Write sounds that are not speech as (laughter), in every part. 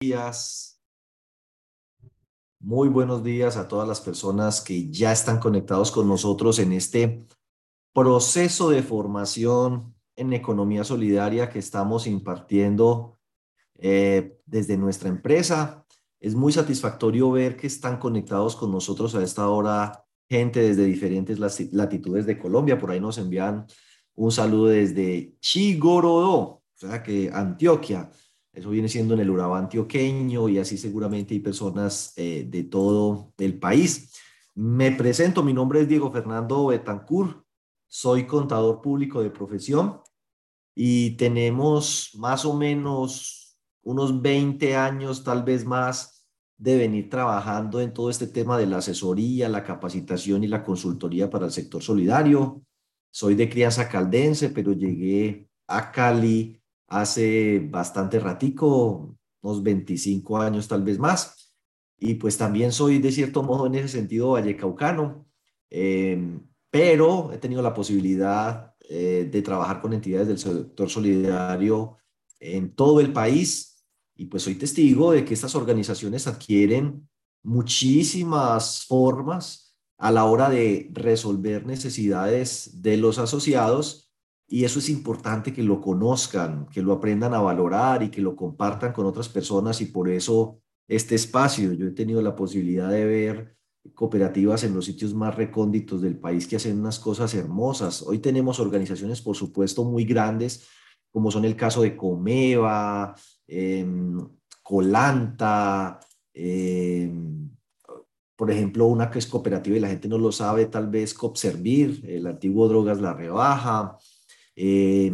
días. Muy buenos días a todas las personas que ya están conectados con nosotros en este proceso de formación en economía solidaria que estamos impartiendo eh, desde nuestra empresa. Es muy satisfactorio ver que están conectados con nosotros a esta hora gente desde diferentes latitudes de Colombia. Por ahí nos envían un saludo desde Chigorodó, o sea que Antioquia. Eso viene siendo en el Urabá antioqueño y así seguramente hay personas eh, de todo el país. Me presento, mi nombre es Diego Fernando Betancourt, soy contador público de profesión y tenemos más o menos unos 20 años, tal vez más, de venir trabajando en todo este tema de la asesoría, la capacitación y la consultoría para el sector solidario. Soy de crianza caldense, pero llegué a Cali hace bastante ratico, unos 25 años tal vez más. Y pues también soy de cierto modo en ese sentido vallecaucano, eh, pero he tenido la posibilidad eh, de trabajar con entidades del sector solidario en todo el país y pues soy testigo de que estas organizaciones adquieren muchísimas formas a la hora de resolver necesidades de los asociados y eso es importante que lo conozcan, que lo aprendan a valorar y que lo compartan con otras personas y por eso este espacio. Yo he tenido la posibilidad de ver cooperativas en los sitios más recónditos del país que hacen unas cosas hermosas. Hoy tenemos organizaciones, por supuesto, muy grandes, como son el caso de Comeva, em, Colanta, em, por ejemplo, una que es cooperativa y la gente no lo sabe, tal vez Copservir, el antiguo Drogas La Rebaja, eh,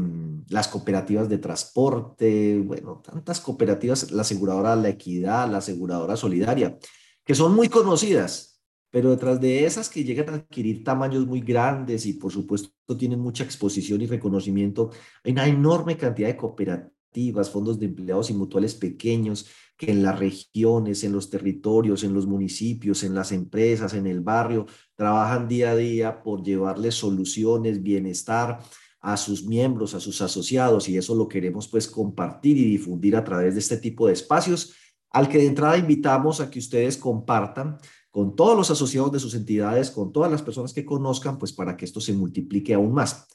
las cooperativas de transporte, bueno, tantas cooperativas, la aseguradora La Equidad, la aseguradora Solidaria, que son muy conocidas, pero detrás de esas que llegan a adquirir tamaños muy grandes y por supuesto tienen mucha exposición y reconocimiento, hay una enorme cantidad de cooperativas, fondos de empleados y mutuales pequeños que en las regiones, en los territorios, en los municipios, en las empresas, en el barrio, trabajan día a día por llevarles soluciones, bienestar a sus miembros, a sus asociados, y eso lo queremos pues compartir y difundir a través de este tipo de espacios, al que de entrada invitamos a que ustedes compartan con todos los asociados de sus entidades, con todas las personas que conozcan, pues para que esto se multiplique aún más.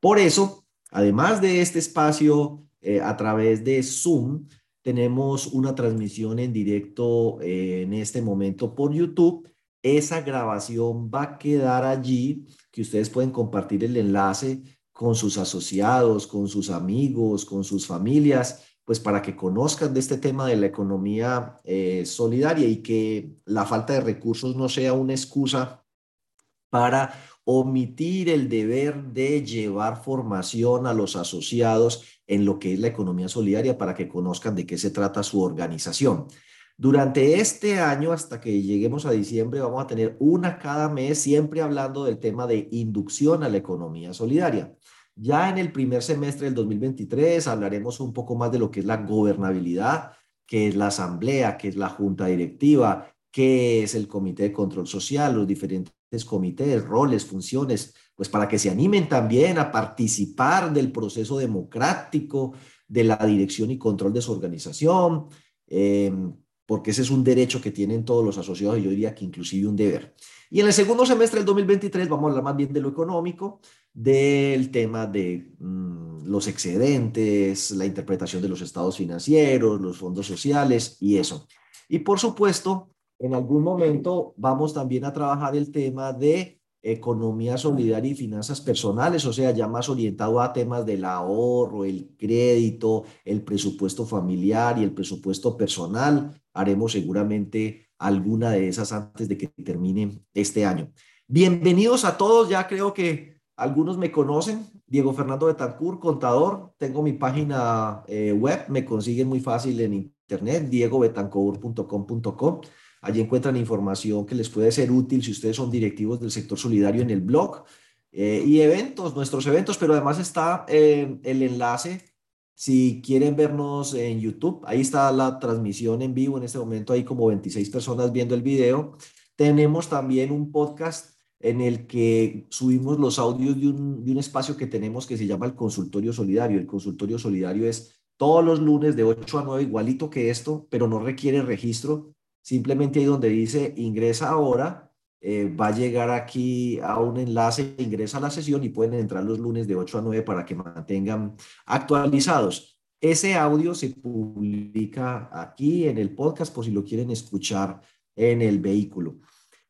Por eso, además de este espacio eh, a través de Zoom, tenemos una transmisión en directo eh, en este momento por YouTube. Esa grabación va a quedar allí, que ustedes pueden compartir el enlace con sus asociados, con sus amigos, con sus familias, pues para que conozcan de este tema de la economía eh, solidaria y que la falta de recursos no sea una excusa para omitir el deber de llevar formación a los asociados en lo que es la economía solidaria para que conozcan de qué se trata su organización. Durante este año, hasta que lleguemos a diciembre, vamos a tener una cada mes, siempre hablando del tema de inducción a la economía solidaria. Ya en el primer semestre del 2023 hablaremos un poco más de lo que es la gobernabilidad, qué es la asamblea, qué es la junta directiva, qué es el comité de control social, los diferentes comités, roles, funciones, pues para que se animen también a participar del proceso democrático de la dirección y control de su organización, em, porque ese es un derecho que tienen todos los asociados y yo diría que inclusive un deber. Y en el segundo semestre del 2023 vamos a hablar más bien de lo económico, del tema de mm, los excedentes, la interpretación de los estados financieros, los fondos sociales y eso. Y por supuesto, en algún momento vamos también a trabajar el tema de economía solidaria y finanzas personales, o sea, ya más orientado a temas del ahorro, el crédito, el presupuesto familiar y el presupuesto personal. Haremos seguramente alguna de esas antes de que termine este año. Bienvenidos a todos, ya creo que algunos me conocen, Diego Fernando Betancourt, contador. Tengo mi página eh, web, me consiguen muy fácil en internet, diegobetancourt.com.com. Allí encuentran información que les puede ser útil si ustedes son directivos del sector solidario en el blog eh, y eventos, nuestros eventos, pero además está eh, el enlace si quieren vernos en YouTube. Ahí está la transmisión en vivo. En este momento hay como 26 personas viendo el video. Tenemos también un podcast en el que subimos los audios de un, espacio que tenemos que se llama el consultorio solidario. El consultorio solidario es todos los lunes de 8 a 9, igualito que esto, pero no requiere registro. Simplemente ahí donde dice ingresa ahora, eh, va a llegar aquí a un enlace, ingresa a la sesión y pueden entrar los lunes de 8 a 9 para que mantengan actualizados. Ese audio se publica aquí en el podcast por si lo quieren escuchar en el vehículo.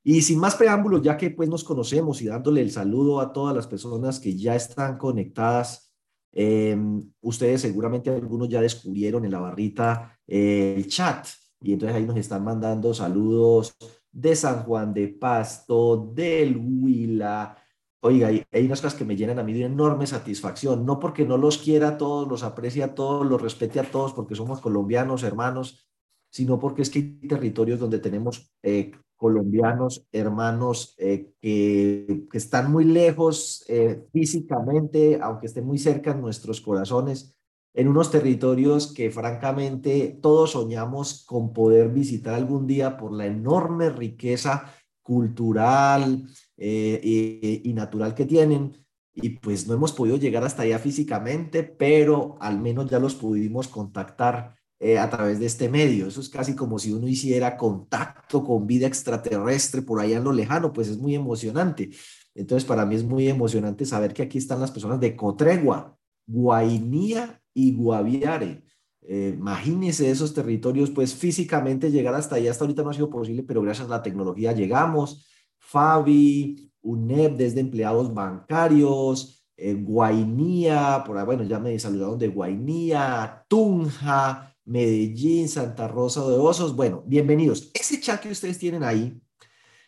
Y sin más preámbulos, ya que pues nos conocemos y dándole el saludo a todas las personas que ya están conectadas Em, ustedes seguramente algunos ya descubrieron en la barrita eh, el chat y entonces ahí nos están mandando saludos de San Juan de Pasto, del Huila. Oiga, hay, unas cosas que me llenan a mí de enorme satisfacción, no porque no los quiera a todos, los aprecie a todos, los respete a todos, porque somos colombianos, hermanos, sino porque es que hay territorios donde tenemos eh, colombianos, hermanos eh, que, que, están muy lejos eh, físicamente, aunque estén muy cerca en nuestros corazones, en unos territorios que francamente todos soñamos con poder visitar algún día por la enorme riqueza cultural y, y natural que tienen. Y pues no hemos podido llegar hasta allá físicamente, pero al menos ya los pudimos contactar eh, a través de este medio. Eso es casi como si uno hiciera contacto con vida extraterrestre por allá en lo lejano, pues es muy emocionante. Entonces, para mí es muy emocionante saber que aquí están las personas de Cotregua, Guainía y Guaviare. Eh, imagínense esos territorios, pues físicamente llegar hasta allá hasta ahorita no ha sido posible, pero gracias a la tecnología llegamos. Fabi, UNEP desde empleados bancarios, eh, Guainía, por ahí, bueno, ya me saludaron de Guainía, Tunja, Medellín, Santa Rosa de Osos. Bueno, bienvenidos. Ese chat que ustedes tienen ahí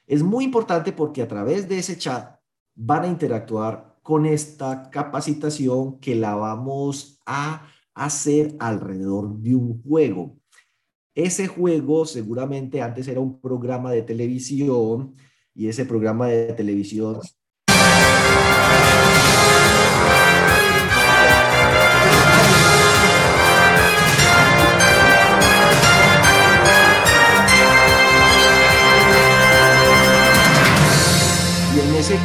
es muy importante porque a través de ese chat van a interactuar con esta capacitación que la vamos a hacer alrededor de un juego. Ese juego seguramente antes era un programa de televisión y ese programa de televisión ese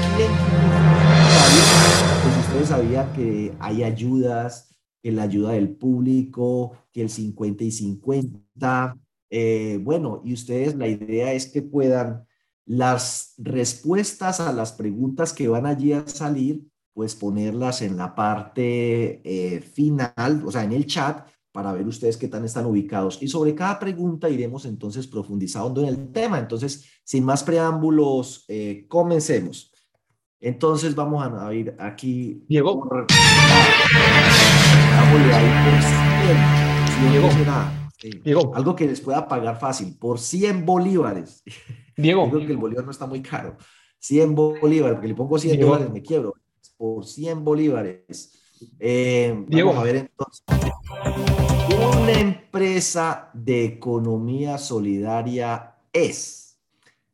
pues ustedes sabían que hay ayudas, que la ayuda del público, que el 50 y 50. Eh, bueno, y ustedes la idea es que puedan las respuestas a las preguntas que van allí a salir, pues ponerlas en la parte eh, final, o sea, en el chat, para ver ustedes qué tan están ubicados. Y sobre cada pregunta iremos entonces profundizando en el tema. Entonces, sin más preámbulos, eh, comencemos. Entonces vamos a ir aquí. Diego. Por, Diego. Diego. Algo que les pueda pagar fácil, por 100 bolívares. (laughs) Diego. Digo que el bolívar no está muy caro. 100 bolívares, porque le pongo 100 Diego. dólares, me quiebro. Por 100 bolívares. Eh, Diego. Vamos a ver entonces. Una empresa de economía solidaria es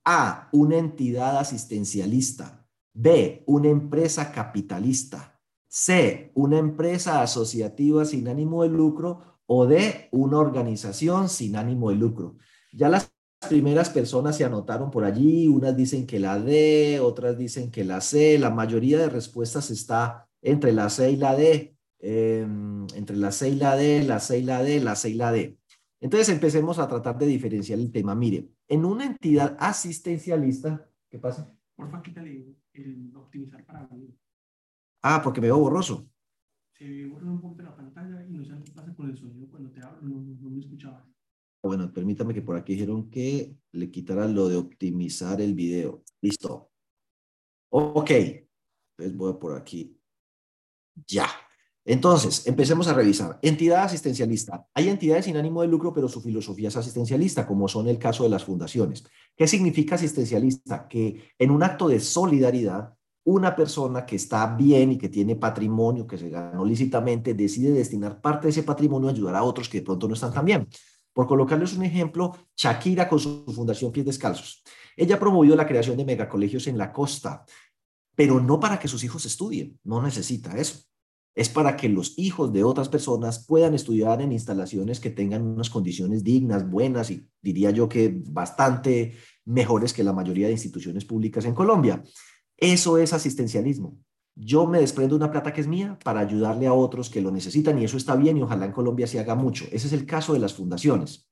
A, una entidad asistencialista, B, una empresa capitalista, C, una empresa asociativa sin ánimo de lucro o D, una organización sin ánimo de lucro. Ya las primeras personas se anotaron por allí, unas dicen que la D, otras dicen que la C, la mayoría de respuestas está entre la C y la D. Em, entre la C y la D, la C y la D, la C y la D. Entonces empecemos a tratar de diferenciar el tema. Mire, en una entidad asistencialista, ¿qué pasa? Porfa, quítale el optimizar para mí. Ah, porque me veo borroso. Se borra un poco la pantalla y no sé qué pasa con el sonido cuando te hablo, no, no me escuchaba. Bueno, permítame que por aquí dijeron que le quitara lo de optimizar el video. Listo. Ok. Entonces voy por aquí. Ya. Entonces, empecemos a revisar. Entidad asistencialista. Hay entidades sin ánimo de lucro, pero su filosofía es asistencialista, como son el caso de las fundaciones. ¿Qué significa asistencialista? Que en un acto de solidaridad, una persona que está bien y que tiene patrimonio, que se ganó lícitamente, decide destinar parte de ese patrimonio a ayudar a otros que de pronto no están tan bien. Por colocarles un ejemplo, Shakira con su fundación Pies Descalzos. Ella promovió la creación de megacolegios en la costa, pero no para que sus hijos estudien, no necesita eso es para que los hijos de otras personas puedan estudiar en instalaciones que tengan unas condiciones dignas, buenas y diría yo que bastante mejores que la mayoría de instituciones públicas en Colombia. Eso es asistencialismo. yo me desprendo una plata que es mía para ayudarle a otros que lo necesitan y eso está bien y ojalá en Colombia se haga mucho. Ese es el caso de las fundaciones.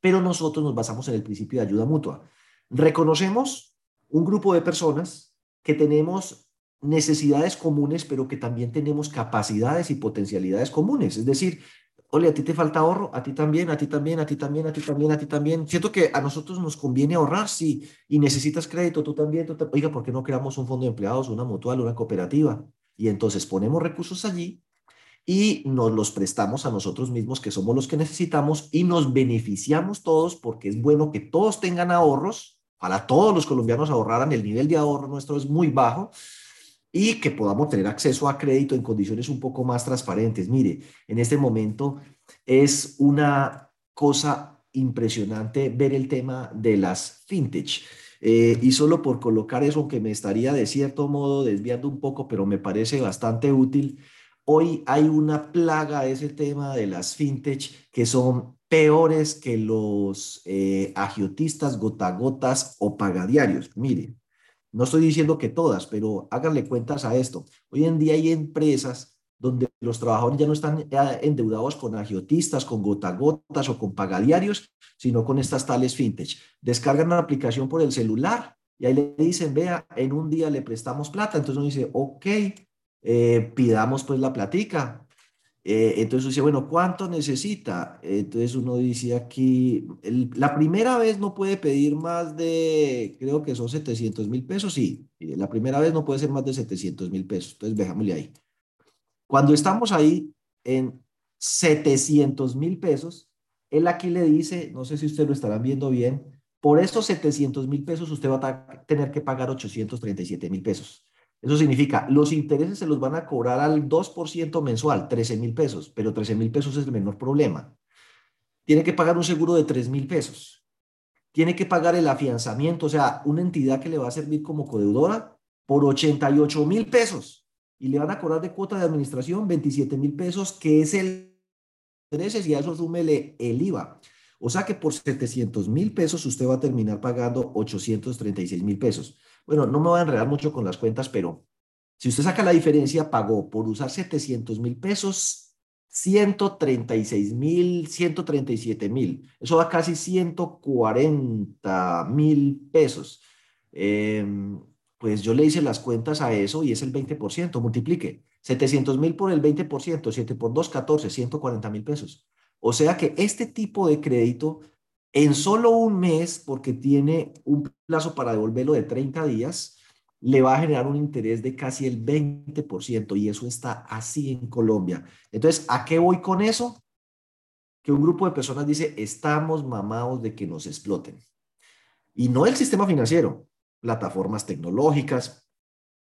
Pero nosotros nos basamos en el principio de ayuda mutua. Reconocemos un grupo de personas que tenemos necesidades comunes, pero que también tenemos capacidades y potencialidades comunes. Es decir, Ole, a ti te falta ahorro, a ti también, a ti también, a ti también, a ti también, a ti también. Siento que a nosotros nos conviene ahorrar, sí, y necesitas crédito, tú también. Oiga, ¿por qué no creamos un fondo de empleados, una mutual, una cooperativa? Y entonces ponemos recursos allí y nos los prestamos a nosotros mismos, que somos los que necesitamos, y nos beneficiamos todos porque es bueno que todos tengan ahorros. Ojalá todos los colombianos ahorraran, el nivel de ahorro nuestro es muy bajo y que podamos tener acceso a crédito en condiciones un poco más transparentes. Mire, en este momento es una cosa impresionante ver el tema de las fintech. Eh, y solo por colocar eso, aunque me estaría de cierto modo desviando un poco, pero me parece bastante útil, hoy hay una plaga de ese tema de las fintech que son peores que los eh, agiotistas, gotagotas o pagadiarios. Mire, no estoy diciendo que todas, pero háganle cuentas a esto. Hoy en día hay empresas donde los trabajadores ya no están eh, endeudados con agiotistas, con gotagotas o con pagadiarios, sino con estas tales fintech. Descargan la aplicación por el celular y ahí le dicen, vea, en un día le prestamos plata. Entonces uno dice, ok, eh, pidamos pues la platica. Eh, entonces dice, bueno, ¿cuánto necesita? Entonces uno dice aquí, la primera vez no puede pedir más de, creo que son 700 mil pesos, sí, la primera vez no puede ser más de 700 mil pesos, entonces déjamosle ahí. Cuando estamos ahí en 700 mil pesos, él aquí le dice, no sé si ustedes lo estarán viendo bien, por esos 700 mil pesos usted va a tener que pagar 837 mil pesos. Eso significa, los intereses se los van a cobrar al 2% mensual, 13 mil pesos, pero 13 mil pesos es el menor problema. Tiene que pagar un seguro de 3 mil pesos. Tiene que pagar el afianzamiento, o sea, una entidad que le va a servir como codeudora por 88 mil pesos. Y le van a cobrar de cuota de administración 27 mil pesos, que es el intereses, y a eso súmele el IVA. O sea que por 700 mil pesos usted va a terminar pagando 836 mil pesos. Bueno, no me voy a enredar mucho con las cuentas, pero si usted saca la diferencia, pagó por usar 700 mil pesos, 136 mil, 137 mil. Eso da casi 140 mil pesos. Em, pues yo le hice las cuentas a eso y es el 20%. Multiplique 700 mil por el 20%, 7 por 2, 14, 140 mil pesos. O sea que este tipo de crédito en solo un mes, porque tiene un plazo para devolverlo de 30 días, le va a generar un interés de casi el 20% y eso está así en Colombia. Entonces, ¿a qué voy con eso? Que un grupo de personas dice, estamos mamados de que nos exploten. Y no el sistema financiero, plataformas tecnológicas,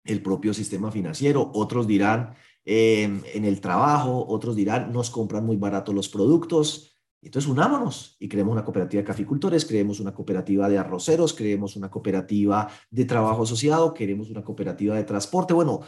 el propio sistema financiero, otros dirán eh, en el trabajo, otros dirán, nos compran muy barato los productos, entonces unámonos y creemos una cooperativa de caficultores, creemos una cooperativa de arroceros, creemos una cooperativa de trabajo asociado, queremos una cooperativa de transporte. Bueno,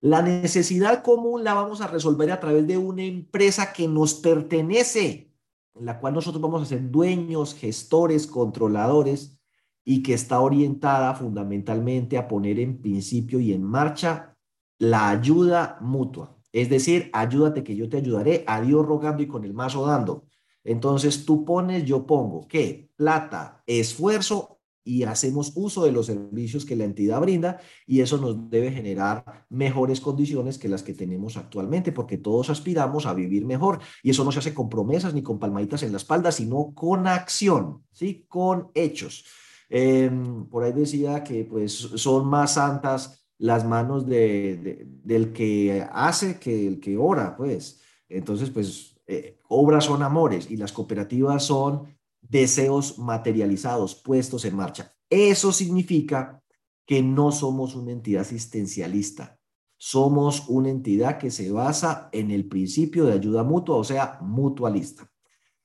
la necesidad común la vamos a resolver a través de una empresa que nos pertenece, en la cual nosotros vamos a ser dueños, gestores, controladores y que está orientada fundamentalmente a poner en principio y en marcha la ayuda mutua. Es decir, ayúdate que yo te ayudaré, a Dios rogando y con el mazo dando. Entonces tú pones, yo pongo, ¿qué? Plata, esfuerzo y hacemos uso de los servicios que la entidad brinda y eso nos debe generar mejores condiciones que las que tenemos actualmente porque todos aspiramos a vivir mejor y eso no se hace con promesas ni con palmaditas en la espalda, sino con acción, ¿sí? Con hechos. Em, por ahí decía que pues son más santas las manos de, del que hace que el que ora, pues. Entonces, pues eh, obras son amores y las cooperativas son deseos materializados, puestos en marcha. Eso significa que no somos una entidad asistencialista, somos una entidad que se basa en el principio de ayuda mutua, o sea, mutualista.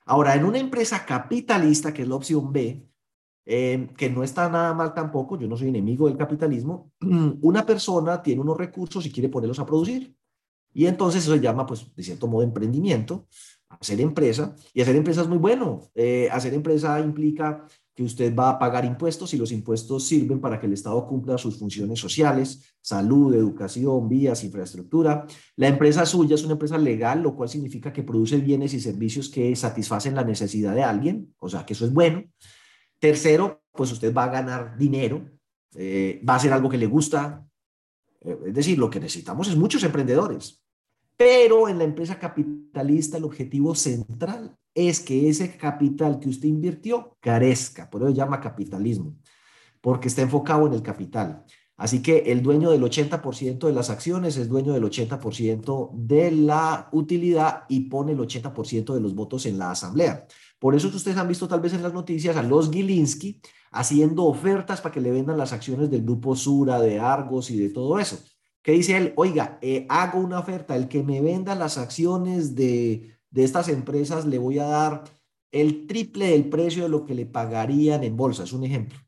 Ahora, en una empresa capitalista, que es la opción B, eh, que no está nada mal tampoco, yo no soy enemigo del capitalismo, (clears throat) una persona tiene unos recursos y quiere ponerlos a producir. Y entonces eso se llama, pues, de cierto modo, emprendimiento, hacer empresa. Y hacer empresa es muy bueno. Eh, hacer empresa implica que usted va a pagar impuestos y los impuestos sirven para que el Estado cumpla sus funciones sociales, salud, educación, vías, infraestructura. La empresa suya es una empresa legal, lo cual significa que produce bienes y servicios que satisfacen la necesidad de alguien, o sea que eso es bueno. Tercero, pues usted va a ganar dinero, eh, va a hacer algo que le gusta. Eh, es decir, lo que necesitamos es muchos emprendedores. Pero en la empresa capitalista el objetivo central es que ese capital que usted invirtió carezca, por eso llama capitalismo, porque está enfocado en el capital. Así que el dueño del 80% de las acciones es dueño del 80% de la utilidad y pone el 80% de los votos en la asamblea. Por eso ustedes han visto tal vez en las noticias a los Gilinski haciendo ofertas para que le vendan las acciones del grupo Sura, de Argos y de todo eso. ¿Qué dice él? Oiga, eh, hago una oferta, el que me venda las acciones de de estas empresas le voy a dar el triple del precio de lo que le pagarían en bolsa. Es un ejemplo.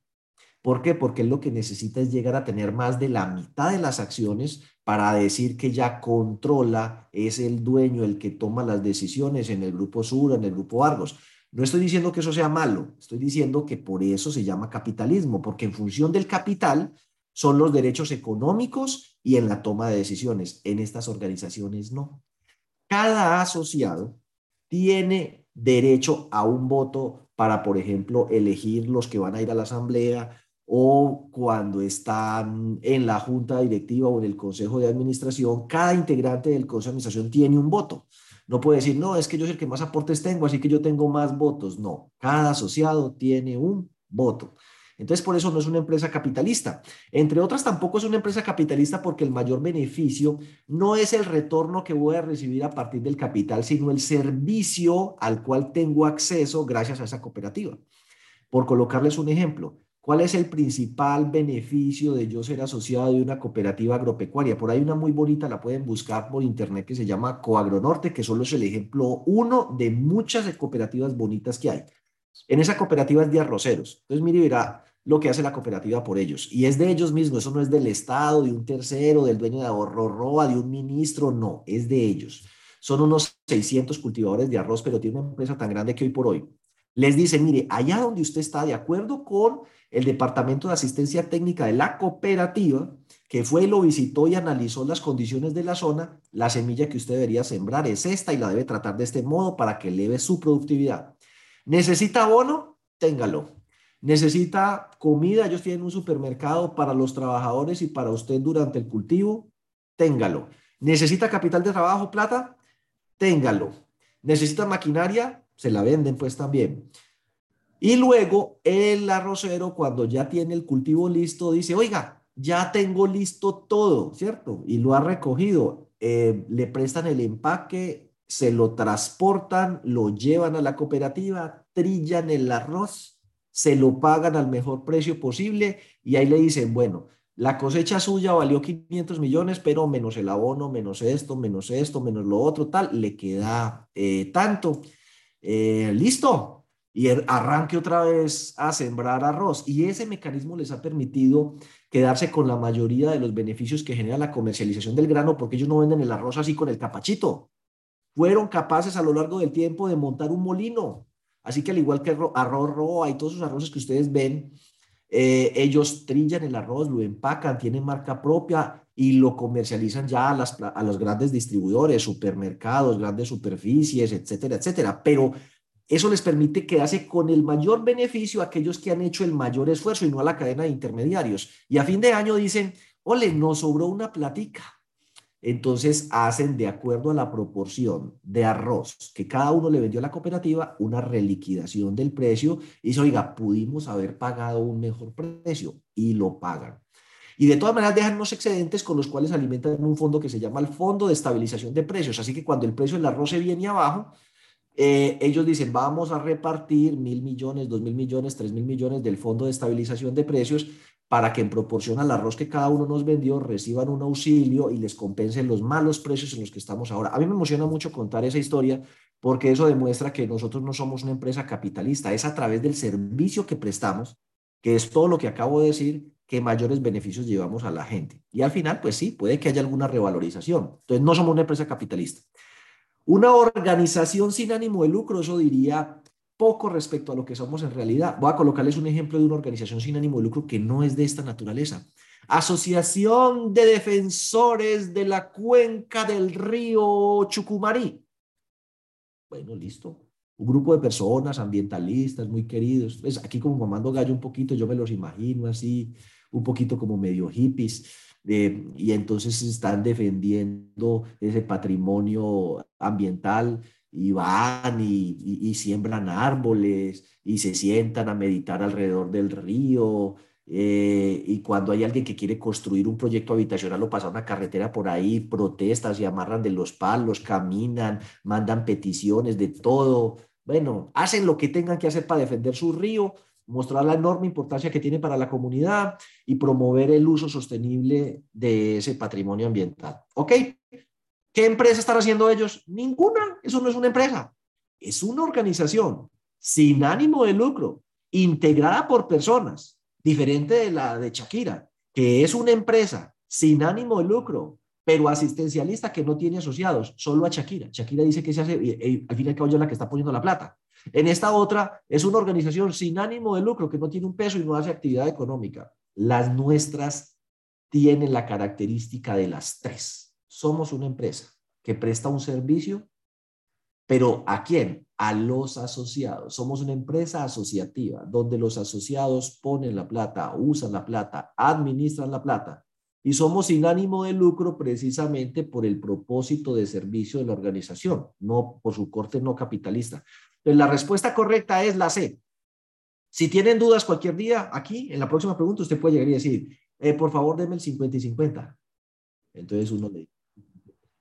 ¿Por qué? Porque lo que necesita es llegar a tener más de la mitad de las acciones para decir que ya controla, es el dueño, el que toma las decisiones en el grupo Sur, en el grupo Argos. No estoy diciendo que eso sea malo, estoy diciendo que por eso se llama capitalismo, porque en función del capital son los derechos económicos y en la toma de decisiones. En estas organizaciones no cada asociado tiene derecho a un voto para, por ejemplo, elegir los que van a ir a la asamblea o cuando están en la junta directiva o en el consejo de administración, cada integrante del consejo de administración tiene un voto. No puede decir, no, es que yo soy el que más aportes tengo, así que yo tengo más votos. No, cada asociado tiene un voto. Entonces, por eso no es una empresa capitalista. Entre otras, tampoco es una empresa capitalista porque el mayor beneficio no es el retorno que voy a recibir a partir del capital, sino el servicio al cual tengo acceso gracias a esa cooperativa. Por colocarles un ejemplo, ¿cuál es el principal beneficio de yo ser asociado de una cooperativa agropecuaria? Por ahí una muy bonita, la pueden buscar por internet que se llama Coagronorte, que solo es el ejemplo uno de muchas cooperativas bonitas que hay. En esa cooperativa es de arroceros. Entonces, mire, verá lo que hace la cooperativa por ellos. Y es de ellos mismos, eso no es del Estado, de un tercero, del dueño de ahorro roa, de un ministro, no, es de ellos. Son unos 600 cultivadores de arroz, pero tiene una empresa tan grande que hoy por hoy les dicen, mire, allá donde usted está, de acuerdo con el Departamento de Asistencia Técnica de la cooperativa, que fue y lo visitó y analizó las condiciones de la zona, la semilla que usted debería sembrar es esta y la debe tratar de este modo para que eleve su productividad. ¿Necesita abono? Téngalo. ¿Necesita comida? Ellos tienen un supermercado para los trabajadores y para usted durante el cultivo. Téngalo. ¿Necesita capital de trabajo, plata? Téngalo. ¿Necesita maquinaria? Se la venden pues también. Y luego el arrocero, cuando ya tiene el cultivo listo, dice, oiga, ya tengo listo todo, ¿cierto? Y lo ha recogido. Eh, le prestan el empaque, se lo transportan, lo llevan a la cooperativa, trillan el arroz, se lo pagan al mejor precio posible y ahí le dicen, bueno, la cosecha suya valió 500 millones, pero menos el abono, menos esto, menos esto, menos lo otro, tal, le queda eh, tanto. Eh, listo. Y er, arranque otra vez a sembrar arroz. Y ese mecanismo les ha permitido quedarse con la mayoría de los beneficios que genera la comercialización del grano, porque ellos no venden el arroz así con el capachito fueron capaces a lo largo del tiempo de montar un molino. Así que al igual que arroz roa y todos esos arroces que ustedes ven, eh, ellos trillan el arroz, lo empacan, tienen marca propia y lo comercializan ya a, a los grandes distribuidores, supermercados, grandes superficies, etcétera, etcétera. Pero eso les permite quedarse con el mayor beneficio a aquellos que han hecho el mayor esfuerzo y no a la cadena de intermediarios. Y a fin de año dicen, ole, nos sobró una platica entonces hacen de acuerdo a la proporción de arroz que cada uno le vendió a la cooperativa una reliquidación del precio y dice, oiga, pudimos haber pagado un mejor precio y lo pagan. Y de todas maneras dejan unos excedentes con los cuales alimentan un fondo que se llama el Fondo de Estabilización de Precios. Así que cuando el precio del arroz se viene abajo, eh, ellos dicen, vamos a repartir mil millones, dos mil millones, tres mil millones del Fondo de Estabilización de Precios para que en proporción al arroz que cada uno nos vendió reciban un auxilio y les compensen los malos precios en los que estamos ahora. A mí me emociona mucho contar esa historia porque eso demuestra que nosotros no somos una empresa capitalista, es a través del servicio que prestamos, que es todo lo que acabo de decir, que mayores beneficios llevamos a la gente. Y al final, pues sí, puede que haya alguna revalorización. Entonces, no somos una empresa capitalista. Una organización sin ánimo de lucro, eso diría poco respecto a lo que somos en realidad. Voy a colocarles un ejemplo de una organización sin ánimo de lucro que no es de esta naturaleza. Asociación de Defensores de la Cuenca del Río Chucumarí. Bueno, listo. Un grupo de personas ambientalistas muy queridos. Pues aquí como mamando gallo un poquito, yo me los imagino así, un poquito como medio hippies. Eh, y entonces están defendiendo ese patrimonio ambiental y van y, siembran árboles y se sientan a meditar alrededor del río. Eh, y cuando hay alguien que quiere construir un proyecto habitacional o pasa una carretera por ahí, protestas y amarran de los palos, caminan, mandan peticiones de todo. Bueno, hacen lo que tengan que hacer para defender su río, mostrar la enorme importancia que tiene para la comunidad y promover el uso sostenible de ese patrimonio ambiental. ¿Ok? ¿Qué empresa están haciendo ellos? Ninguna. Eso no es una empresa. Es una organización sin ánimo de lucro, integrada por personas, diferente de la de Shakira, que es una empresa sin ánimo de lucro, pero asistencialista que no tiene asociados, solo a Shakira. Shakira dice que se hace, y, al fin y al cabo la que está poniendo la plata. En esta otra es una organización sin ánimo de lucro que no tiene un peso y no hace actividad económica. Las nuestras tienen la característica de las tres somos una empresa que presta un servicio, pero ¿a quién? A los asociados. Somos una empresa asociativa donde los asociados ponen la plata, usan la plata, administran la plata y somos sin ánimo de lucro precisamente por el propósito de servicio de la organización, no por su corte no capitalista. Entonces, la respuesta correcta es la C. Si tienen dudas cualquier día, aquí en la próxima pregunta usted puede llegar y decir, eh, por favor, deme el 50 y 50. Entonces uno le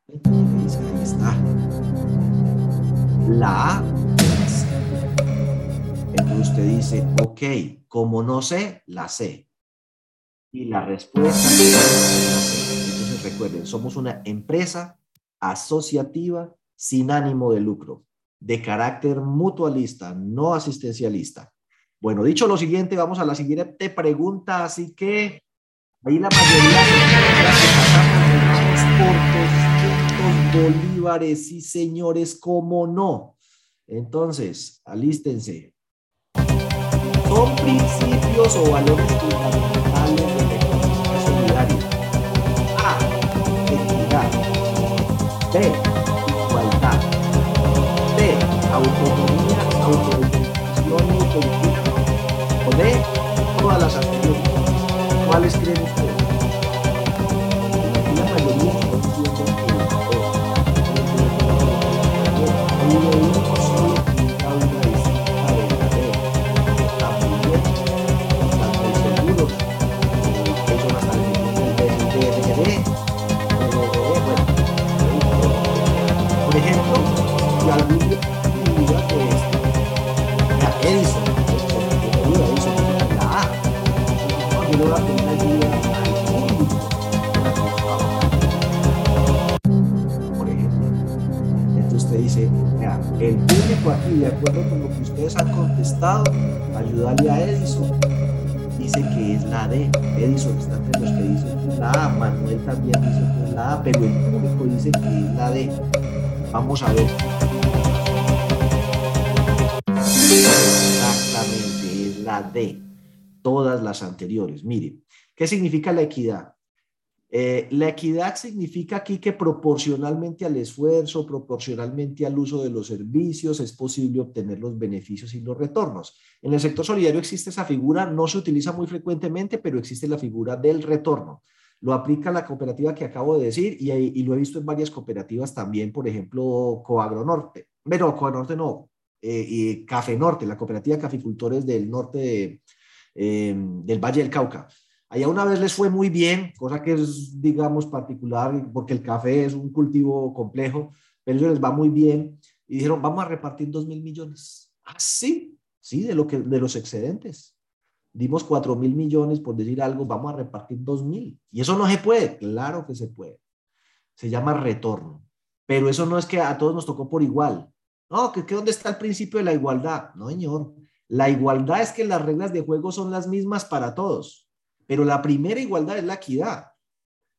Ahí está. La A. Entonces usted dice, ok, como no sé, la sé. Y la respuesta es la C. Entonces recuerden, somos una empresa asociativa sin ánimo de lucro, de carácter mutualista, no asistencialista. Bueno, dicho lo siguiente, vamos a la siguiente pregunta, así que ahí la mayoría de bolívares, y señores, cómo no. Entonces, alístense. Son principios o valores fundamentales de la economía solidaria. A. Equidad. B. Igualdad. C. Autonomía, autodeterminación y autonomía. O D. Todas las anteriores. ¿Cuáles creen ustedes? Aquí, de acuerdo con lo que ustedes han contestado, ayudarle a Edison. Dice que es la D. Edison está entre los que dicen la A. Manuel también dice que es la A, pero el público dice que es la D. Vamos a ver. Exactamente, es la D. Todas las anteriores. Mire, ¿qué significa la equidad? Eh, la equidad significa aquí que proporcionalmente al esfuerzo, proporcionalmente al uso de los servicios, es posible obtener los beneficios y los retornos. En el sector solidario existe esa figura, no se utiliza muy frecuentemente, pero existe la figura del retorno. Lo aplica la cooperativa que acabo de decir y, lo he visto en varias cooperativas también, por ejemplo, Coagro Norte. Pero Coagro Norte no, eh, y Café Norte, la cooperativa de caficultores del norte eh, del Valle del Cauca. Allá una vez les fue muy bien, cosa que es, digamos, particular, porque el café es un cultivo complejo, pero ellos les va muy bien. Y dijeron, vamos a repartir dos mil millones. Ah, sí, sí, de, lo que, de los excedentes. Dimos cuatro mil millones, por decir algo, vamos a repartir dos mil. Y eso no se puede, claro que se puede. Se llama retorno. Pero eso no es que a todos nos tocó por igual. No, que, que dónde está el principio de la igualdad. No, señor. La igualdad es que las reglas de juego son las mismas para todos. Pero la primera igualdad es la equidad.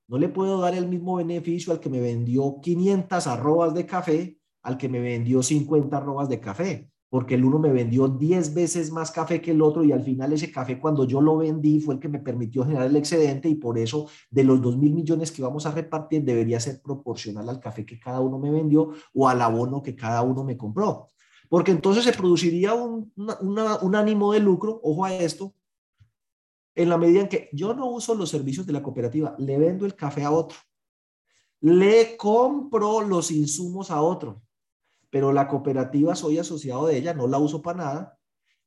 No le puedo dar el mismo beneficio al que me vendió 500 arrobas de café al que me vendió 50 arrobas de café. porque el uno me vendió 10 veces más café que el otro y al final ese café cuando yo lo vendí fue el que me permitió generar el excedente y por eso de los 2 mil millones que vamos a repartir debería ser proporcional al café que cada uno me vendió o al abono que cada uno me compró. Porque entonces se produciría un, ánimo de lucro, ojo a esto, en la medida en que yo no uso los servicios de la cooperativa, le vendo el café a otro, le compro los insumos a otro pero la cooperativa soy asociado de ella, no la uso para nada,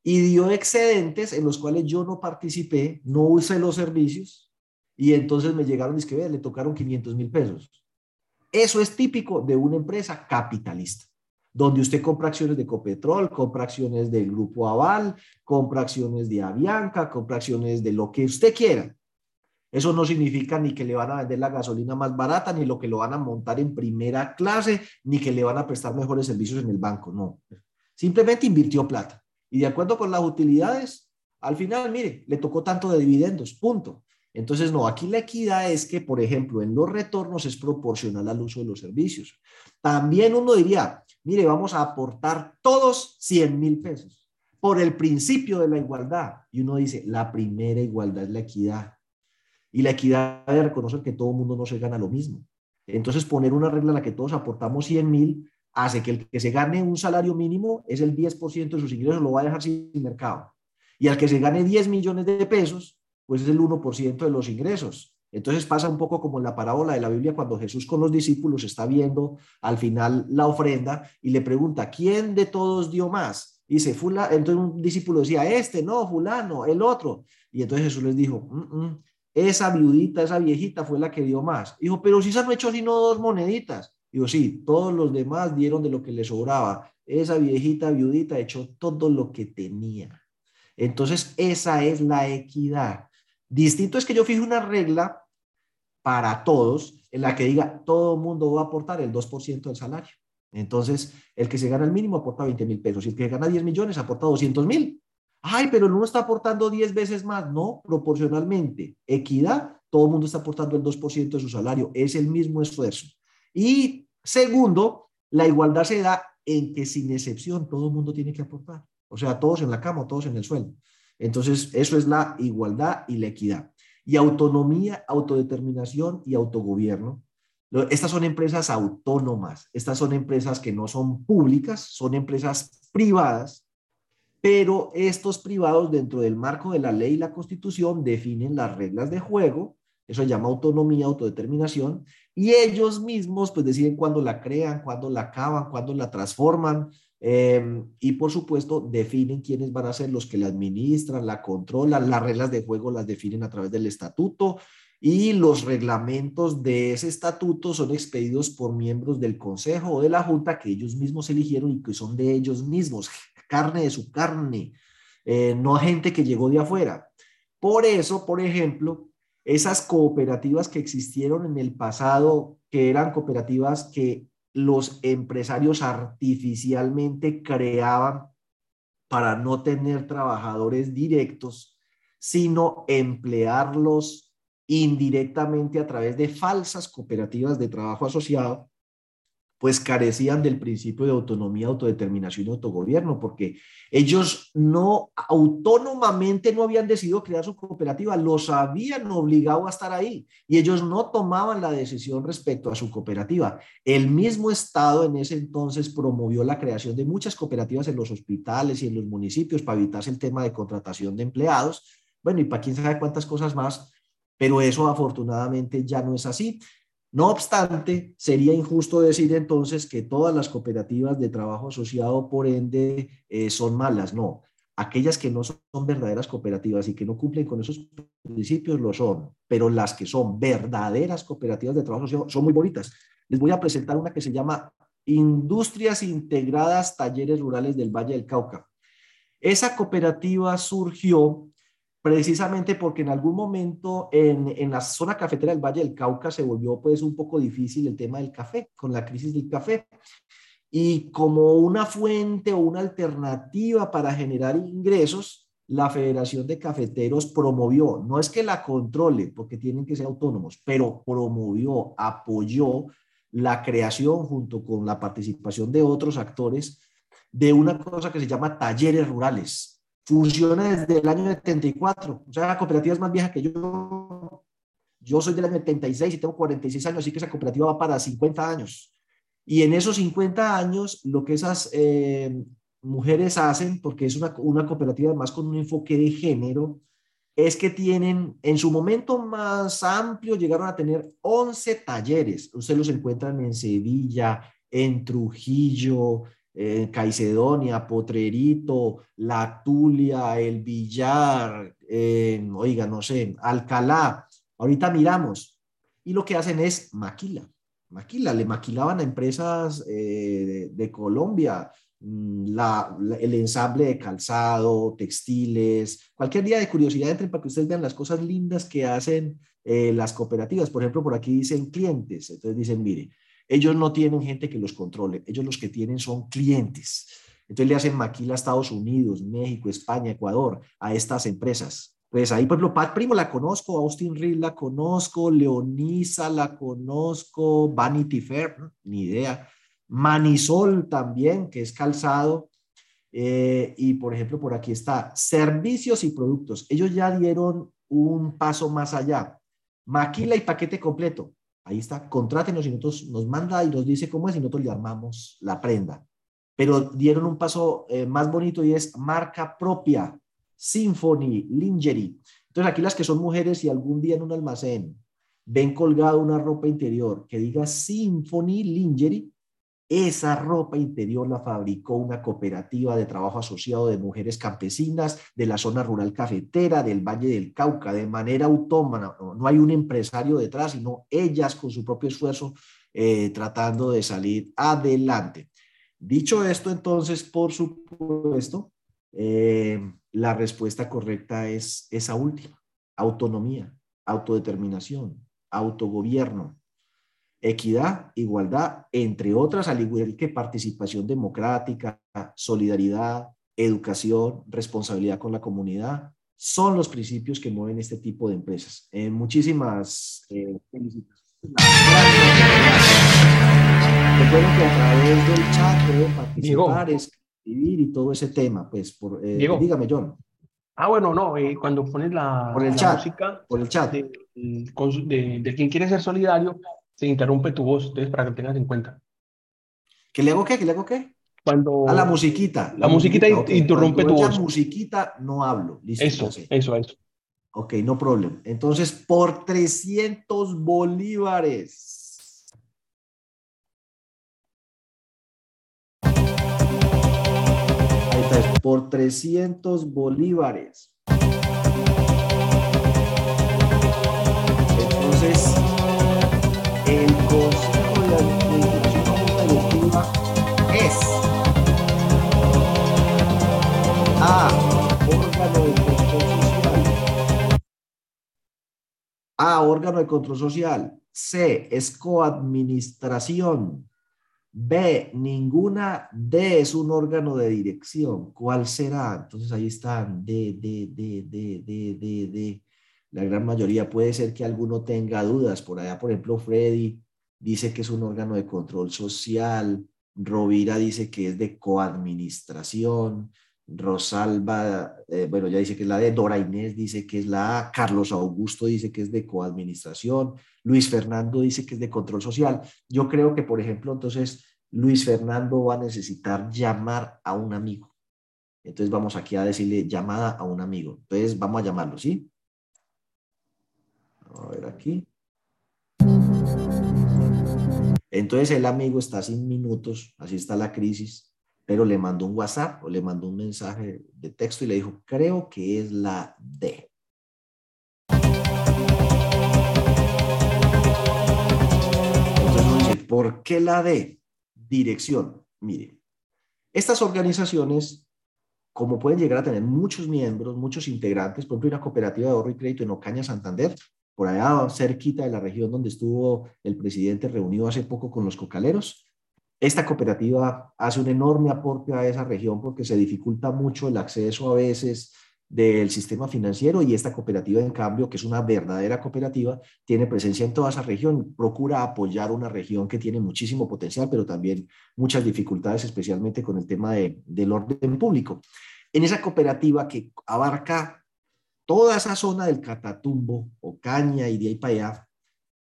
y dio excedentes en los cuales yo no participé, no usé los servicios, y entonces me llegaron es que le tocaron 500 mil pesos. Eso es típico de una empresa capitalista, donde usted compra acciones de Copetrol, compra acciones del Grupo Aval, compra acciones de Avianca, compra acciones de lo que usted quiera. Eso no significa ni que le van a vender la gasolina más barata, ni lo que lo van a montar en primera clase, ni que le van a prestar mejores servicios en el banco, no. Simplemente invirtió plata. Y de acuerdo con las utilidades, al final, mire, le tocó tanto de dividendos, punto. Entonces, no, aquí la equidad es que, por ejemplo, en los retornos es proporcional al uso de los servicios. También uno diría, mire, vamos a aportar todos 100 mil pesos por el principio de la igualdad. Y uno dice, la primera igualdad es la equidad. Y la equidad de reconocer que todo el mundo no se gana lo mismo. Entonces, poner una regla en la que todos aportamos 100 mil hace que el que se gane un salario mínimo es el 10% de sus ingresos, lo va a dejar sin mercado. Y al que se gane 10 millones de pesos, pues es el 1% de los ingresos. Entonces pasa un poco como en la parábola de la Biblia cuando Jesús con los discípulos está viendo al final la ofrenda y le pregunta, ¿quién de todos dio más? Y dice, Fula, entonces un discípulo decía, este, no, fulano, el otro. Y entonces Jesús les dijo, esa viudita, esa viejita fue la que dio más. Dijo, pero si se han hecho sino dos moneditas. Dijo, sí, todos los demás dieron de lo que les sobraba. Esa viejita viudita echó todo lo que tenía. Entonces, esa es la equidad. Distinto es que yo fije una regla para todos en la que diga todo mundo va a aportar el 2% del salario. Entonces, el que se gana el mínimo aporta 20 mil pesos y el que gana 10 millones aporta 200 mil. Ay, pero el uno está aportando 10 veces más. No, proporcionalmente. Equidad, todo el mundo está aportando el 2% de su salario. Es el mismo esfuerzo. Y segundo, la igualdad se da en que sin excepción todo el mundo tiene que aportar. O sea, todos en la cama, todos en el suelo. Entonces, eso es la igualdad y la equidad. Y autonomía, autodeterminación y autogobierno. Estas son empresas autónomas. Estas son empresas que no son públicas, son empresas privadas pero estos privados dentro del marco de la ley y la constitución definen las reglas de juego, eso se llama autonomía, autodeterminación, y ellos mismos pues deciden cuándo la crean, cuándo la acaban, cuándo la transforman, em, y por supuesto definen quiénes van a ser los que la administran, la controlan, las reglas de juego las definen a través del estatuto, y los reglamentos de ese estatuto son expedidos por miembros del consejo o de la junta que ellos mismos eligieron y que son de ellos mismos carne de su carne, eh, no gente que llegó de afuera. Por eso, por ejemplo, esas cooperativas que existieron en el pasado, que eran cooperativas que los empresarios artificialmente creaban para no tener trabajadores directos, sino emplearlos indirectamente a través de falsas cooperativas de trabajo asociado, pues carecían del principio de autonomía, autodeterminación y autogobierno, porque ellos no autónomamente no habían decidido crear su cooperativa, los habían obligado a estar ahí y ellos no tomaban la decisión respecto a su cooperativa. El mismo Estado en ese entonces promovió la creación de muchas cooperativas en los hospitales y en los municipios para evitarse el tema de contratación de empleados, bueno, y para quién sabe cuántas cosas más, pero eso afortunadamente ya no es así. No obstante, sería injusto decir entonces que todas las cooperativas de trabajo asociado, por ende, eh, son malas. No, aquellas que no son verdaderas cooperativas y que no cumplen con esos principios lo son, pero las que son verdaderas cooperativas de trabajo asociado son muy bonitas. Les voy a presentar una que se llama Industrias Integradas Talleres Rurales del Valle del Cauca. Esa cooperativa surgió precisamente porque en algún momento en, en, la zona cafetera del Valle del Cauca se volvió pues un poco difícil el tema del café, con la crisis del café. Y como una fuente o una alternativa para generar ingresos, la Federación de Cafeteros promovió, no es que la controle, porque tienen que ser autónomos, pero promovió, apoyó la creación junto con la participación de otros actores de una cosa que se llama talleres rurales. Funciona desde el año 74, o sea, la cooperativa es más vieja que yo. Yo soy del año 76 y tengo 46 años, así que esa cooperativa va para 50 años. Y en esos 50 años, lo que esas eh, mujeres hacen, porque es una, una cooperativa además con un enfoque de género, es que tienen, en su momento más amplio, llegaron a tener 11 talleres. Ustedes los encuentran en Sevilla, en Trujillo, en Caicedonia, Potrerito, La Tulia, El Villar, oiga, no sé, Alcalá. Ahorita miramos. Y lo que hacen es maquila. Maquila, le maquilaban a empresas eh, de Colombia, Mm, la, el ensamble de calzado, textiles, cualquier día de curiosidad entren para que ustedes vean las cosas lindas que hacen eh, las cooperativas. Por ejemplo, por aquí dicen clientes. Entonces dicen, mire, ellos no tienen gente que los controle, ellos los que tienen son clientes. Entonces le hacen maquila a Estados Unidos, México, España, Ecuador, a estas empresas. Pues ahí, por ejemplo, Pat Primo la conozco, Austin Reed la conozco, Leonisa la conozco, Vanity Fair, ni idea. Manisol también, que es calzado. Eh, y por ejemplo, por aquí está servicios y productos. Ellos ya dieron un paso más allá. Maquila y paquete completo. Ahí está, contrátenos y nosotros nos manda y nos dice cómo es y nosotros le armamos la prenda. Pero dieron un paso eh, más bonito y es marca propia, Symphony, Lingerie. Entonces aquí las que son mujeres y algún día en un almacén ven colgado una ropa interior que diga Symphony Lingerie, esa ropa interior la fabricó una cooperativa de trabajo asociado de mujeres campesinas de la zona rural cafetera del Valle del Cauca, de manera autónoma. No, hay un empresario detrás, sino ellas con su propio esfuerzo eh, tratando de salir adelante. Dicho esto, entonces, por supuesto, eh, la respuesta correcta es esa última, autonomía, autodeterminación, autogobierno, equidad, igualdad, entre otras, al igual que participación democrática, solidaridad, educación, responsabilidad con la comunidad, son los principios que mueven este tipo de empresas. Eh, muchísimas eh, felicitaciones. Recuerden que a través del chat pueden participar, escribir y todo ese tema. Pues, por, eh, dígame, John. Ah, bueno, no, eh, cuando pones la, por el chat, música por el chat. De, de, de, quien quiere ser solidario, se interrumpe tu voz, entonces para que lo tengas en cuenta. ¿Qué le hago qué? ¿Qué le hago qué? Cuando... A la musiquita. La, musiquita, interrumpe tu voz. La musiquita no hablo. Listo, eso, eso, eso. Ok, no problema. Entonces, por 300 bolívares. Por 300 bolívares. A. Órgano de control social. C. Es coadministración. B. Ninguna. D. Es un órgano de dirección. ¿Cuál será? Entonces ahí están. D, D, D, D, D, D, la gran mayoría puede ser que alguno tenga dudas. Por allá, por ejemplo, Freddy dice que es un órgano de control social, Rovira dice que es de coadministración, Rosalba, eh, bueno, ya dice que es la de Dora Inés, dice que es la A, Carlos Augusto dice que es de coadministración, Luis Fernando dice que es de control social. Yo creo que, por ejemplo, entonces Luis Fernando va a necesitar llamar a un amigo. Entonces vamos aquí a decirle llamada a un amigo. Entonces vamos a llamarlo, ¿sí? A ver aquí. Entonces el amigo está sin minutos, así está la crisis, pero le mandó un WhatsApp o le mandó un mensaje de texto y le dijo, creo que es la D. Entonces ¿por qué la D? Dirección. Mire, estas organizaciones, como pueden llegar a tener muchos miembros, muchos integrantes, por ejemplo, una cooperativa de ahorro y crédito en Ocaña, Santander, por allá cerquita de la región donde estuvo el presidente reunido hace poco con los cocaleros. Esta cooperativa hace un enorme aporte a esa región porque se dificulta mucho el acceso a veces del sistema financiero y esta cooperativa, en cambio, que es una verdadera cooperativa, tiene presencia en toda esa región, procura apoyar una región que tiene muchísimo potencial, pero también muchas dificultades, especialmente con el tema de, del orden público. En esa cooperativa que abarca toda esa zona del Catatumbo, Ocaña y de ahí para allá,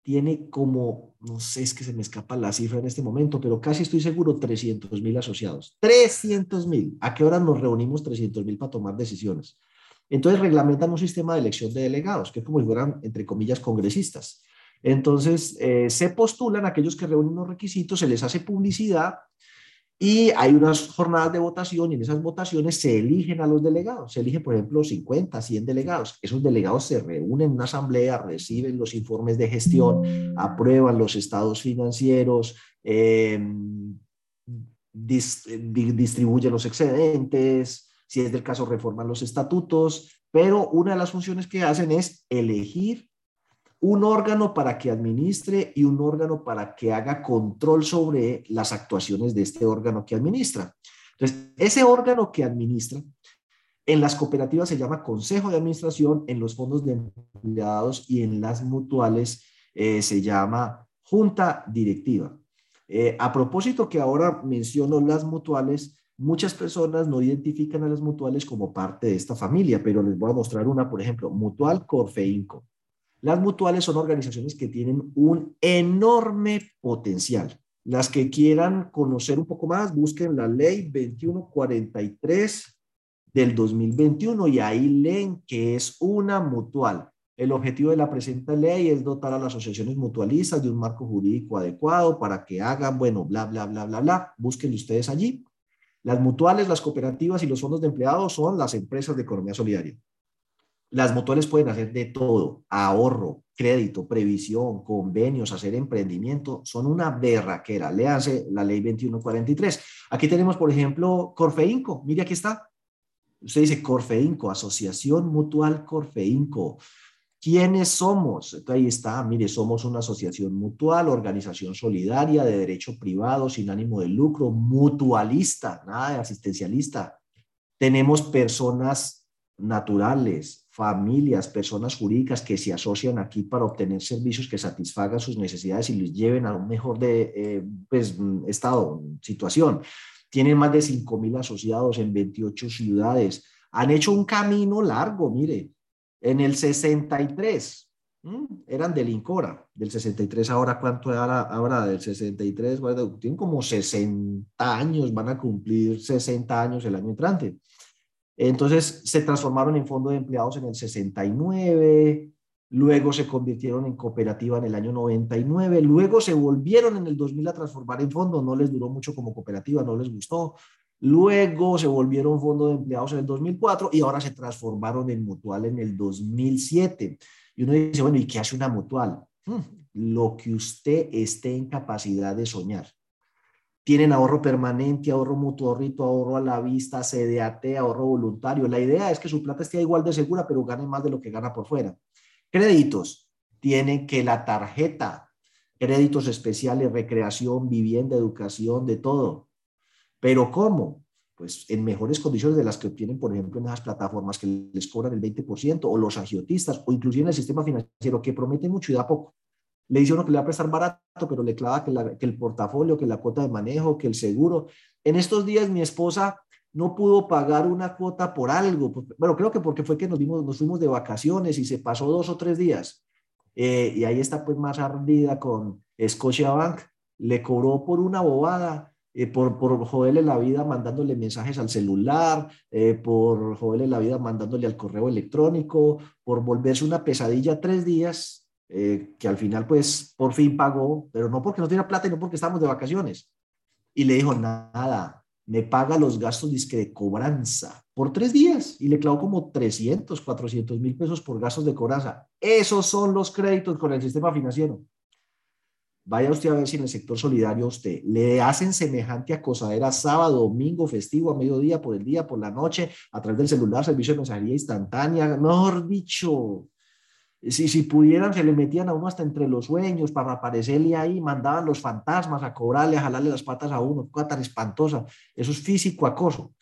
tiene como, no sé, es que se me escapa la cifra en este momento, pero casi estoy seguro, 300 mil asociados. 300 mil. ¿A qué hora nos reunimos 300 mil para tomar decisiones? Entonces reglamentan un sistema de elección de delegados, que es como si fueran, entre comillas, congresistas. Entonces eh, se postulan aquellos que reúnen los requisitos, se les hace publicidad y hay unas jornadas de votación y en esas votaciones se eligen a los delegados. Se eligen, por ejemplo, 50, 100 delegados. Esos delegados se reúnen en una asamblea, reciben los informes de gestión, aprueban los estados financieros, em, distribuyen los excedentes, si es del caso, reforman los estatutos, pero una de las funciones que hacen es elegir un órgano para que administre y un órgano para que haga control sobre las actuaciones de este órgano que administra. Entonces, ese órgano que administra en las cooperativas se llama Consejo de Administración, en los fondos de empleados y en las mutuales eh, se llama Junta Directiva. Eh, a propósito que ahora menciono las mutuales, muchas personas no identifican a las mutuales como parte de esta familia, pero les voy a mostrar una, por ejemplo, Mutual Corfeinco. Las mutuales son organizaciones que tienen un enorme potencial. Las que quieran conocer un poco más, busquen la ley 2143 del 2021 y ahí leen que es una mutual. El objetivo de la presente ley es dotar a las asociaciones mutualistas de un marco jurídico adecuado para que hagan, bueno, bla, bla, bla, bla, bla. Búsquenlo ustedes allí. Las mutuales, las cooperativas y los fondos de empleados son las empresas de economía solidaria. Las mutuales pueden hacer de todo, ahorro, crédito, previsión, convenios, hacer emprendimiento, son una berraquera. Léanse la ley 2143. Aquí tenemos, por ejemplo, Corfeinco. Mire, aquí está. Usted dice Corfeinco, Asociación Mutual Corfeinco. ¿Quiénes somos? Ahí está, mire, somos una asociación mutual, organización solidaria de derecho privado, sin ánimo de lucro, mutualista, nada de asistencialista. Tenemos personas naturales, familias, personas jurídicas que se asocian aquí para obtener servicios que satisfagan sus necesidades y les lleven a un mejor de, eh, pues, estado, situación. Tienen más de 5 mil asociados en 28 ciudades. Han hecho un camino largo, mire, en el 63, eran del Incora, del 63 ahora, ¿cuánto era ahora del 63? tienen como 60 años, van a cumplir 60 años el año entrante. Entonces se transformaron en fondo de empleados en el 69, luego se convirtieron en cooperativa en el año 99, luego se volvieron en el 2000 a transformar en fondo, no les duró mucho como cooperativa, no les gustó. Luego se volvieron fondo de empleados en el 2004 y ahora se transformaron en mutual en el 2007. Y uno dice, bueno, ¿y qué hace una mutual? Hmm, lo que usted esté en capacidad de soñar tienen ahorro permanente, ahorro mutuo, ahorro a la vista, CDAT, ahorro voluntario. La idea es que su plata esté igual de segura, pero gane más de lo que gana por fuera. Créditos, tienen que la tarjeta, créditos especiales, recreación, vivienda, educación, de todo. Pero ¿cómo? Pues en mejores condiciones de las que obtienen, por ejemplo, en esas plataformas que les cobran el 20%, o los agiotistas, o inclusive en el sistema financiero, que promete mucho y da poco le dice uno que le va a prestar barato, pero le clava que, el portafolio, que la cuota de manejo, que el seguro. En estos días mi esposa no pudo pagar una cuota por algo. Pues, bueno, creo que porque fue que nos, nos fuimos de vacaciones y se pasó dos o tres días. Eh, y ahí está pues más ardida con Bank. Le cobró por una bobada, eh, por, por joderle la vida mandándole mensajes al celular, eh, por joderle la vida mandándole al correo electrónico, por volverse una pesadilla tres días eh, que al final pues por fin pagó, pero no porque no tenía plata y no porque estábamos de vacaciones. Y le dijo, nada, me paga los gastos de cobranza por tres días y le clavó como 300, 400 mil pesos por gastos de cobranza. Esos son los créditos con el sistema financiero. Vaya usted a ver si en el sector solidario usted le hacen semejante acosadera sábado, domingo, festivo, a mediodía, por el día, por la noche, a través del celular, servicio de mensajería instantánea, mejor dicho, si, si pudieran, se le metían a uno hasta entre los sueños para aparecerle ahí, mandaban los fantasmas a cobrarle, a jalarle las patas a uno, cosa tan espantosa. Eso es físico acoso.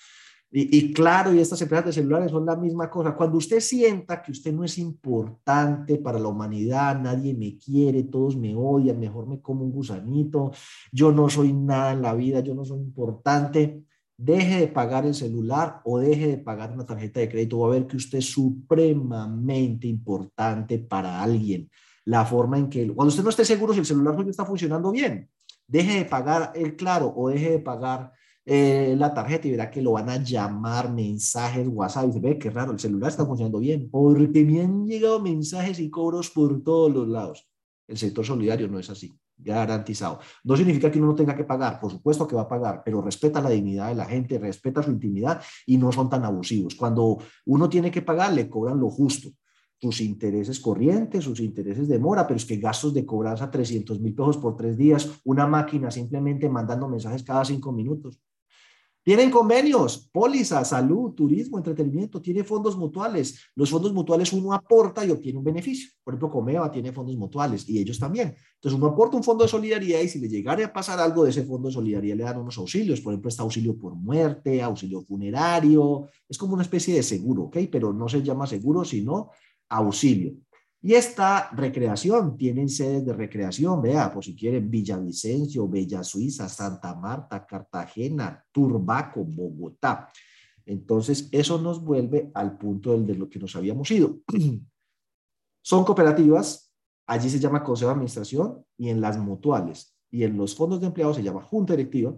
Y, claro, y estas empresas de celulares son la misma cosa. Cuando usted sienta que usted no es importante para la humanidad, nadie me quiere, todos me odian, mejor me como un gusanito, yo no soy nada en la vida, yo no soy importante, deje de pagar el celular o deje de pagar una tarjeta de crédito. Va a ver que usted es supremamente importante para alguien. La forma en que, cuando usted no esté seguro si el celular suyo está funcionando bien, deje de pagar el claro o deje de pagar eh, la tarjeta y verá que lo van a llamar mensajes, WhatsApp. Y se ve que raro, el celular está funcionando bien, porque me han llegado mensajes y cobros por todos los lados. El sector solidario no es así, garantizado. No significa que uno no tenga que pagar, por supuesto que va a pagar, pero respeta la dignidad de la gente, respeta su intimidad y no son tan abusivos. Cuando uno tiene que pagar, le cobran lo justo sus intereses corrientes, sus intereses de mora, pero es que gastos de cobranza 300 mil pesos por tres días, una máquina simplemente mandando mensajes cada cinco minutos. Tienen convenios, pólizas, salud, turismo, entretenimiento, tiene fondos mutuales. Los fondos mutuales uno aporta y obtiene un beneficio. Por ejemplo, Comeva tiene fondos mutuales y ellos también. Entonces uno aporta un fondo de solidaridad y si le llegara a pasar algo de ese fondo de solidaridad le dan unos auxilios. Por ejemplo, está auxilio por muerte, auxilio funerario. Es como una especie de seguro, ¿ok? Pero no se llama seguro, sino auxilio. Y esta recreación, tienen sedes de recreación, vea, por si quieren, Villavicencio, Bella Suiza, Santa Marta, Cartagena, Turbaco, Bogotá. Entonces, eso nos vuelve al punto del, de lo que nos habíamos ido. (clears throat) Son cooperativas, allí se llama Consejo de Administración, y en las mutuales y en los fondos de empleados se llama Junta Directiva.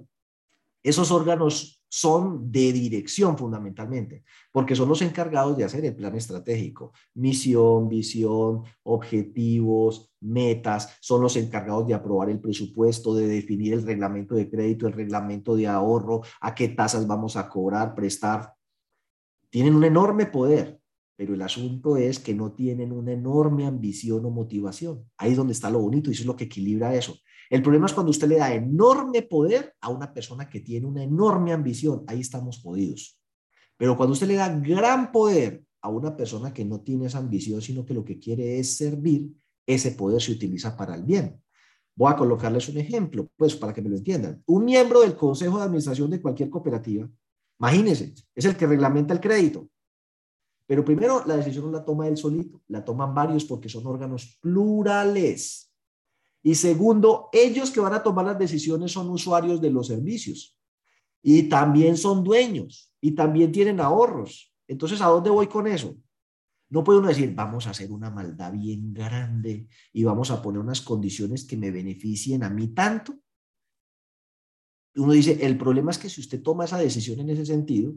Esos órganos son de dirección fundamentalmente, porque son los encargados de hacer el plan estratégico, misión, visión, objetivos, metas, son los encargados de aprobar el presupuesto, de definir el reglamento de crédito, el reglamento de ahorro, a qué tasas vamos a cobrar, prestar. Tienen un enorme poder, pero el asunto es que no tienen una enorme ambición o motivación. Ahí es donde está lo bonito y eso es lo que equilibra eso. El problema es cuando usted le da enorme poder a una persona que tiene una enorme ambición. Ahí estamos jodidos. Pero cuando usted le da gran poder a una persona que no tiene esa ambición, sino que lo que quiere es servir, ese poder se utiliza para el bien. Voy a colocarles un ejemplo, pues para que me lo entiendan. Un miembro del consejo de administración de cualquier cooperativa, imagínense, es el que reglamenta el crédito. Pero primero, la decisión no la toma él solito, la toman varios porque son órganos plurales. Y segundo, ellos que van a tomar las decisiones son usuarios de los servicios y también son dueños y también tienen ahorros. Entonces, ¿a dónde voy con eso? No puede uno decir, vamos a hacer una maldad bien grande y vamos a poner unas condiciones que me beneficien a mí tanto. Uno dice, el problema es que si usted toma esa decisión en ese sentido,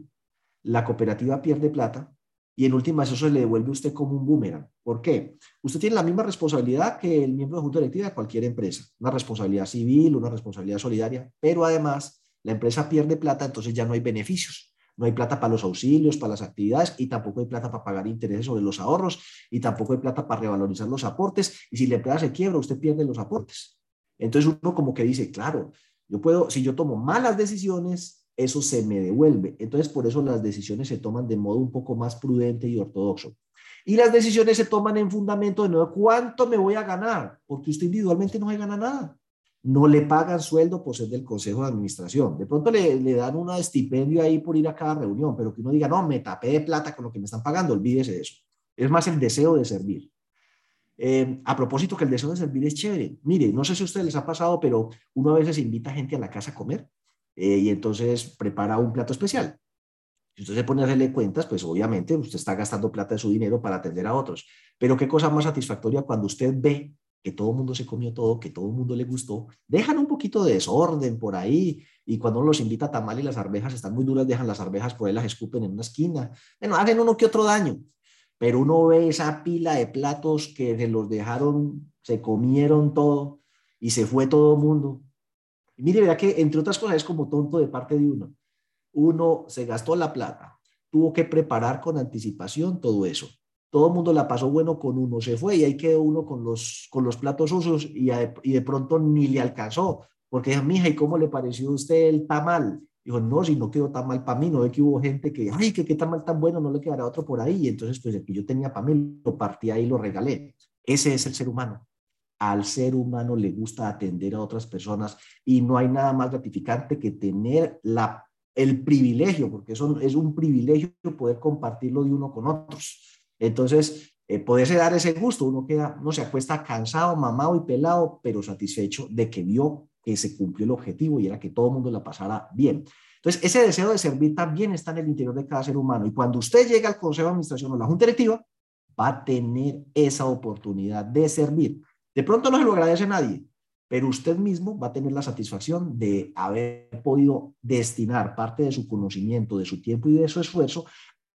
la cooperativa pierde plata y en última eso se le devuelve a usted como un boomerang. ¿Por qué? Usted tiene la misma responsabilidad que el miembro de junta directiva de cualquier empresa, una responsabilidad civil, una responsabilidad solidaria, pero además la empresa pierde plata, entonces ya no hay beneficios. No hay plata para los auxilios, para las actividades y tampoco hay plata para pagar intereses sobre los ahorros y tampoco hay plata para revalorizar los aportes. Y si la empresa se quiebra, usted pierde los aportes. Entonces uno como que dice, claro, yo puedo, si yo tomo malas decisiones, eso se me devuelve. Entonces, por eso las decisiones se toman de modo un poco más prudente y ortodoxo. Y las decisiones se toman en fundamento de nuevo, ¿cuánto me voy a ganar? Porque usted individualmente no se gana nada. No le pagan sueldo por ser del consejo de administración. De pronto le, le dan un estipendio ahí por ir a cada reunión, pero que uno diga, no, me tapé de plata con lo que me están pagando, olvídese de eso. Es más el deseo de servir. Eh, a propósito que el deseo de servir es chévere. Mire, no sé si a ustedes les ha pasado, pero uno a veces invita gente a la casa a comer eh, y entonces prepara un plato especial. Si usted se pone a hacerle cuentas, pues obviamente usted está gastando plata de su dinero para atender a otros. Pero qué cosa más satisfactoria cuando usted ve que todo el mundo se comió todo, que todo el mundo le gustó, dejan un poquito de desorden por ahí y cuando uno los invita a tamal y las arvejas están muy duras, dejan las arvejas por ahí, las escupen en una esquina. Bueno, hacen uno que otro daño, pero uno ve esa pila de platos que se los dejaron, se comieron todo y se fue todo el mundo y mire, verá que entre otras cosas es como tonto de parte de uno. Uno se gastó la plata, tuvo que preparar con anticipación todo eso. Todo el mundo la pasó bueno con uno, se fue y ahí quedó uno con los, con los platos usos y, y de pronto ni le alcanzó. Porque dijo, mija, ¿y cómo le pareció a usted el tamal? Dijo, no, si no quedó tan mal para mí, no ve que hubo gente que, ay, que qué tamal tan bueno, no le quedará otro por ahí. Y entonces, pues el que yo tenía para mí, lo partí ahí y lo regalé. Ese es el ser humano al ser humano le gusta atender a otras personas y no hay nada más gratificante que tener la, el privilegio, porque eso es un privilegio poder compartirlo de uno con otros. Entonces, eh, poderse dar ese gusto, uno queda, no se acuesta cansado, mamado y pelado, pero satisfecho de que vio que se cumplió el objetivo y era que todo el mundo la pasara bien. Entonces, ese deseo de servir también está en el interior de cada ser humano. Y cuando usted llega al Consejo de Administración o la Junta Directiva, va a tener esa oportunidad de servir. De pronto no se lo agradece a nadie, pero usted mismo va a tener la satisfacción de haber podido destinar parte de su conocimiento, de su tiempo y de su esfuerzo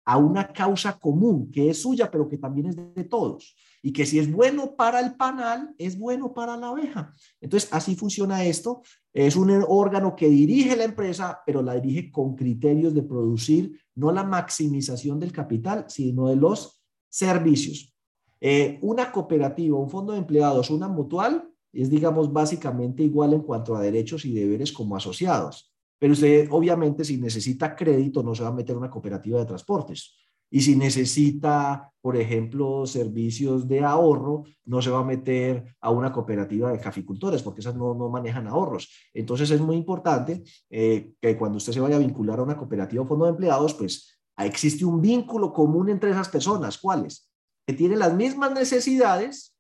a una causa común que es suya, pero que también es de todos. Y que si es bueno para el panal, es bueno para la abeja. Entonces, así funciona esto. Es un órgano que dirige la empresa, pero la dirige con criterios de producir no la maximización del capital, sino de los servicios. Eh, una cooperativa, un fondo de empleados, una mutual, es, digamos, básicamente igual en cuanto a derechos y deberes como asociados. Pero usted, obviamente, si necesita crédito, no se va a meter a una cooperativa de transportes. Y si necesita, por ejemplo, servicios de ahorro, no se va a meter a una cooperativa de caficultores, porque esas no, no manejan ahorros. Entonces es muy importante eh, que cuando usted se vaya a vincular a una cooperativa o fondo de empleados, pues existe un vínculo común entre esas personas. ¿Cuáles? Que tienen las mismas necesidades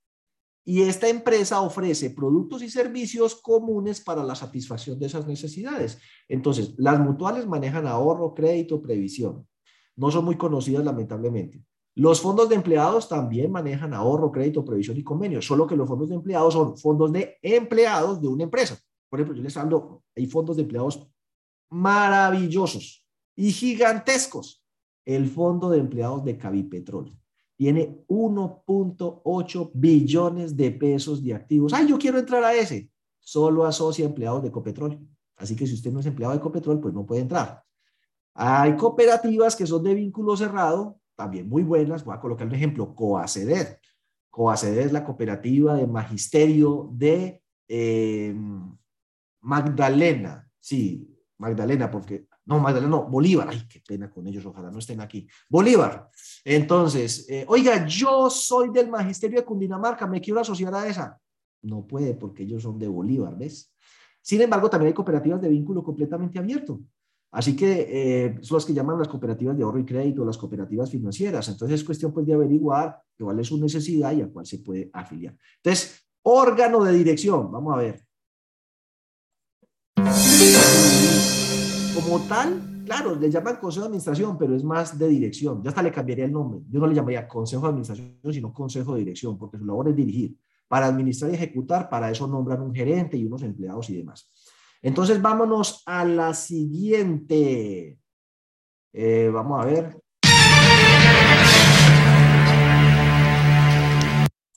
y esta empresa ofrece productos y servicios comunes para la satisfacción de esas necesidades. Entonces, las mutuales manejan ahorro, crédito, previsión. No son muy conocidas, lamentablemente. Los fondos de empleados también manejan ahorro, crédito, previsión y convenio, solo que los fondos de empleados son fondos de empleados de una empresa. Por ejemplo, yo les hablo, hay fondos de empleados maravillosos y gigantescos. El fondo de empleados de Cavipetrol tiene 1.8 billones de pesos de activos. Ay, yo quiero entrar a ese. Solo asocia empleados de Copetrol. Así que si usted no es empleado de Copetrol, pues no puede entrar. Hay cooperativas que son de vínculo cerrado, también muy buenas. Voy a colocar un ejemplo, Coaceder. Coaceder es la cooperativa de magisterio de eh, Magdalena. Sí, Magdalena, porque no, Magdalena, no, Bolívar. Ay, qué pena con ellos, ojalá no estén aquí. Bolívar. Entonces, eh, oiga, yo soy del magisterio de Cundinamarca, me quiero asociar a esa. No puede porque ellos son de Bolívar, ¿ves? Sin embargo, también hay cooperativas de vínculo completamente abierto. Así que eh, son las que llaman las cooperativas de ahorro y crédito, las cooperativas financieras. Entonces es cuestión pues de averiguar cuál es su necesidad y a cuál se puede afiliar. Entonces, órgano de dirección, vamos a ver como tal, claro, le llaman consejo de administración, pero es más de dirección. Ya hasta le cambiaría el nombre. Yo no le llamaría consejo de administración, sino consejo de dirección, porque su labor es dirigir. Para administrar y ejecutar, para eso nombran un gerente y unos empleados y demás. Entonces, vámonos a la siguiente. Eh, vamos a ver.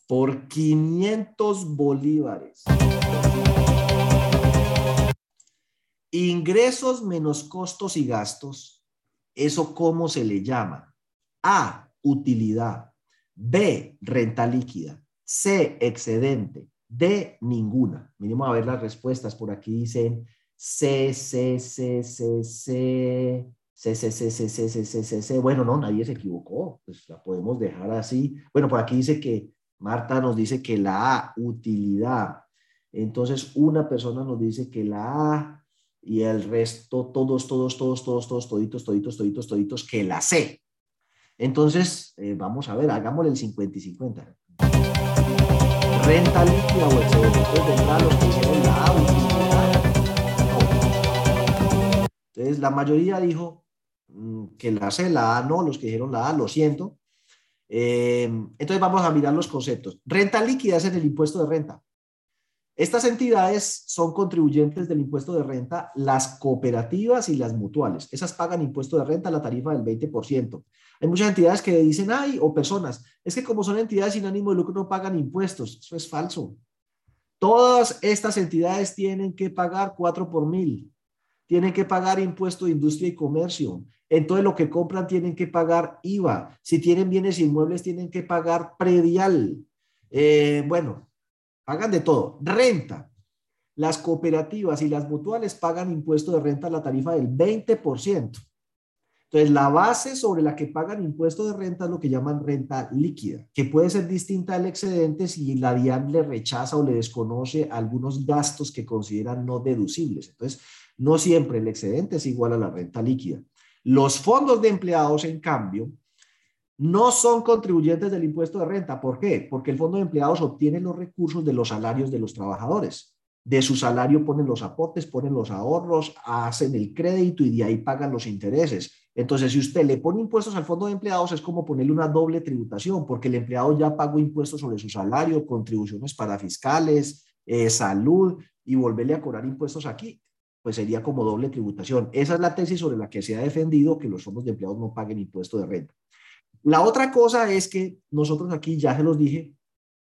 Por 500 bolívares. Ingresos menos costos y gastos. ¿Eso cómo se le llama? A, utilidad. B, renta líquida. C, excedente. D, ninguna. Mínimo a ver las respuestas. Por aquí dicen C, C, C, C, C. C, C, C, C, C, C, C, C, C. Bueno, no, nadie se equivocó. Pues la podemos dejar así. Bueno, por aquí dice que Marta nos dice que la A, utilidad. Entonces, una persona nos dice que la A, y el resto, todos, todos, todos, todos, todos, toditos, toditos, toditos, toditos, que la sé. Entonces, eh, vamos a ver, hagámosle el 50 y 50. Renta líquida o vendrá los que hicieron la A Entonces, la mayoría dijo mm, que la C, la A no, los que dijeron la A, lo siento. Eh, entonces, vamos a mirar los conceptos. Renta líquida es el impuesto de renta. Estas entidades son contribuyentes del impuesto de renta, las cooperativas y las mutuales. Esas pagan impuesto de renta a la tarifa del 20%. Hay muchas entidades que dicen, ay, o personas, es que como son entidades sin ánimo de lucro no pagan impuestos. Eso es falso. Todas estas entidades tienen que pagar 4 por mil. Tienen que pagar impuesto de industria y comercio. Entonces lo que compran tienen que pagar IVA. Si tienen bienes inmuebles tienen que pagar predial. Eh, bueno, pagan de todo. Renta. Las cooperativas y las mutuales pagan impuesto de renta a la tarifa del 20%. Entonces, la base sobre la que pagan impuesto de renta es lo que llaman renta líquida, que puede ser distinta al excedente si la DIAN le rechaza o le desconoce algunos gastos que consideran no deducibles. Entonces, No siempre el excedente es igual a la renta líquida. Los fondos de empleados, en cambio, no son contribuyentes del impuesto de renta. ¿Por qué? Porque el fondo de empleados obtiene los recursos de los salarios de los trabajadores. De su salario ponen los aportes, ponen los ahorros, hacen el crédito y de ahí pagan los intereses. Entonces, si usted le pone impuestos al fondo de empleados, es como ponerle una doble tributación, porque el empleado ya pagó impuestos sobre su salario, contribuciones para fiscales, eh, salud, y volverle a cobrar impuestos aquí, pues sería como doble tributación. Esa es la tesis sobre la que se ha defendido que los fondos de empleados no paguen impuesto de renta. La otra cosa es que nosotros aquí, ya se los dije,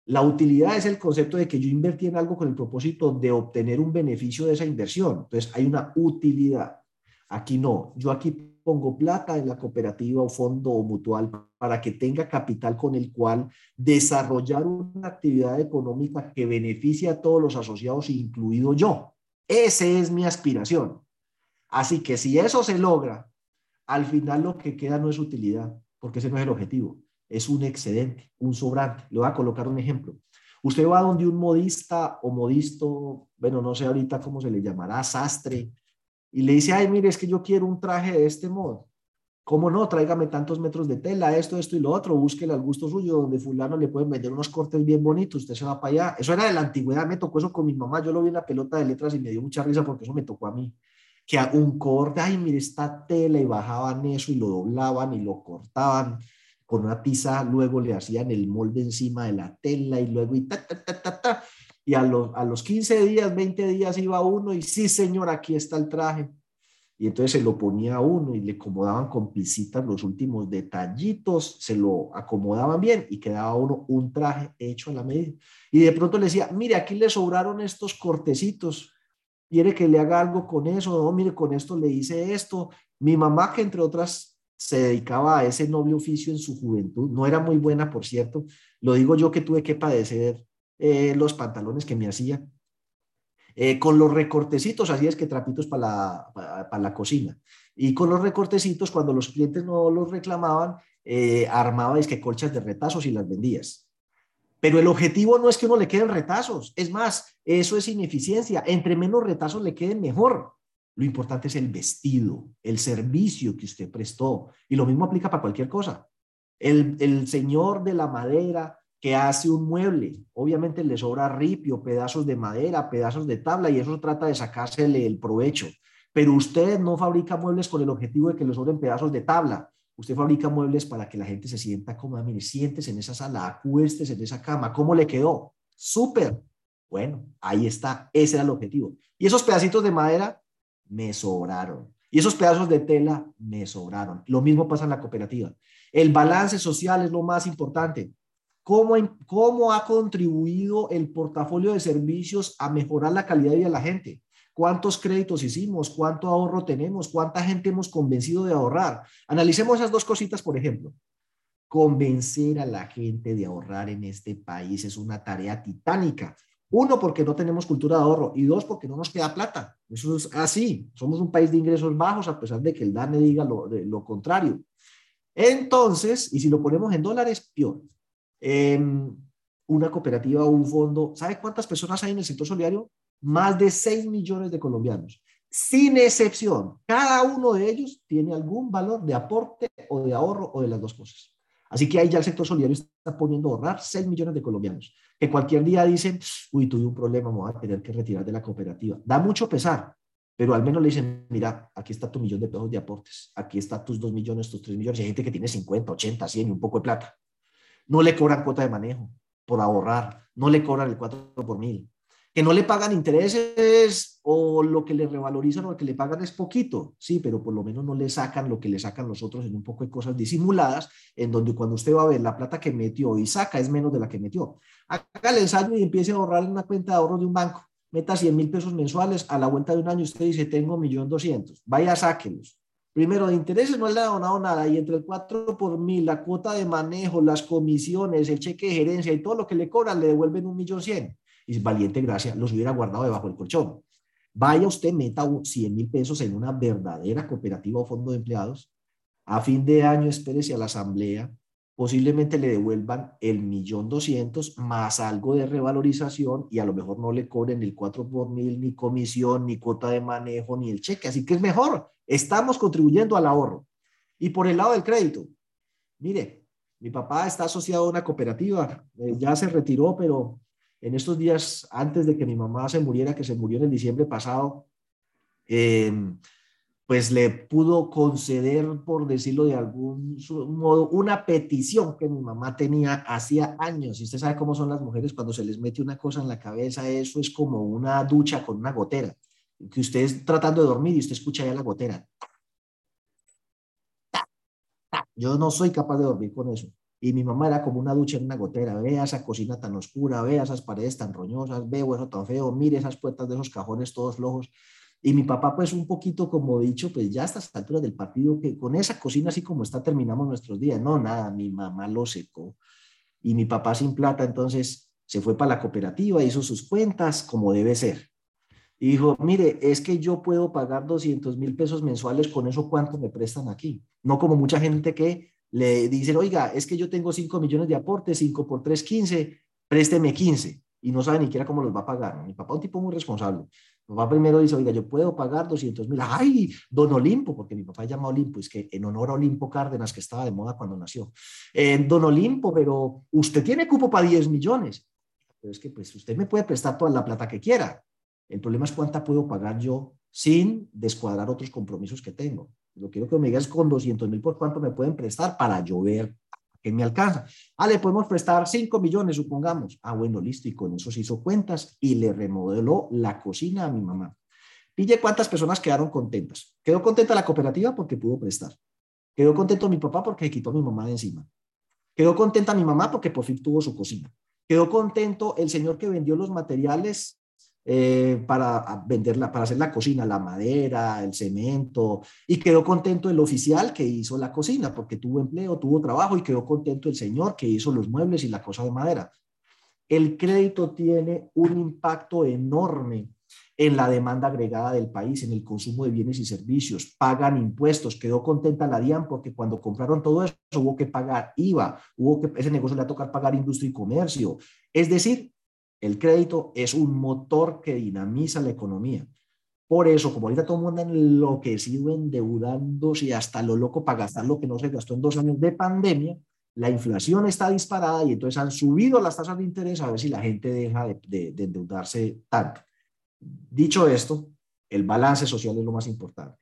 la utilidad es el concepto de que yo invertí en algo con el propósito de obtener un beneficio de esa inversión. Entonces, hay una utilidad. Aquí no. Yo aquí pongo plata en la cooperativa o fondo o mutual para que tenga capital con el cual desarrollar una actividad económica que beneficie a todos los asociados, incluido yo. Esa es mi aspiración. Así que si eso se logra, al final lo que queda no es utilidad, porque ese no es el objetivo, es un excedente, un sobrante. Le voy a colocar un ejemplo. Usted va donde un modista o modisto, bueno, no sé ahorita cómo se le llamará, sastre, y le dice, ay, mire, es que yo quiero un traje de este modo. ¿Cómo no? Tráigame tantos metros de tela, esto, esto y lo otro, búsquele al gusto suyo, donde fulano le pueden vender unos cortes bien bonitos, usted se va para allá. Eso era de la antigüedad, me tocó eso con mi mamá, yo lo vi en la pelota de letras y me dio mucha risa porque eso me tocó a mí que un corte, ay, mire esta tela y bajaban eso y lo doblaban y lo cortaban con una tiza, luego le hacían el molde encima de la tela y luego y ta, ta, ta, ta, ta. Y a los, a los 15 días, 20 días iba uno y sí, señor, aquí está el traje. Y entonces se lo ponía uno y le acomodaban con pisitas los últimos detallitos, se lo acomodaban bien y quedaba uno un traje hecho a la medida. Y de pronto le decía, mire, aquí le sobraron estos cortecitos quiere que le haga algo con eso, no, mire, con esto le hice esto. Mi mamá, que entre otras se dedicaba a ese noble oficio en su juventud, no era muy buena, por cierto, lo digo yo que tuve que padecer eh, los pantalones que me hacía, eh, con los recortecitos, así es que trapitos para la, la cocina. Y con los recortecitos, cuando los clientes no los reclamaban, eh, armaba es que colchas de retazos y las vendías. Pero el objetivo no es que uno le queden retazos. Es más, eso es ineficiencia. Entre menos retazos le queden mejor. Lo importante es el vestido, el servicio que usted prestó. Y lo mismo aplica para cualquier cosa. El, el señor de la madera que hace un mueble, obviamente le sobra ripio, pedazos de madera, pedazos de tabla y eso trata de sacársele el provecho. Pero usted no fabrica muebles con el objetivo de que le sobren pedazos de tabla. Usted fabrica muebles para que la gente se sienta cómoda. Mire, siéntese en esa sala, acuestes en esa cama. ¿Cómo le quedó? Súper. Bueno, ahí está. Ese era el objetivo. Y esos pedacitos de madera me sobraron. Y esos pedazos de tela me sobraron. Lo mismo pasa en la cooperativa. El balance social es lo más importante. ¿Cómo, ¿Cómo ha contribuido el portafolio de servicios a mejorar la calidad de vida de la gente? ¿Cuántos créditos hicimos? ¿Cuánto ahorro tenemos? ¿Cuánta gente hemos convencido de ahorrar? Analicemos esas dos cositas, por ejemplo. Convencer a la gente de ahorrar en este país es una tarea titánica. Uno, porque no tenemos cultura de ahorro y dos, porque no nos queda plata. Eso es así. Somos un país de ingresos bajos a pesar de que el DANE diga lo, contrario. Entonces, y si lo ponemos en dólares, peor. Em, una cooperativa o un fondo, ¿sabe cuántas personas hay en el sector solidario? Más de 6 millones de colombianos, sin excepción. Cada uno de ellos tiene algún valor de aporte o de ahorro o de las dos cosas. Así que ahí ya el sector solidario está poniendo a ahorrar 6 millones de colombianos, que cualquier día dicen, uy, tuve un problema, me voy a tener que retirar de la cooperativa. Da mucho pesar, pero al menos le dicen, mira, aquí está tu millón de pesos de aportes, aquí está tus 2 millones, tus 3 millones, hay gente que tiene 50, 80, 100 y un poco de plata. No le cobran cuota de manejo por ahorrar, no le cobran el 4 por mil, que no le pagan intereses o lo que le revalorizan o lo que le pagan es poquito, sí, pero por lo menos no le sacan lo que le sacan los otros en un poco de cosas disimuladas, en donde cuando usted va a ver la plata que metió y saca es menos de la que metió. Haga el ensayo y empiece a ahorrar en una cuenta de ahorro de un banco. Meta 100 mil pesos mensuales, a la vuelta de un año usted dice, tengo 1.200.000, vaya, sáquenlos. Primero, de intereses no le ha donado nada y entre el 4 por mil, la cuota de manejo, las comisiones, el cheque de gerencia y todo lo que le cobran, le devuelven un millón cien y valiente gracia los hubiera guardado debajo del colchón. Vaya usted, meta 100 mil pesos en una verdadera cooperativa o fondo de empleados. A fin de año, espérese a la asamblea, posiblemente le devuelvan el millón doscientos más algo de revalorización y a lo mejor no le cobren el 4 por mil, ni comisión, ni cuota de manejo, ni el cheque. Así que es mejor. Estamos contribuyendo al ahorro. Y por el lado del crédito, mire, mi papá está asociado a una cooperativa, eh, ya se retiró, pero en estos días, antes de que mi mamá se muriera, que se murió en el diciembre pasado, eh, pues le pudo conceder, por decirlo de algún modo, una petición que mi mamá tenía hacía años. Y usted sabe cómo son las mujeres cuando se les mete una cosa en la cabeza, eso es como una ducha con una gotera, que usted es tratando de dormir y usted escucha ya la gotera. Yo no soy capaz de dormir con eso. Y mi mamá era como una ducha en una gotera. Vea esa cocina tan oscura, vea esas paredes tan roñosas, veo eso tan feo, mire esas puertas de esos cajones todos flojos. Y mi papá, pues un poquito como dicho, pues ya a estas alturas del partido, que con esa cocina así como está, terminamos nuestros días. No, nada, mi mamá lo secó. Y mi papá sin plata, entonces se fue para la cooperativa, hizo sus cuentas como debe ser. Y dijo, mire, es que yo puedo pagar 200 mil pesos mensuales, con eso cuánto me prestan aquí. No como mucha gente que le dicen, oiga, es que yo tengo 5 millones de aportes, 5 por 3, 15, présteme 15. Y no sabe ni siquiera cómo los va a pagar. Mi papá es un tipo muy responsable. Mi papá primero dice, oiga, yo puedo pagar 200 mil. ¡Ay, don Olimpo! Porque mi papá llama Olimpo, es que en honor a Olimpo Cárdenas, que estaba de moda cuando nació. Eh, don Olimpo, pero usted tiene cupo para 10 millones. Pero es que pues usted me puede prestar toda la plata que quiera. El problema es cuánta puedo pagar yo sin descuadrar otros compromisos que tengo. Lo quiero que me digas con 200 mil por cuánto me pueden prestar para yo ver que me alcanza. Ah, le podemos prestar 5 millones, supongamos. Ah, bueno, listo. Y con eso se hizo cuentas y le remodeló la cocina a mi mamá. Pille cuántas personas quedaron contentas. Quedó contenta la cooperativa porque pudo prestar. Quedó contento mi papá porque quitó a mi mamá de encima. Quedó contenta mi mamá porque por fin tuvo su cocina. Quedó contento el señor que vendió los materiales eh, para venderla, para hacer la cocina, la madera, el cemento, y quedó contento el oficial que hizo la cocina, porque tuvo empleo, tuvo trabajo, y quedó contento el señor que hizo los muebles y la cosa de madera. El crédito tiene un impacto enorme en la demanda agregada del país, en el consumo de bienes y servicios, pagan impuestos, quedó contenta la DIAN porque cuando compraron todo eso hubo que pagar IVA, hubo que ese negocio le va a tocar pagar industria y comercio. Es decir, el crédito es un motor que dinamiza la economía. Por eso, como ahorita todo el mundo anda enloquecido, endeudándose y hasta lo loco para gastar lo que no se gastó en dos años de pandemia, la inflación está disparada y entonces han subido las tasas de interés a ver si la gente deja de, de endeudarse tanto. Dicho esto, el balance social es lo más importante.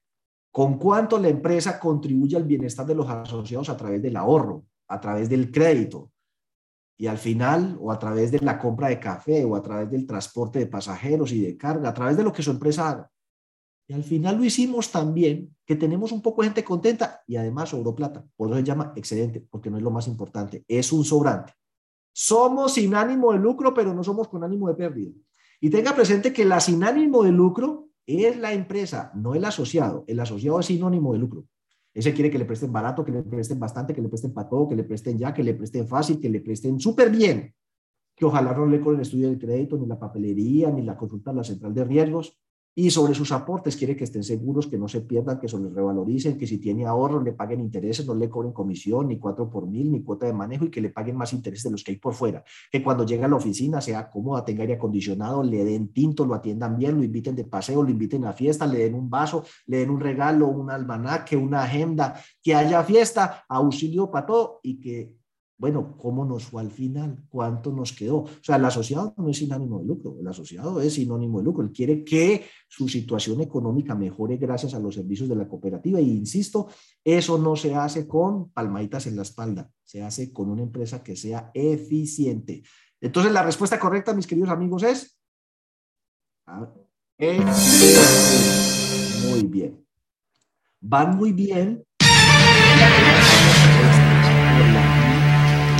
¿Con cuánto la empresa contribuye al bienestar de los asociados a través del ahorro, a través del crédito, y al final, o a través de la compra de café, o a través del transporte de pasajeros y de carga, a través de lo que su empresa haga. Y al final lo hicimos también, que tenemos un poco de gente contenta y además sobró plata. Por eso se llama excedente, porque no es lo más importante, es un sobrante. Somos sin ánimo de lucro, pero no somos con ánimo de pérdida. Y tenga presente que la sin ánimo de lucro es la empresa, no el asociado. El asociado es sinónimo de lucro. Ese quiere que le presten barato, que le presten bastante, que le presten para todo, que le presten ya, que le presten fácil, que le presten súper bien. Que ojalá no le con el estudio del crédito, ni la papelería, ni la consulta a la central de riesgos, y sobre sus aportes quiere que estén seguros, que no se pierdan, que se les revaloricen, que si tiene ahorros le paguen intereses, no le cobren comisión, ni cuatro por mil, ni cuota de manejo y que le paguen más intereses de los que hay por fuera. Que cuando llegue a la oficina sea cómoda, tenga aire acondicionado, le den tinto, lo atiendan bien, lo inviten de paseo, lo inviten a fiesta, le den un vaso, le den un regalo, un almanaque, una agenda, que haya fiesta, auxilio para todo y que bueno, ¿cómo nos fue al final? ¿Cuánto nos quedó? O sea, el asociado no es sinónimo de lucro, el asociado es sinónimo de lucro. Él quiere que su situación económica mejore gracias a los servicios de la cooperativa. Y insisto, eso no se hace con palmaditas en la espalda, se hace con una empresa que sea eficiente. Entonces, la respuesta correcta, mis queridos amigos, es... Ah, muy bien. Van muy bien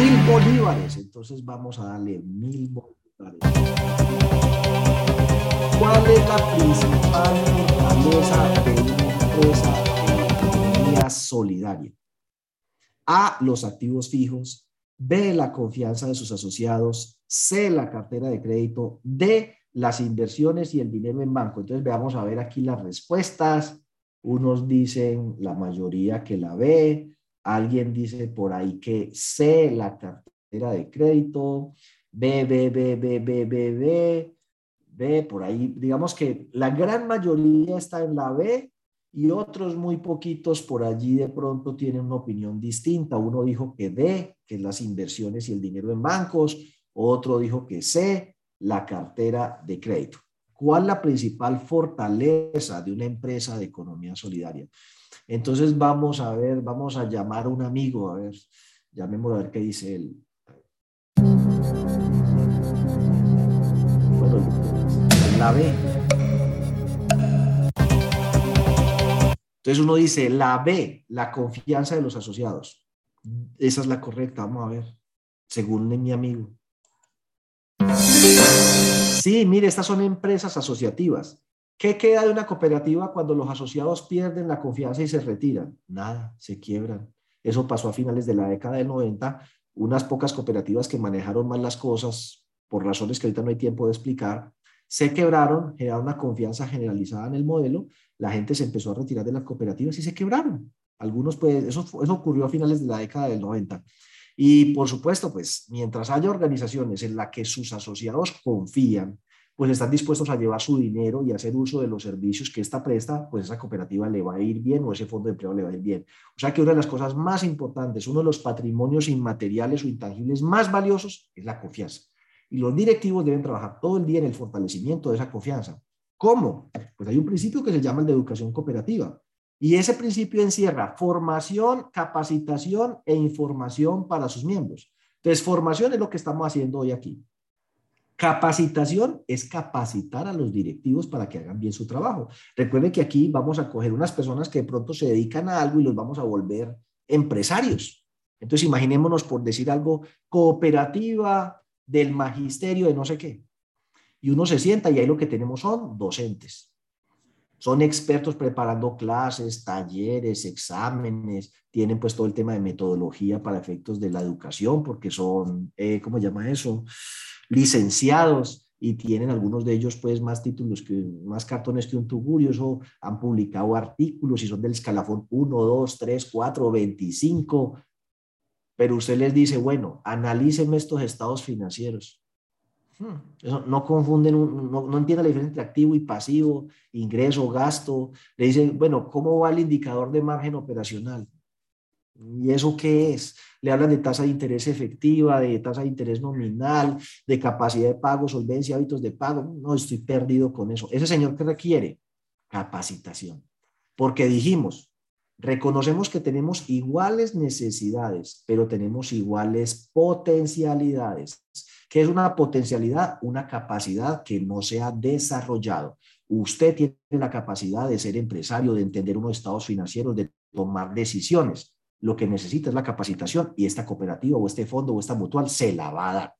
mil bolívares. Entonces vamos a darle mil bolívares. ¿Cuál es la principal fortaleza de una empresa economía solidaria? A, los activos fijos. B, la confianza de sus asociados. C, la cartera de crédito. D, las inversiones y el dinero en banco. Entonces veamos a ver aquí las respuestas. Unos dicen la mayoría que la B, Alguien dice por ahí que C, la cartera de crédito, B, B, B, B, B, B, B, B, por ahí, digamos que la gran mayoría está en la B y otros muy poquitos por allí de pronto tienen una opinión distinta. Uno dijo que D, que es las inversiones y el dinero en bancos, otro dijo que C, la cartera de crédito. ¿Cuál la principal fortaleza de una empresa de economía solidaria? Entonces vamos a ver, vamos a llamar a un amigo, a ver, llamémoslo a ver qué dice él. Bueno, la B. Entonces uno dice, la B, la confianza de los asociados. Esa es la correcta, vamos a ver, según mi amigo. Sí, mire, estas son empresas asociativas. ¿Qué queda de una cooperativa cuando los asociados pierden la confianza y se retiran? Nada, se quiebran. Eso pasó a finales de la década del 90. Unas pocas cooperativas que manejaron mal las cosas, por razones que ahorita no hay tiempo de explicar, se quebraron, generaron una confianza generalizada en el modelo, la gente se empezó a retirar de las cooperativas y se quebraron. Algunos, pues, eso, eso ocurrió a finales de la década del 90. Y por supuesto, pues mientras haya organizaciones en las que sus asociados confían, pues están dispuestos a llevar su dinero y hacer uso de los servicios que esta presta, pues esa cooperativa le va a ir bien o ese fondo de empleo le va a ir bien. O sea que una de las cosas más importantes, uno de los patrimonios inmateriales o intangibles más valiosos es la confianza. Y los directivos deben trabajar todo el día en el fortalecimiento de esa confianza. ¿Cómo? Pues hay un principio que se llama el de educación cooperativa. Y ese principio encierra formación, capacitación e información para sus miembros. Entonces, formación es lo que estamos haciendo hoy aquí. Capacitación es capacitar a los directivos para que hagan bien su trabajo. Recuerden que aquí vamos a coger unas personas que de pronto se dedican a algo y los vamos a volver empresarios. Entonces, imaginémonos, por decir algo, cooperativa del magisterio de no sé qué. Y uno se sienta y ahí lo que tenemos son docentes son expertos preparando clases, talleres, exámenes, tienen pues todo el tema de metodología para efectos de la educación, porque son, eh, ¿cómo se llama eso? Licenciados y tienen algunos de ellos pues más títulos, que más cartones que un tugurio, eso han publicado artículos y son del escalafón 1, 2, 3, 4, 25, pero usted les dice, bueno, analícenme estos estados financieros eso no confunden, no, no entienden la diferencia entre activo y pasivo, ingreso, gasto. Le dicen, bueno, ¿cómo va el indicador de margen operacional? ¿Y eso qué es? Le hablan de tasa de interés efectiva, de tasa de interés nominal, de capacidad de pago, solvencia, hábitos de pago. No, estoy perdido con eso. Ese señor que requiere capacitación. Porque dijimos, reconocemos que tenemos iguales necesidades, pero tenemos iguales potencialidades. ¿Qué es una potencialidad? Una capacidad que no se ha desarrollado. Usted tiene la capacidad de ser empresario, de entender unos estados financieros, de tomar decisiones. Lo que necesita es la capacitación y esta cooperativa o este fondo o esta mutual se la va a dar.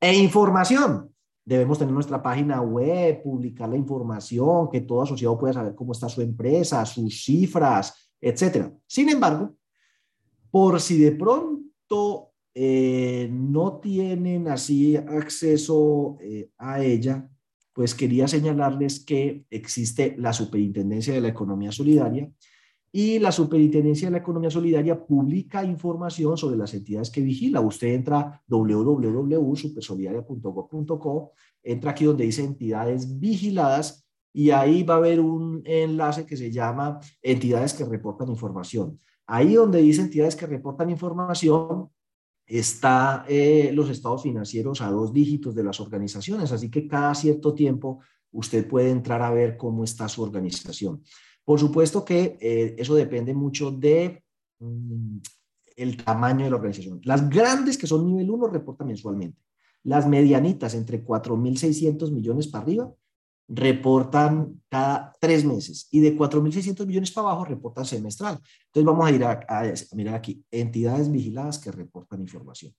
E información. Debemos tener nuestra página web, publicar la información, que todo asociado pueda saber cómo está su empresa, sus cifras, etcétera. Sin embargo, por si de pronto eh, no tienen así acceso eh, a ella, pues quería señalarles que existe la Superintendencia de la Economía Solidaria y la Superintendencia de la Economía Solidaria publica información sobre las entidades que vigila. Usted entra www.supersolidaria.gov.co, entra aquí donde dice entidades vigiladas y ahí va a haber un enlace que se llama entidades que reportan información. Ahí donde dice entidades que reportan información, está eh, los estados financieros a dos dígitos de las organizaciones, así que cada cierto tiempo usted puede entrar a ver cómo está su organización. Por supuesto que eh, eso depende mucho de mm, el tamaño de la organización. Las grandes que son nivel 1 reportan mensualmente. Las medianitas entre 4.600 millones para arriba reportan cada tres meses y de 4.600 millones para abajo reportan semestral. Entonces vamos a ir a, mirar aquí, entidades vigiladas que reportan información.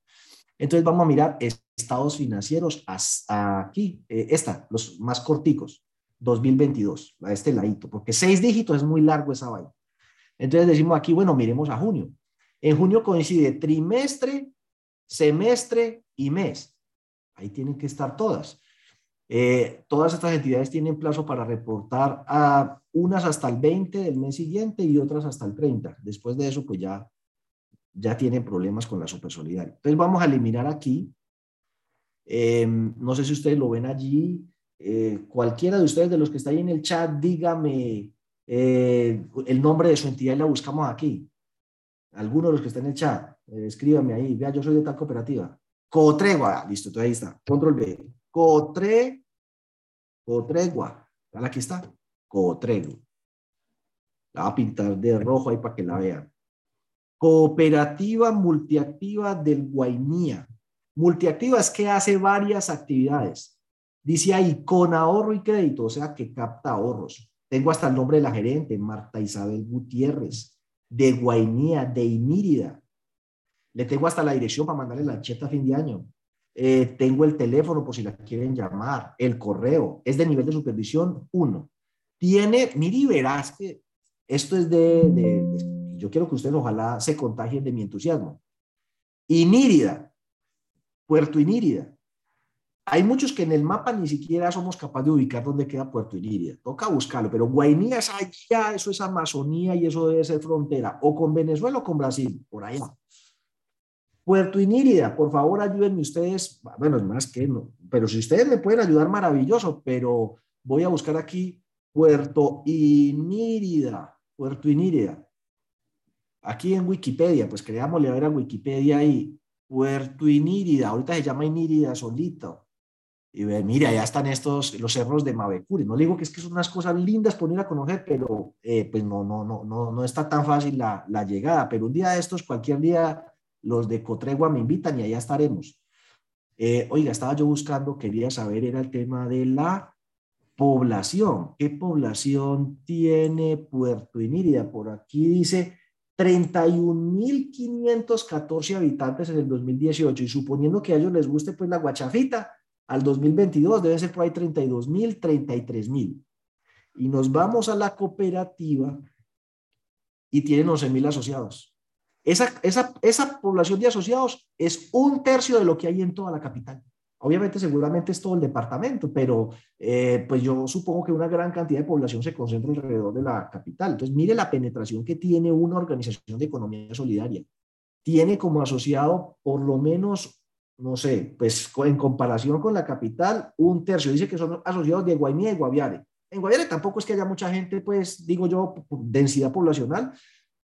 Entonces vamos a mirar estados financieros hasta aquí, eh, los más corticos, 2022, a este ladito, porque seis dígitos es muy largo esa vaina. Entonces decimos aquí, bueno, miremos a junio. En junio coincide trimestre, semestre y mes. Ahí tienen que estar todas. Eh, todas estas entidades tienen plazo para reportar a unas hasta el 20 del mes siguiente y otras hasta el 30. Después de eso, pues ya ya tienen problemas con la supersolidaria. Entonces vamos a eliminar aquí. Em, no sé si ustedes lo ven allí. Eh, cualquiera de ustedes de los que está ahí en el chat, dígame eh, el nombre de su entidad y la buscamos aquí. Alguno de los que está en el chat, eh, escríbame ahí. Vea, yo soy de tal cooperativa. Cotregua, listo, ahí está. Control B. Cotre, Cotregua. Aquí está. Cotregua. La va a pintar de rojo ahí para que la vean. Cooperativa Multiactiva del Guainía. Multiactiva es que hace varias actividades. Dice ahí, con ahorro y crédito, o sea, que capta ahorros. Tengo hasta el nombre de la gerente, Marta Isabel Gutiérrez, de Guainía, de Inírida. Le tengo hasta la dirección para mandarle la cheta a fin de año. Eh, tengo el teléfono por si la quieren llamar, el correo. Es de nivel de supervisión 1. Tiene, mire y verás que esto es de yo quiero que ustedes ojalá se contagien de mi entusiasmo. Inírida, Puerto Inírida. Hay muchos que en el mapa ni siquiera somos capaces de ubicar dónde queda Puerto Inírida. Toca buscarlo, pero Guainía es allá, eso es Amazonía y eso debe ser frontera, o con Venezuela o con Brasil, por allá. Puerto Inírida, por favor ayúdenme ustedes, bueno, es más que no, pero si ustedes me pueden ayudar, maravilloso, pero voy a buscar aquí Puerto Inírida, Puerto Inírida. Aquí en Wikipedia, pues creámosle a ver a Wikipedia ahí, Puerto Inírida, ahorita se llama Inírida solito. Y ve, mira, ya están estos, los cerros de Mavecure. No le digo que es que son unas cosas lindas por ir a conocer, pero eh, pues no, no, no, no, no está tan fácil la, la llegada. Pero un día de estos, cualquier día, los de Cotregua me invitan y allá estaremos. Eh, oiga, estaba yo buscando, quería saber, era el tema de la población. ¿Qué población tiene Puerto Inírida? Por aquí dice 31.514 habitantes en el 2018 y suponiendo que a ellos les guste pues la guachafita, al 2022 debe ser por ahí 32.000, 33.000. Y nos vamos a la cooperativa y tienen 11.000 asociados. Esa, esa, esa población de asociados es un tercio de lo que hay en toda la capital. Obviamente, seguramente es todo el departamento, pero eh, pues yo supongo que una gran cantidad de población se concentra alrededor de la capital. Entonces, mire la penetración que tiene una organización de economía solidaria. Tiene como asociado por lo menos, no sé, pues en comparación con la capital, un tercio. Dice que son asociados de Guainía y Guaviare. En Guaviare tampoco es que haya mucha gente, pues digo yo, densidad poblacional.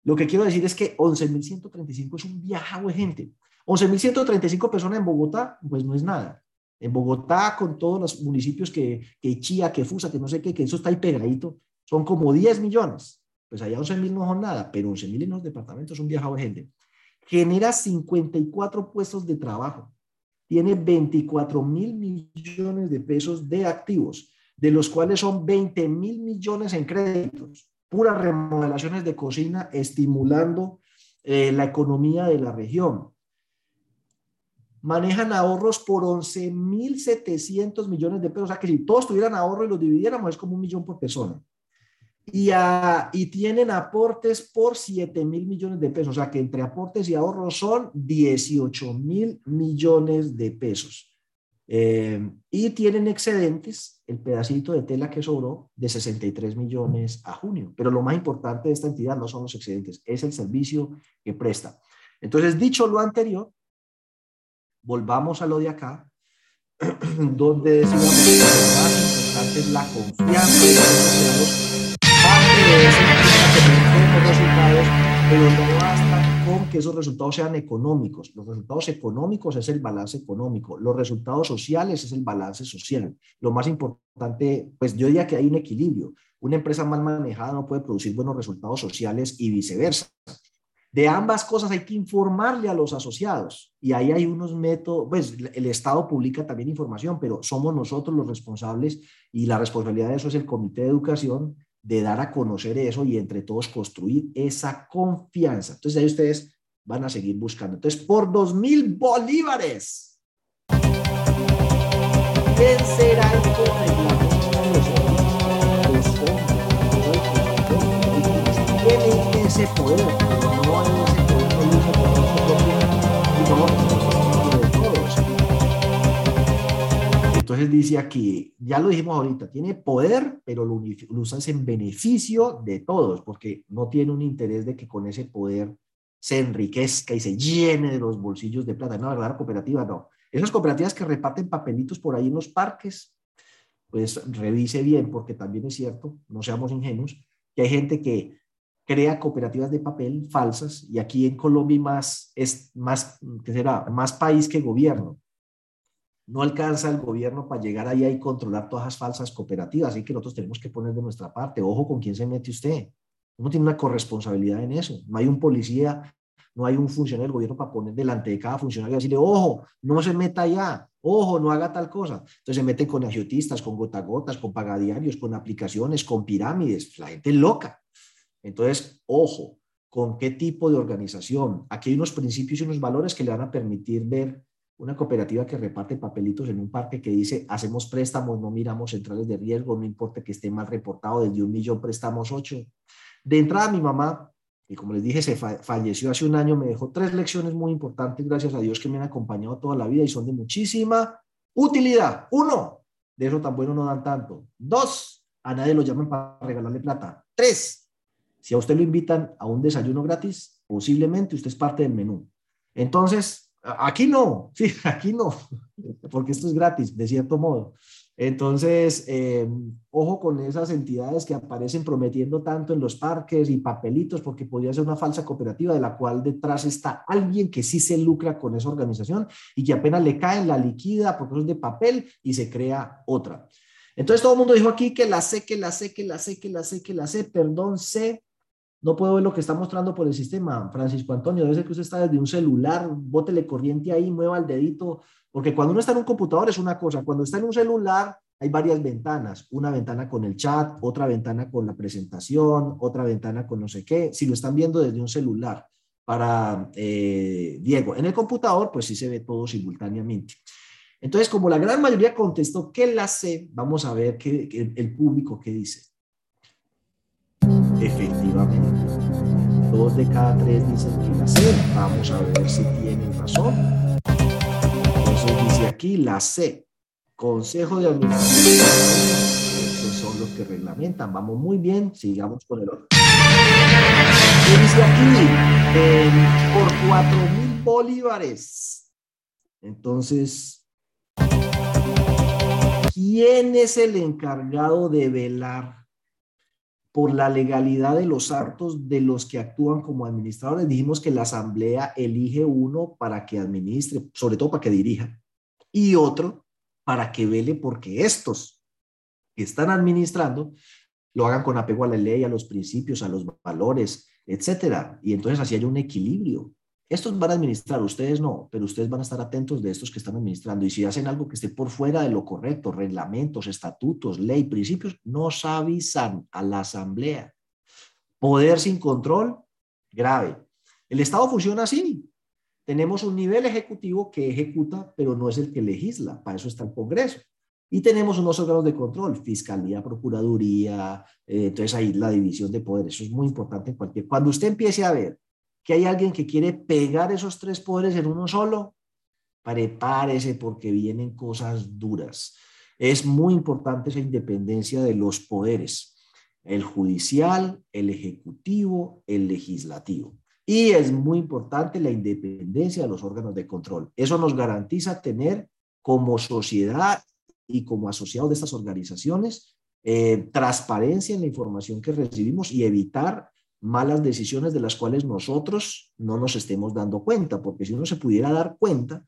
Lo que quiero decir es que 11.135 es un viajado de gente. 11.135 personas en Bogotá, pues no es nada. En Bogotá, con todos los municipios que, que Chía, que Fusa, que no sé qué, que eso está ahí pegadito, son como 10 millones. Pues allá 11 mil no son nada, pero 11 mil en los departamentos son viajado de gente. Genera 54 puestos de trabajo. Tiene 24 mil millones de pesos de activos, de los cuales son 20 mil millones en créditos. Puras remodelaciones de cocina estimulando eh, la economía de la región manejan ahorros por 11.700 millones de pesos. O sea, que si todos tuvieran ahorro y los dividiéramos, es como un millón por persona. Y, y tienen aportes por 7 mil millones de pesos. O sea, que entre aportes y ahorros son 18 mil millones de pesos. Eh, y tienen excedentes, el pedacito de tela que sobró, de 63 millones a junio. Pero lo más importante de esta entidad no son los excedentes, es el servicio que presta. Entonces, dicho lo anterior, volvamos a lo de acá, (clears throat) donde decíamos que lo más importante es la confianza de los que esos resultados sean económicos. Los resultados económicos es el balance económico, los resultados sociales es el balance social. Lo más importante, pues yo diría que hay un equilibrio. Una empresa mal manejada no puede producir buenos resultados sociales y viceversa. De ambas cosas hay que informarle a los asociados y ahí hay unos métodos, pues el Estado publica también información, pero somos nosotros los responsables y la responsabilidad de eso es el Comité de Educación de dar a conocer eso y entre todos construir esa confianza. Entonces ahí ustedes van a seguir buscando. Entonces, por dos mil bolívares, ¿quién será el ese poder? Entonces dice aquí, ya lo dijimos ahorita, tiene poder, pero lo, lo en beneficio de todos, porque no tiene un interés de que con ese poder se enriquezca y se llene de los bolsillos de plata. No, verdadera cooperativa no. Esas cooperativas que reparten papelitos por ahí en los parques, pues revise bien, porque también es cierto, no seamos ingenuos, que hay gente que crea cooperativas de papel falsas y aquí en Colombia más, es más, ¿qué será? Más país que gobierno. No alcanza el gobierno para llegar ahí y controlar todas las falsas cooperativas, así que nosotros tenemos que poner de nuestra parte. Ojo con quién se mete usted. Uno tiene una corresponsabilidad en eso. No hay un policía, no hay un funcionario del gobierno para poner delante de cada funcionario y decirle, ojo, no se meta allá, ojo, no haga tal cosa. Entonces se meten con agiotistas, con gotagotas, con pagadiarios, con aplicaciones, con pirámides. La gente loca. Entonces, ojo, con qué tipo de organización. Aquí hay unos principios y unos valores que le van a permitir ver una cooperativa que reparte papelitos en un parque que dice, hacemos préstamos, no miramos centrales de riesgo, no importa que esté mal reportado, desde un millón prestamos ocho. De entrada, mi mamá, y como les dije, se falleció hace un año, me dejó tres lecciones muy importantes, gracias a Dios, que me han acompañado toda la vida y son de muchísima utilidad. Uno, de eso tan bueno no dan tanto. Dos, a nadie lo llaman para regalarle plata. Tres, si a usted lo invitan a un desayuno gratis, posiblemente usted es parte del menú. Entonces, aquí no, (laughs) sí, aquí no, porque esto es gratis, de cierto modo. Entonces, eh, ojo con esas entidades que aparecen prometiendo tanto en los parques y papelitos, porque podría ser una falsa cooperativa de la cual detrás está alguien que sí se lucra con esa organización y que apenas le cae la liquida porque es de papel y se crea otra. Entonces todo el mundo dijo aquí que la sé, que la sé, que la sé, que la sé, que la sé, perdón, sé, no puedo ver lo que está mostrando por el sistema, Francisco Antonio. Debe ser que usted está desde un celular, bótele corriente ahí, mueva el dedito, porque cuando uno está en un computador es una cosa, cuando está en un celular hay varias ventanas, una ventana con el chat, otra ventana con la presentación, otra ventana con no sé qué, si lo están viendo desde un celular. Para eh, Diego, en el computador pues sí se ve todo simultáneamente. Entonces, como la gran mayoría contestó que la sé, vamos a ver qué, el público qué dice. Efectivamente, dos de cada tres dicen que la C. Vamos a ver si tienen razón. Entonces dice aquí la C. Consejo de Administración. Esos son los que reglamentan. Vamos muy bien. Sigamos con el otro. ¿Qué dice aquí? por cuatro mil bolívares. Entonces, ¿quién es el encargado de velar por la legalidad de los actos de los que actúan como administradores. Dijimos que la asamblea elige uno para que administre, sobre todo para que dirija, y otro para que vele porque estos que están administrando lo hagan con apego a la ley, a los principios, a los valores, etcétera. Y entonces así hay un equilibrio. Estos van a administrar, ustedes no, pero ustedes van a estar atentos de estos que están administrando. Y si hacen algo que esté por fuera de lo correcto, reglamentos, estatutos, ley, principios, nos avisan a la asamblea. Poder sin control, grave. El Estado funciona así. Tenemos un nivel ejecutivo que ejecuta, pero no es el que legisla. Para eso está el Congreso. Y tenemos unos órganos de control, Fiscalía, Procuraduría, eh, entonces ahí la división de poderes. Eso es muy importante en cualquier... Cuando usted empiece a ver que hay alguien que quiere pegar esos tres poderes en uno solo, prepárese porque vienen cosas duras. Es muy importante esa independencia de los poderes, el judicial, el ejecutivo, el legislativo. Y es muy importante la independencia de los órganos de control. Eso nos garantiza tener como sociedad y como asociados de estas organizaciones eh, transparencia en la información que recibimos y evitar malas decisiones de las cuales nosotros no nos estemos dando cuenta, porque si uno se pudiera dar cuenta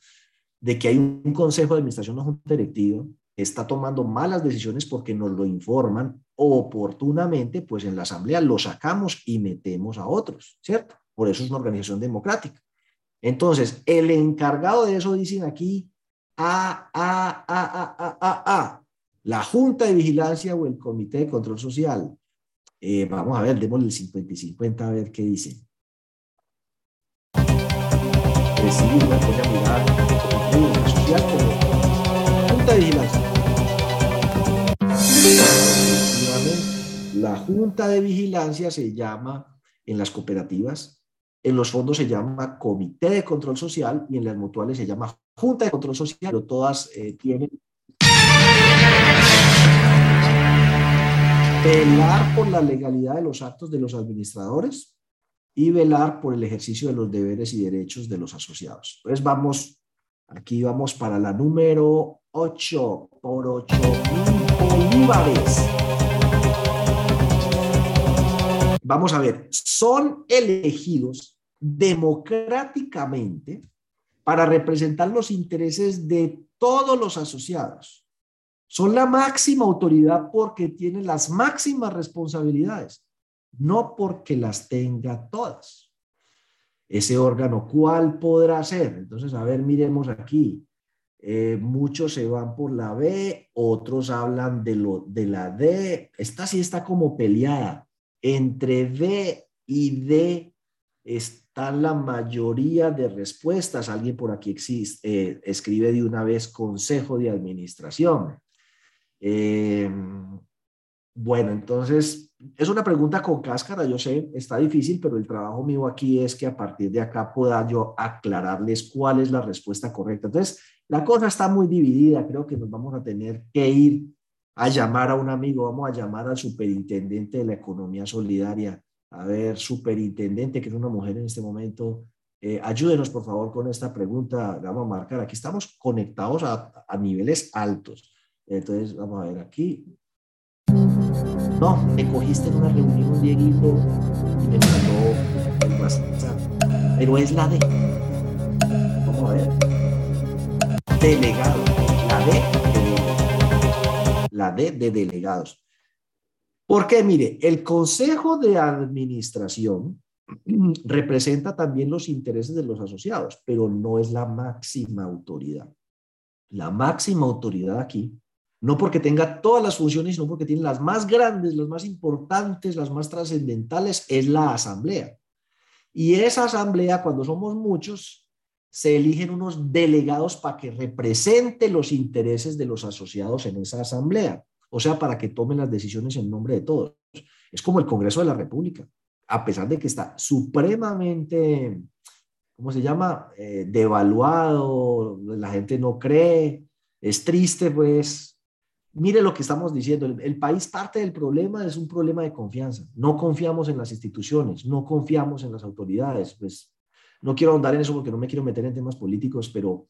de que hay un consejo de administración, o junta directiva, está tomando malas decisiones porque nos lo informan oportunamente, pues en la asamblea lo sacamos y metemos a otros, ¿cierto? Por eso es una organización democrática. Entonces, el encargado de eso dicen aquí, a, a, a, a, a, a, a, la Junta de Vigilancia o el Comité de Control Social. Eh, vamos a ver, démosle el 50 y 50 a ver qué dice. Recibir Junta de Vigilancia. La Junta de Vigilancia se llama en las cooperativas, en los fondos se llama Comité de Control Social y en las mutuales se llama Junta de Control Social, pero todas eh, tienen velar por la legalidad de los actos de los administradores y velar por el ejercicio de los deberes y derechos de los asociados. Entonces vamos, aquí vamos para la número 8 por 8 bolívares. Vamos a ver, son elegidos democráticamente para representar los intereses de todos los asociados. Son la máxima autoridad porque tienen las máximas responsabilidades, no porque las tenga todas. Ese órgano, ¿cuál podrá ser? Entonces, a ver, miremos aquí. Eh, muchos se van por la B, otros hablan de, lo, de la D. Esta sí está como peleada. Entre D y D están la mayoría de respuestas. Alguien por aquí existe, eh, escribe de una vez Consejo de Administración. Eh, bueno, entonces es una pregunta con cáscara, yo sé, está difícil, pero el trabajo mío aquí es que a partir de acá pueda yo aclararles cuál es la respuesta correcta. Entonces, la cosa está muy dividida, creo que nos vamos a tener que ir a llamar a un amigo, vamos a llamar al superintendente de la economía solidaria, a ver, superintendente, que es una mujer en este momento, eh, ayúdenos por favor con esta pregunta, vamos a marcar, aquí estamos conectados a, a niveles altos. Entonces, vamos a ver aquí. No, me cogiste en una reunión, Dieguito, y me mandó el WhatsApp. Pero es la D. Vamos a ver. Delegado. La D de La D de delegados. Porque, mire, el Consejo de Administración (clears throat) representa también los intereses de los asociados, pero no es la máxima autoridad. La máxima autoridad aquí no porque tenga todas las funciones, sino porque tiene las más grandes, las más importantes, las más trascendentales, es la asamblea. Y esa asamblea, cuando somos muchos, se eligen unos delegados para que represente los intereses de los asociados en esa asamblea, o sea, para que tomen las decisiones en nombre de todos. Es como el Congreso de la República, a pesar de que está supremamente, ¿cómo se llama?, eh, devaluado, la gente no cree, es triste, pues, Mire lo que estamos diciendo, el, país parte del problema es un problema de confianza. No confiamos en las instituciones, no confiamos en las autoridades. Pues no quiero ahondar en eso porque no me quiero meter en temas políticos, pero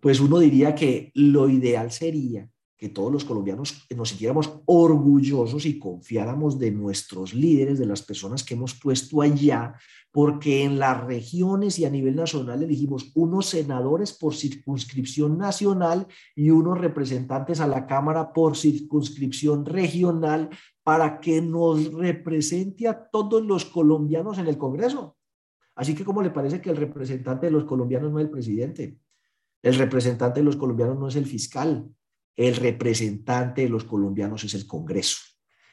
pues uno diría que lo ideal sería que todos los colombianos nos sintiéramos orgullosos y confiáramos de nuestros líderes, de las personas que hemos puesto allá, porque en las regiones y a nivel nacional elegimos unos senadores por circunscripción nacional y unos representantes a la Cámara por circunscripción regional para que nos represente a todos los colombianos en el Congreso. Así que, ¿cómo le parece que el representante de los colombianos no es el presidente? El representante de los colombianos no es el fiscal, el representante de los colombianos es el Congreso.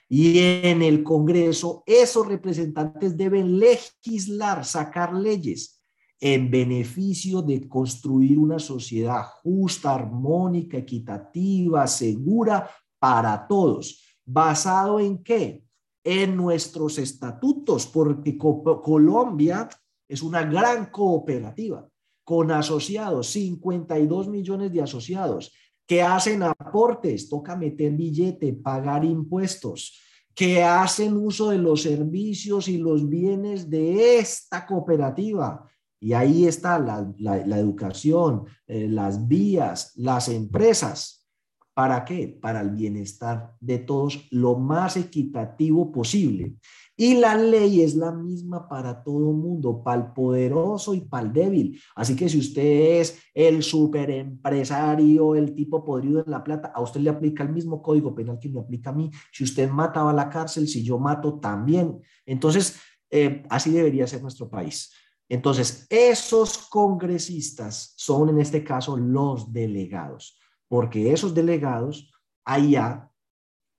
Y en el Congreso, esos representantes deben legislar, sacar leyes en beneficio de construir una sociedad justa, armónica, equitativa, segura para todos. ¿Basado en qué? En nuestros estatutos, porque Colombia es una gran cooperativa con asociados, 52 millones de asociados que hacen aportes, toca meter billete, pagar impuestos, que hacen uso de los servicios y los bienes de esta cooperativa. Y ahí está la, educación, eh, las vías, las empresas. ¿Para qué? Para el bienestar de todos lo más equitativo posible. Y la ley es la misma para todo mundo, para el poderoso y para el débil. Así que si usted es el superempresario, el tipo podrido en la plata, a usted le aplica el mismo código penal que me aplica a mí. Si usted mata, va a la cárcel. Si yo mato, también. Entonces, eh, así debería ser nuestro país. Entonces, esos congresistas son en este caso los delegados, porque esos delegados allá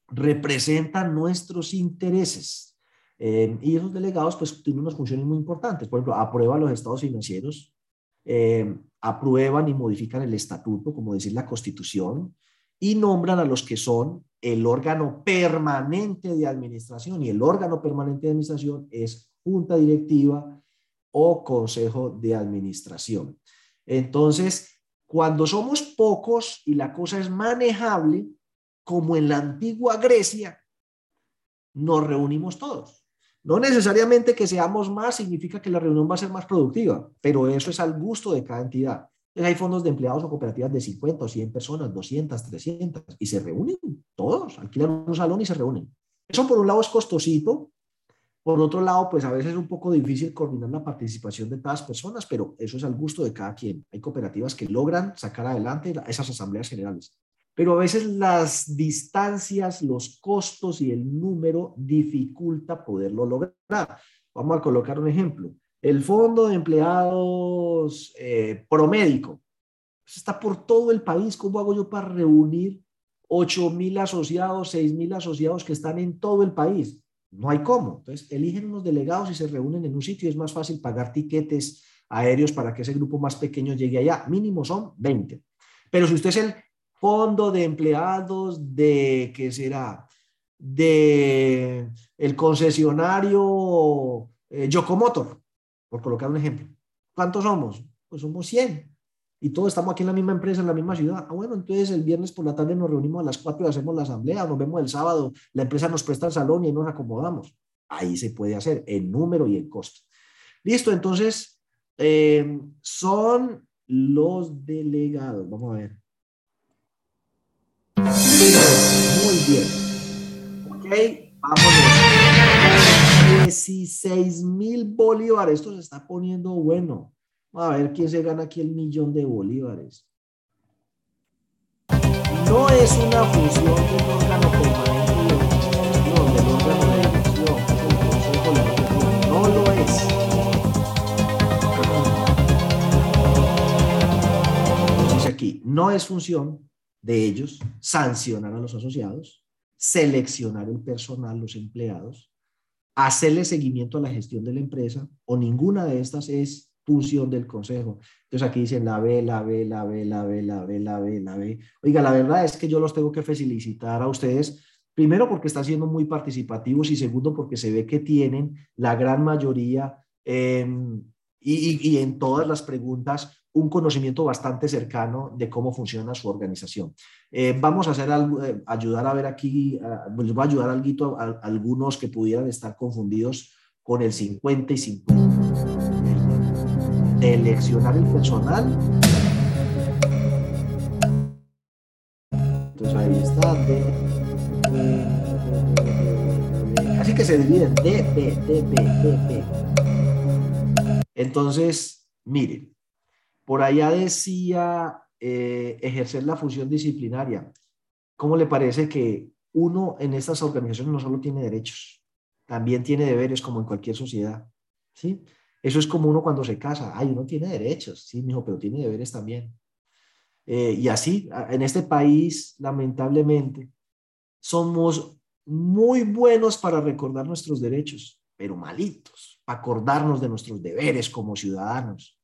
representan nuestros intereses eh, y esos delegados pues tienen unas funciones muy importantes. Por ejemplo, aprueban los estados financieros, eh, aprueban y modifican el estatuto, como decir la constitución, y nombran a los que son el órgano permanente de administración. Y el órgano permanente de administración es junta directiva o consejo de administración. Entonces, cuando somos pocos y la cosa es manejable, como en la antigua Grecia, nos reunimos todos No necesariamente que seamos más significa que la reunión va a ser más productiva, pero eso es al gusto de cada entidad. hay fondos de empleados o cooperativas de 50 o 100 personas, 200, 300, y se reúnen todos, alquilan un salón y se reúnen. Eso por un lado es costosito, por otro lado, pues a veces es un poco difícil coordinar la participación de todas las personas, pero eso es al gusto de cada quien. Hay cooperativas que logran sacar adelante esas asambleas generales. Pero a veces las distancias, los costos y el número dificulta poderlo lograr. Vamos a colocar un ejemplo. El fondo de empleados eh, promédico está por todo el país. ¿Cómo hago yo para reunir 8 mil asociados, 6 mil asociados que están en todo el país? No hay cómo. Entonces, eligen unos delegados y se reúnen en un sitio. Es más fácil pagar tiquetes aéreos para que ese grupo más pequeño llegue allá. Mínimo son 20. Pero si usted es el fondo de empleados de, ¿qué será? De el concesionario eh, Yocomotor, por colocar un ejemplo. ¿Cuántos somos? Pues somos 100 y todos estamos aquí en la misma empresa, en la misma ciudad. Ah, bueno, entonces el viernes por la tarde nos reunimos a las 4 y hacemos la asamblea, nos vemos el sábado, la empresa nos presta el salón y nos acomodamos. Ahí se puede hacer en número y en costo. Listo, entonces eh, son los delegados. Vamos a ver. Bien. Ok, vámonos. 16 mil bolívares. Esto se está poniendo bueno. A ver quién se gana aquí el millón de bolívares. No es una función del órgano permanente de de de No lo es. No es función de ellos sancionar a los asociados, seleccionar el personal, los empleados, hacerle seguimiento a la gestión de la empresa, o ninguna de estas es función del consejo. Entonces aquí dicen la B, la B, la B, la B, la B, la B, la B. Oiga, la verdad es que yo los tengo que felicitar a ustedes, primero porque están siendo muy participativos y segundo porque se ve que tienen la gran mayoría em, y, en todas las preguntas un conocimiento bastante cercano de cómo funciona su organización. Eh, vamos a hacer algo, eh, ayudar a ver aquí, les voy a ayudar algo a, a algunos que pudieran estar confundidos con el 50 y 50 de eleccionar el personal. Entonces ahí está. así que se dividen D, B, D, B, D, B. Entonces, miren, por allá decía eh, ejercer la función disciplinaria. ¿Cómo le parece que uno en estas organizaciones no solo tiene derechos, también tiene deberes como en cualquier sociedad? ¿Sí? Eso es como uno cuando se casa. Ay, uno tiene derechos, sí, mijo, pero tiene deberes también. Eh, y así, en este país, lamentablemente, somos muy buenos para recordar nuestros derechos, pero malitos, acordarnos de nuestros deberes como ciudadanos.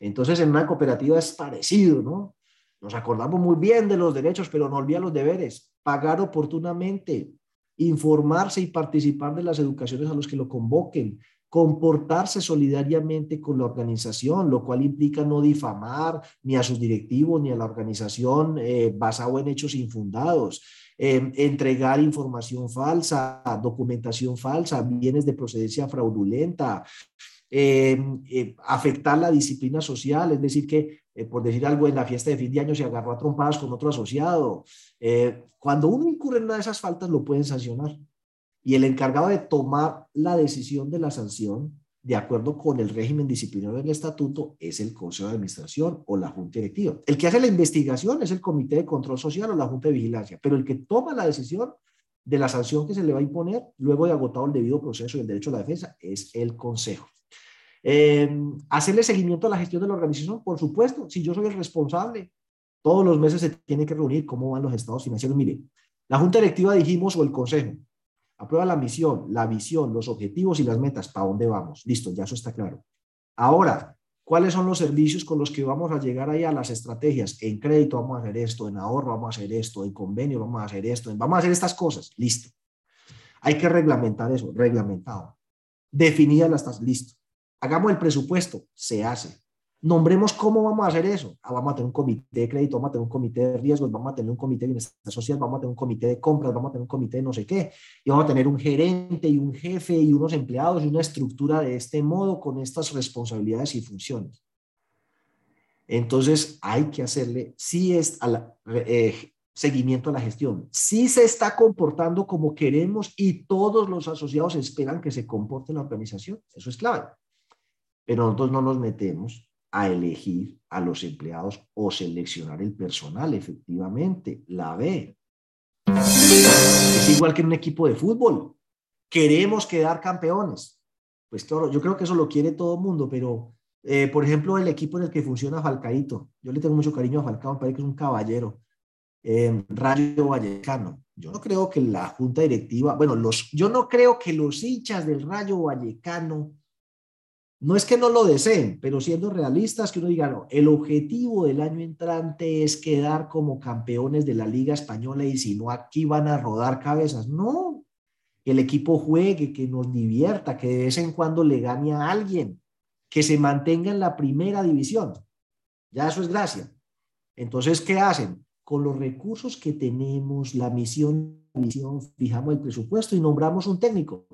Entonces, en una cooperativa es parecido, ¿no? Nos acordamos muy bien de los derechos, pero no olvida los deberes. Pagar oportunamente, informarse y participar de las educaciones a los que lo convoquen, comportarse solidariamente con la organización, lo cual implica no difamar ni a sus directivos ni a la organización eh, basado en hechos infundados, em, entregar información falsa, documentación falsa, bienes de procedencia fraudulenta, eh, afectar la disciplina social, es decir, que eh, por decir algo, en la fiesta de fin de año se agarró a trompadas con otro asociado. cuando uno incurre en una de esas faltas, lo pueden sancionar y el encargado de tomar la decisión de la sanción de acuerdo con el régimen disciplinario del estatuto es el Consejo de Administración o la Junta Directiva. El que hace la investigación es el Comité de Control Social o la Junta de Vigilancia, pero el que toma la decisión de la sanción que se le va a imponer luego de agotado el debido proceso y el derecho a la defensa es el Consejo. Em, hacerle seguimiento a la gestión de la organización, por supuesto, si yo soy el responsable, todos los meses se tiene que reunir cómo van los estados financieros. Mire, la Junta Directiva dijimos o el Consejo, Aprueba la misión, la visión, los objetivos y las metas. ¿Para dónde vamos? Listo, ya eso está claro. Ahora, ¿cuáles son los servicios con los que vamos a llegar ahí a las estrategias? En crédito vamos a hacer esto, en ahorro vamos a hacer esto, en convenio vamos a hacer esto, vamos a hacer estas cosas. Listo. Hay que reglamentar eso, reglamentado. Definidas las listo. Hagamos el presupuesto, se hace. Nombremos cómo vamos a hacer eso. Ah, vamos a tener un comité de crédito, vamos a tener un comité de riesgos, vamos a tener un comité de bienestar social, vamos a tener un comité de compras, vamos a tener un comité de no sé qué. Y vamos a tener un gerente y un jefe y unos empleados y una estructura de este modo con estas responsabilidades y funciones. Entonces hay que hacerle, sí es a eh, seguimiento a la gestión. Si se está comportando como queremos y todos los asociados esperan que se comporte la organización. Eso es clave. Pero nosotros no nos metemos a elegir a los empleados o seleccionar el personal, efectivamente, la ve. Es igual que en un equipo de fútbol. Queremos quedar campeones. Pues claro, yo creo que eso lo quiere todo el mundo, pero eh, por ejemplo, el equipo en el que funciona Falcaito, yo le tengo mucho cariño a Falcao, me parece que es un caballero. Eh, Rayo Vallecano. Yo no creo que la junta directiva, bueno, los, yo no creo que los hinchas del Rayo Vallecano no es que no lo deseen, pero siendo realistas, que uno diga, no, el objetivo del año entrante es quedar como campeones de la Liga Española y si no, aquí van a rodar cabezas. No, que el equipo juegue, que nos divierta, que de vez en cuando le gane a alguien, que se mantenga en la primera división. Ya eso es gracia. Entonces, ¿qué hacen? Con los recursos que tenemos, la misión, fijamos el presupuesto y nombramos un técnico.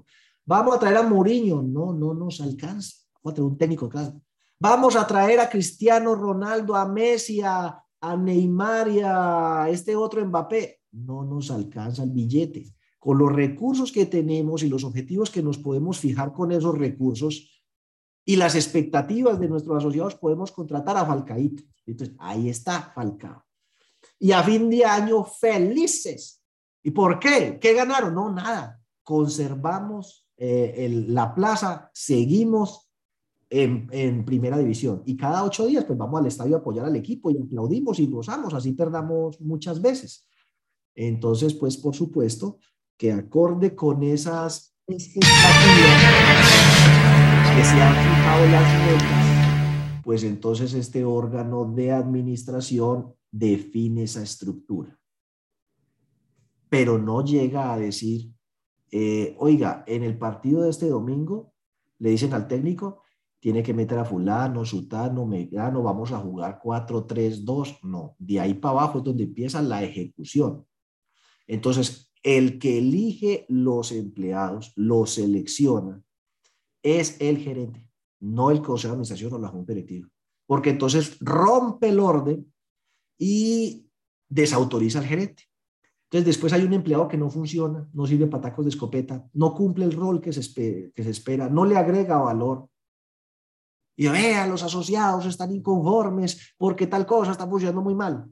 Vamos a traer a Mourinho. No, no nos alcanza un técnico, claro. Vamos a traer a Cristiano Ronaldo, a Messi, a, Neymar y a este otro Mbappé. No nos alcanza el billete. Con los recursos que tenemos y los objetivos que nos podemos fijar con esos recursos y las expectativas de nuestros asociados, podemos contratar a Falcaito. Entonces, ahí está Falcao. Y a fin de año, felices. ¿Y por qué? ¿Qué ganaron? No, nada. Conservamos eh, la plaza, seguimos en, primera división. Y cada ocho días, pues vamos al estadio a apoyar al equipo y aplaudimos y gozamos, así perdamos muchas veces. Entonces, pues por supuesto que acorde con esas que se han fijado las metas, pues entonces este órgano de administración define esa estructura. Pero no llega a decir, eh, oiga, en el partido de este domingo le dicen al técnico, tiene que meter a fulano, sutano, megano, vamos a jugar 4, 3, 2. No, de ahí para abajo es donde empieza la ejecución. Entonces, el que elige los empleados, los selecciona, es el gerente, no el consejo de administración o la junta directiva. Porque entonces rompe el orden y desautoriza al gerente. Entonces, después hay un empleado que no funciona, no sirve para tacos de escopeta, no cumple el rol que se, que se espera, no le agrega valor, y vean, los asociados están inconformes porque tal cosa está funcionando muy mal.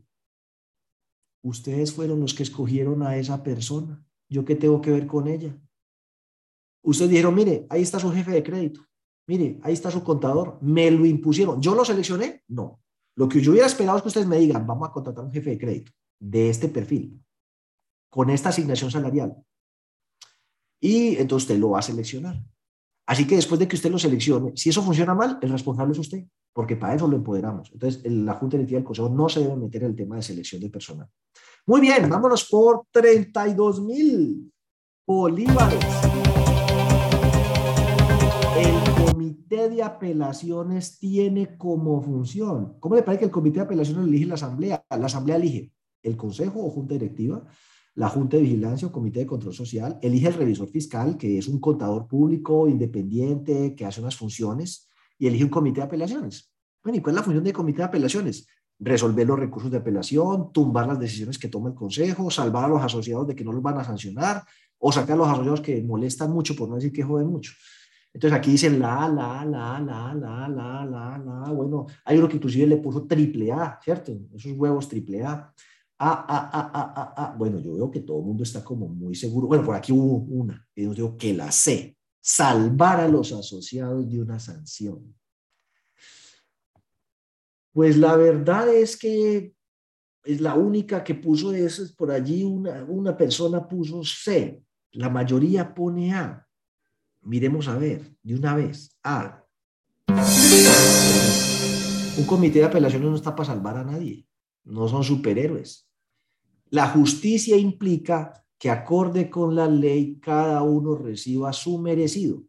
Ustedes fueron los que escogieron a esa persona. ¿Yo qué tengo que ver con ella? Ustedes dijeron, mire, ahí está su jefe de crédito. Mire, ahí está su contador. Me lo impusieron. ¿Yo lo seleccioné? No. Lo que yo hubiera esperado es que ustedes me digan, vamos a contratar un jefe de crédito de este perfil, con esta asignación salarial. Y entonces usted lo va a seleccionar. Así que después de que usted lo seleccione, si eso funciona mal, el responsable es usted, porque para eso lo empoderamos. Entonces, la Junta Directiva del Consejo no se debe meter en el tema de selección de personal. Muy bien, vámonos por 32 mil bolívares. El comité de apelaciones tiene como función. ¿Cómo le parece que el comité de apelaciones elige la asamblea? La asamblea elige el consejo o junta directiva la Junta de Vigilancia o Comité de Control Social, elige el revisor fiscal, que es un contador público independiente que hace unas funciones, y elige un comité de apelaciones. Bueno, ¿y cuál es la función del comité de apelaciones? Resolver los recursos de apelación, tumbar las decisiones que toma el Consejo, salvar a los asociados de que no los van a sancionar, o sacar a los asociados que molestan mucho, por no decir que joden mucho. Entonces aquí dicen la, la, la, la, la, la, la, la. Bueno, hay uno que inclusive le puso triple A, ¿cierto? Esos huevos triple A. Ah, ah, ah, ah, ah, ah. Bueno, yo veo que todo el mundo está como muy seguro. Bueno, por aquí hubo una, y yo digo que la sé, salvar a los asociados de una sanción. Pues la verdad es que es la única que puso eso, por allí una, una persona puso C, la mayoría pone A. Miremos a ver, de una vez, A. Un comité de apelaciones no está para salvar a nadie no son superhéroes. La justicia implica que acorde con la ley cada uno reciba su merecido.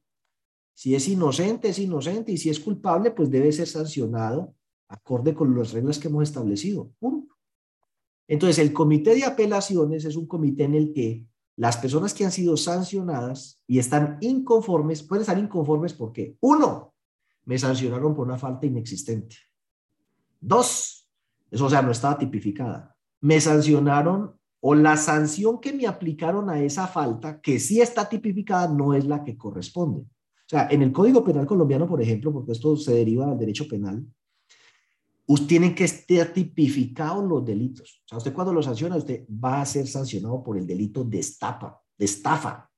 Si es inocente, es inocente, y si es culpable, pues debe ser sancionado acorde con las reglas que hemos establecido. Punto. Entonces, el comité de apelaciones es un comité en el que las personas que han sido sancionadas y están inconformes, pueden estar inconformes porque, uno, me sancionaron por una falta inexistente. Dos, eso o sea, no estaba tipificada. Me sancionaron o la sanción que me aplicaron a esa falta, que sí está tipificada, no es la que corresponde. O sea, en el Código Penal colombiano, por ejemplo, porque esto se deriva del derecho penal, usted tiene que estar tipificados los delitos. O sea, usted cuando lo sanciona, usted va a ser sancionado por el delito de estafa, de estafa.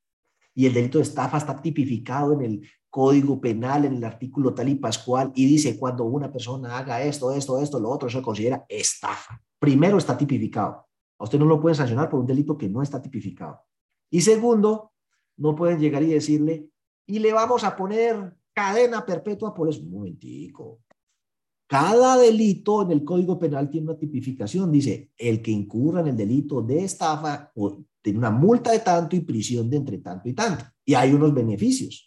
Y el delito de estafa está tipificado en el Código Penal, en el artículo tal y pascual, y dice cuando una persona haga esto, esto, esto, lo otro, se considera estafa. Primero está tipificado. A usted no lo pueden sancionar por un delito que no está tipificado. Y segundo, no pueden llegar y decirle, y le vamos a poner cadena perpetua por eso. Un momentico. Cada delito en el Código Penal tiene una tipificación. Dice, el que incurra en el delito de estafa tiene una multa de tanto y prisión de entre tanto y tanto. Y hay unos beneficios.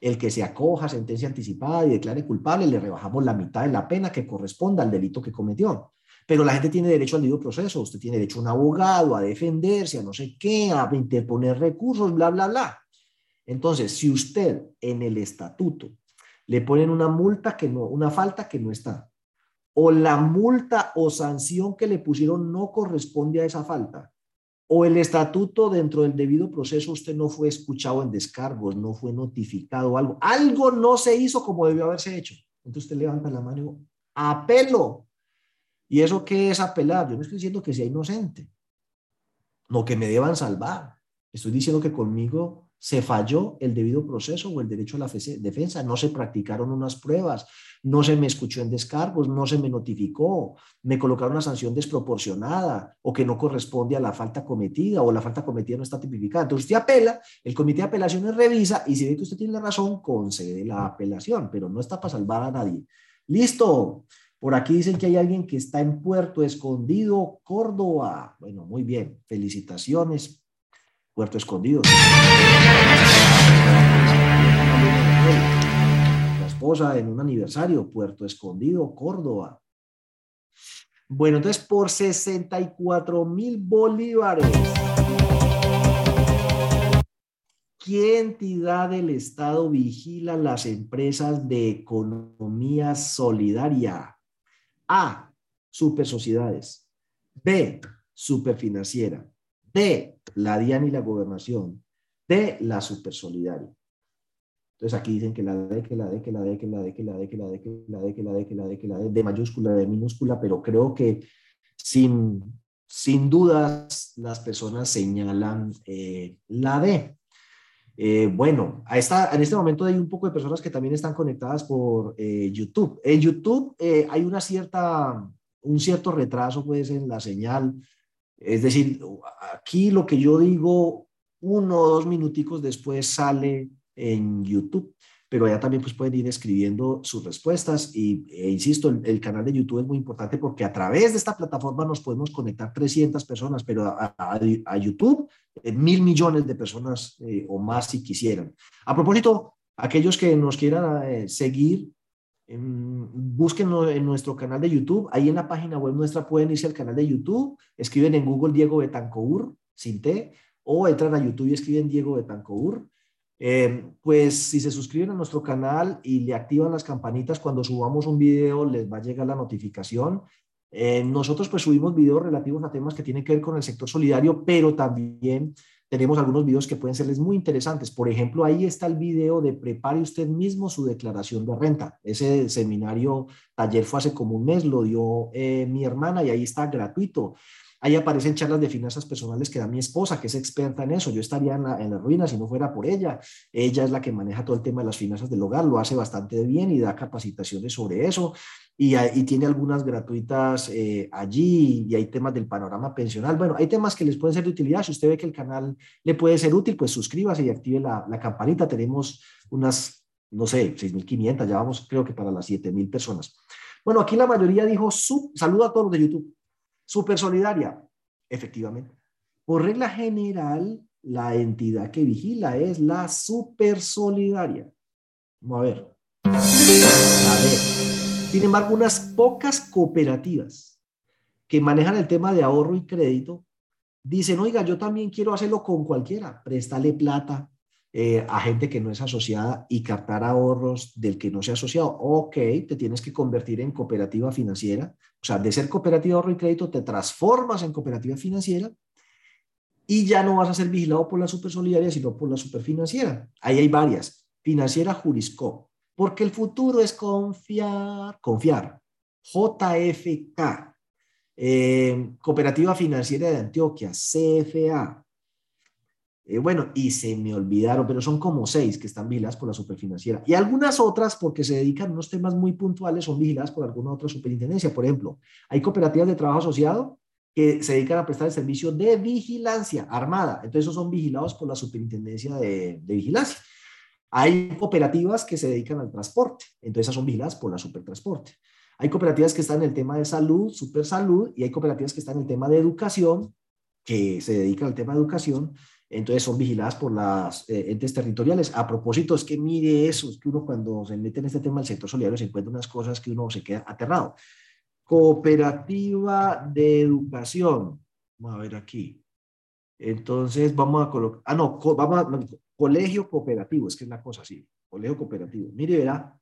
El que se acoja a sentencia anticipada y declare culpable, le rebajamos la mitad de la pena que corresponda al delito que cometió. Pero la gente tiene derecho al debido proceso. Usted tiene derecho a un abogado, a defenderse, a no sé qué, a interponer recursos, bla, bla, bla. Entonces, si usted en el estatuto le ponen una multa que no, una falta que no está, o la multa o sanción que le pusieron no corresponde a esa falta, o el estatuto dentro del debido proceso usted no fue escuchado en descargos, no fue notificado algo, algo no se hizo como debió haberse hecho. Entonces usted levanta la mano y apelo. ¿Y eso qué es apelar? Yo no estoy diciendo que sea inocente, no que me deban salvar. Estoy diciendo que conmigo se falló el debido proceso o el derecho a la defensa, no se practicaron unas pruebas, no se me escuchó en descargos, no se me notificó, me colocaron una sanción desproporcionada o que no corresponde a la falta cometida o la falta cometida no está tipificada. Entonces usted apela, el comité de apelaciones revisa y si ve que usted tiene la razón, concede la apelación, pero no está para salvar a nadie. Listo. Por aquí dicen que hay alguien que está en Puerto Escondido, Córdoba. Bueno, muy bien. Felicitaciones. Puerto Escondido. La esposa en un aniversario, Puerto Escondido, Córdoba. Bueno, entonces por 64 mil bolívares. ¿Qué entidad del Estado vigila las empresas de economía solidaria? A. Super sociedades. B. Superfinanciera. D la DIAN y la gobernación de la supersolidaria. Entonces aquí dicen que la D, que la D, que la D, que la D, que la D, que la D, que la D, que la D, que la D, que la D, de mayúscula, de minúscula, pero creo que sin, sin dudas las personas señalan la D. bueno, a esta, en este momento hay un poco de personas que también están conectadas por YouTube. En YouTube hay una cierta, un cierto retraso pues en la señal es decir, aquí lo que yo digo uno o dos minuticos después sale en YouTube, pero allá también pues pueden ir escribiendo sus respuestas y, e insisto, el, canal de YouTube es muy importante porque a través de esta plataforma nos podemos conectar 300 personas, pero a, YouTube eh, mil millones de personas eh, o más si quisieran. A propósito, aquellos que nos quieran seguir, búsquenlo en nuestro canal de YouTube. Ahí en la página web nuestra pueden irse al canal de YouTube, escriben en Google Diego Betancour, sin T, o entran a YouTube y escriben Diego Betancour. Eh, pues si se suscriben a nuestro canal y le activan las campanitas cuando subamos un video, les va a llegar la notificación. Eh, nosotros pues subimos videos relativos a temas que tienen que ver con el sector solidario, pero también tenemos algunos videos que pueden serles muy interesantes. Por ejemplo, ahí está el video de prepare usted mismo su declaración de renta. Ese seminario, taller fue hace como un mes, lo dio eh, mi hermana y ahí está gratuito. Ahí aparecen charlas de finanzas personales que da mi esposa, que es experta en eso. Yo estaría en la, en la, ruina si no fuera por ella. Ella es la que maneja todo el tema de las finanzas del hogar, lo hace bastante bien y da capacitaciones sobre eso y, tiene algunas gratuitas eh, allí y hay temas del panorama pensional. Bueno, hay temas que les pueden ser de utilidad. Si usted ve que el canal le puede ser útil, pues suscríbase y active la, la campanita. Tenemos unas, no sé, 6.500, ya vamos creo que para las 7.000 personas. Bueno, aquí la mayoría dijo, saludo a todos los de YouTube, súper solidaria. Efectivamente. Por regla general, la entidad que vigila es la super solidaria. Vamos a ver. A ver. Sin embargo, unas pocas cooperativas que manejan el tema de ahorro y crédito dicen, oiga, yo también quiero hacerlo con cualquiera, préstale plata eh, a gente que no es asociada y captar ahorros del que no se ha asociado. Ok, te tienes que convertir en cooperativa financiera. O sea, de ser cooperativa de ahorro y crédito, te transformas en cooperativa financiera y ya no vas a ser vigilado por la supersolidaria, sino por la superfinanciera. Ahí hay varias. Financiera Jurisco, porque el futuro es confiar, confiar. JFK, eh, Cooperativa Financiera de Antioquia, CFA. Eh, bueno, y se me olvidaron, pero son como seis que están vigiladas por la superfinanciera. Y algunas otras, porque se dedican a unos temas muy puntuales, son vigiladas por alguna otra superintendencia. Por ejemplo, hay cooperativas de trabajo asociado que se dedican a prestar el servicio de vigilancia armada. Entonces, esos son vigilados por la superintendencia de, de vigilancia. Hay cooperativas que se dedican al transporte, entonces esas son vigiladas por la supertransporte. Hay cooperativas que están en el tema de salud, super salud, y hay cooperativas que están en el tema de educación, que se dedican al tema de educación, entonces son vigiladas por las eh, entes territoriales. A propósito, es que mire eso, es que uno cuando se mete en este tema del sector solidario se encuentra unas cosas que uno se queda aterrado. Cooperativa de educación. Vamos a ver aquí. Entonces vamos a colocar, ah, no, vamos a, colegio cooperativo, es que es la cosa así, colegio cooperativo. Mire, verá,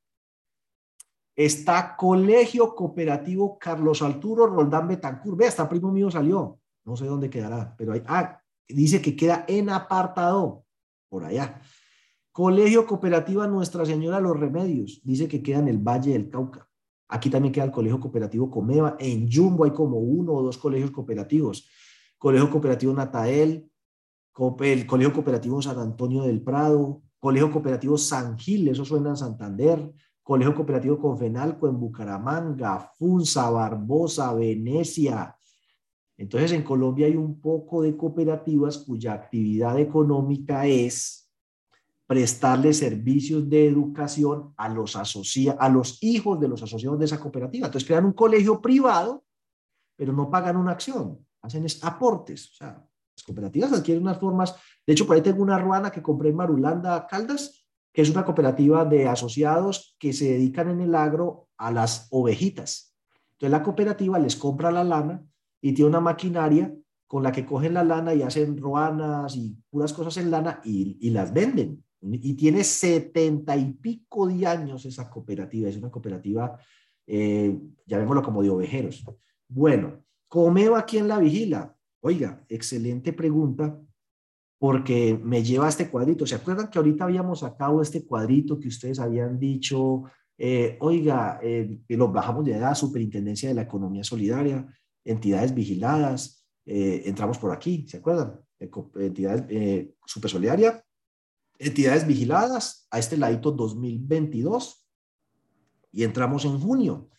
Está Colegio Cooperativo Carlos Arturo Roldán Betancur. Ve, hasta primo mío salió. No sé dónde quedará, pero hay, ah, dice que queda en apartado, por allá. Colegio Cooperativa Nuestra Señora Los Remedios, dice que queda en el Valle del Cauca. Aquí también queda el Colegio Cooperativo Comeva. En Jumbo hay como uno o dos colegios cooperativos. Colegio Cooperativo Natael, el Colegio Cooperativo San Antonio del Prado, Colegio Cooperativo San Gil, eso suena en Santander, Colegio Cooperativo Confenalco en Bucaramanga, Funza, Barbosa, Venecia. Entonces, en Colombia hay un poco de cooperativas cuya actividad económica es prestarle servicios de educación a los, a los hijos de los asociados de esa cooperativa. Entonces, crean un colegio privado, pero no pagan una acción, hacen aportes. O sea, las cooperativas adquieren unas formas. De hecho, por ahí tengo una ruana que compré en Marulanda, Caldas, que es una cooperativa de asociados que se dedican en el agro a las ovejitas. Entonces la cooperativa les compra la lana y tiene una maquinaria con la que cogen la lana y hacen roanas y puras cosas en lana y, las venden. Y tiene setenta y pico de años esa cooperativa. Es una cooperativa, eh, llamémoslo como de ovejeros. Bueno, ¿Comeo quién la vigila? Oiga, excelente pregunta porque me lleva a este cuadrito. ¿Se acuerdan que ahorita habíamos sacado este cuadrito que ustedes habían dicho, eh, oiga, eh, que lo bajamos de la Superintendencia de la Economía Solidaria, entidades vigiladas, eh, entramos por aquí, ¿se acuerdan? Entidades Super Solidaria, entidades vigiladas, a este ladito 2022, y entramos en junio.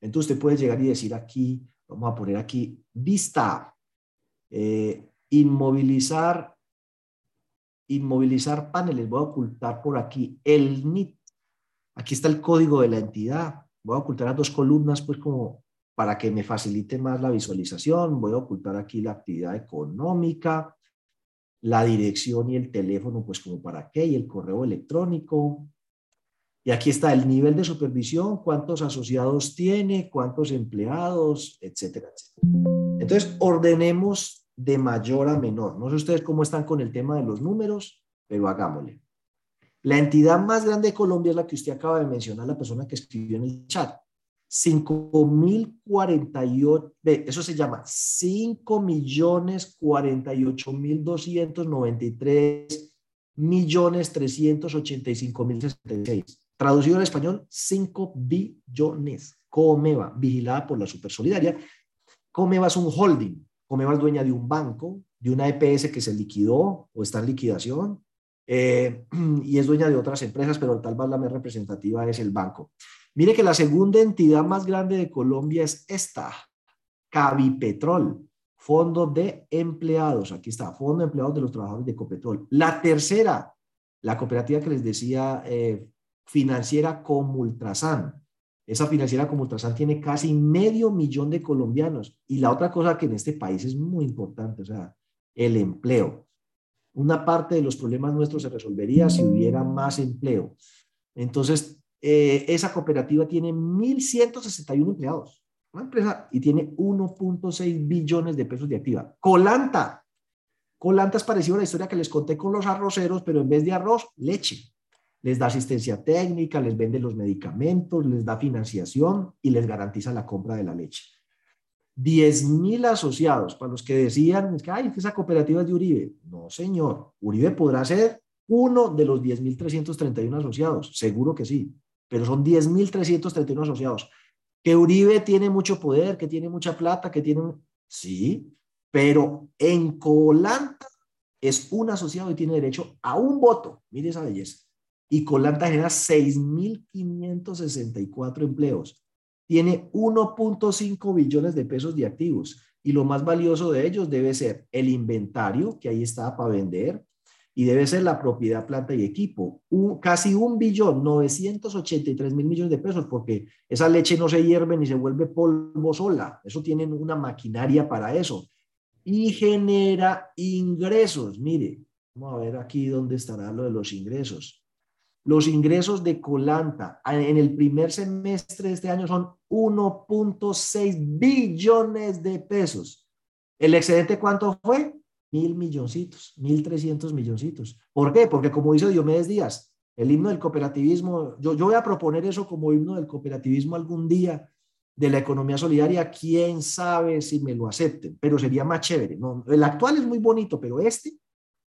Entonces usted puede llegar y decir aquí, vamos a poner aquí, vista, inmovilizar inmovilizar paneles, voy a ocultar por aquí el NIT. Aquí está el código de la entidad. Voy a ocultar las dos columnas, pues como para que me facilite más la visualización. Voy a ocultar aquí la actividad económica, la dirección y el teléfono, pues como para qué, y el correo electrónico. Y aquí está el nivel de supervisión, cuántos asociados tiene, cuántos empleados, etcétera, etcétera. Entonces, ordenemos de mayor a menor. No sé ustedes cómo están con el tema de los números, pero hagámosle. La entidad más grande de Colombia es la que usted acaba de mencionar, la persona que escribió en el chat. 5.048, eso se llama 5 millones 48 mil 293 millones 385 mil 66. Traducido al español, 5 billones. Comeva, vigilada por la Supersolidaria. Comeva es un holding, Comeva es dueña de un banco, de una EPS que se liquidó o está en liquidación, eh, (clears throat) y es dueña de otras empresas, pero tal vez la más representativa es el banco. Mire que la segunda entidad más grande de Colombia es esta, Cavipetrol, Fondo de Empleados. Aquí está, Fondo de Empleados de los Trabajadores de Copetrol. La tercera, la cooperativa que les decía, eh, financiera Comultrasan. Esa financiera como Ultrasan tiene casi medio millón de colombianos. Y la otra cosa que en este país es muy importante, o sea, el empleo. Una parte de los problemas nuestros se resolvería si hubiera más empleo. Entonces, eh, esa cooperativa tiene 1.161 empleados, una empresa y tiene 1.6 billones de pesos de activa. Colanta. Colanta es parecido a la historia que les conté con los arroceros, pero en vez de arroz, leche. Les da asistencia técnica, les vende los medicamentos, les da financiación y les garantiza la compra de la leche. 10 mil asociados, para los que decían, que, Ay, esa cooperativa es de Uribe. No, señor, Uribe podrá ser uno de los 10.331 asociados, seguro que sí, pero son 10.331 asociados. Que Uribe tiene mucho poder, que tiene mucha plata, que tiene... Sí, pero en Colanta es un asociado y tiene derecho a un voto. Mire esa belleza. Y Colanta genera 6.564 empleos tiene 1.5 billones de pesos de activos y lo más valioso de ellos debe ser el inventario, que ahí está para vender, y debe ser la propiedad, planta y equipo. casi un billón, 983 mil millones de pesos, porque esa leche no se hierve ni se vuelve polvo sola. Eso tienen una maquinaria para eso. Y genera ingresos. Mire, vamos a ver aquí dónde estará lo de los ingresos. Los ingresos de Colanta en el primer semestre de este año son 1.6 billones de pesos. ¿El excedente cuánto fue? Mil milloncitos, mil trescientos milloncitos. ¿Por qué? Porque como dice Diomedes Díaz, el himno del cooperativismo, yo, voy a proponer eso como himno del cooperativismo algún día de la economía solidaria, quién sabe si me lo acepten, pero sería más chévere. El actual es muy bonito, pero este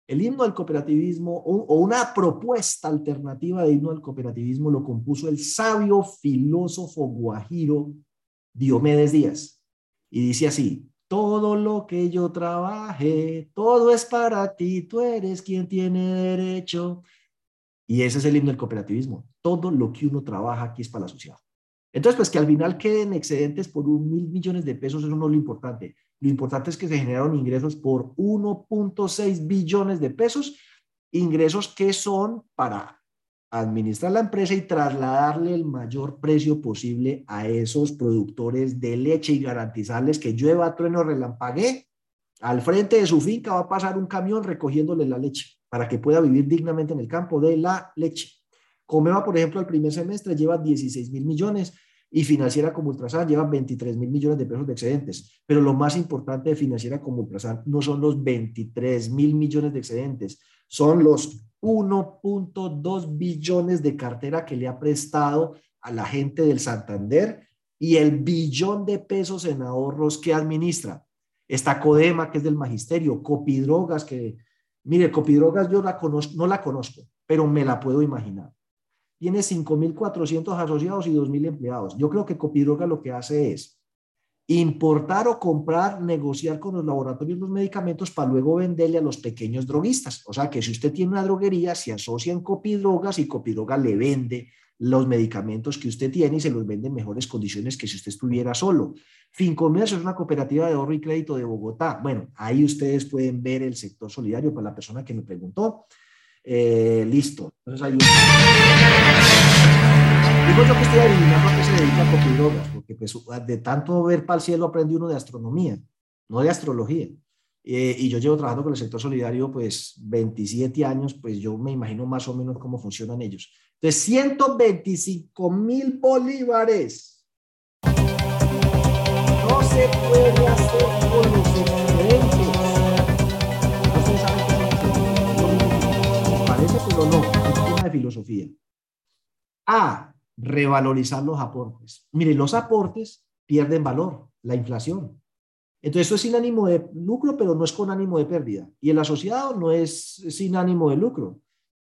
el himno del cooperativismo o, una propuesta alternativa de himno del cooperativismo lo compuso el sabio filósofo guajiro Diomedes Díaz. Y dice así, todo lo que yo trabaje, todo es para ti, tú eres quien tiene derecho. Y ese es el himno del cooperativismo. Todo lo que uno trabaja aquí es para la sociedad. Entonces, pues que al final queden excedentes por un mil millones de pesos, eso no es lo importante. Lo importante es que se generaron ingresos por 1.6 billones de pesos, ingresos que son para administrar la empresa y trasladarle el mayor precio posible a esos productores de leche y garantizarles que llueva, trueno, relampague, al frente de su finca va a pasar un camión recogiéndole la leche para que pueda vivir dignamente en el campo de la leche. Comeva, por ejemplo, el primer semestre lleva 16 mil millones, y Financiera como Ultrasan lleva 23 mil millones de pesos de excedentes. Pero lo más importante de Financiera como Ultrasan no son los 23 mil millones de excedentes, son los 1.2 billones de cartera que le ha prestado a la gente del Santander y el billón de pesos en ahorros que administra. Está Codema, que es del magisterio, Copidrogas, que, mire, Copidrogas yo la conozco, no la conozco, pero me la puedo imaginar tiene 5.400 asociados y 2.000 empleados. Yo creo que Copidroga lo que hace es importar o comprar, negociar con los laboratorios los medicamentos para luego venderle a los pequeños droguistas. O sea que si usted tiene una droguería, se asocia en Copidrogas y Copidroga le vende los medicamentos que usted tiene y se los vende en mejores condiciones que si usted estuviera solo. Fincomercio es una cooperativa de ahorro y crédito de Bogotá. Bueno, ahí ustedes pueden ver el sector solidario para la persona que me preguntó. Eh, listo. Entonces hay un... Digo yo que estoy adivinando a qué se dedica Copidrogas, porque pues, de tanto ver para el cielo aprende uno de astronomía, no de astrología. Eh, y yo llevo trabajando con el sector solidario pues 27 años, pues yo me imagino más o menos cómo funcionan ellos. Entonces, 125 mil bolívares. No se puede hacer con los excedentes. pero no, es una de filosofía. A, revalorizar los aportes. Mire, los aportes pierden valor, la inflación. Entonces, esto es sin ánimo de lucro, pero no es con ánimo de pérdida. Y el asociado no es sin ánimo de lucro.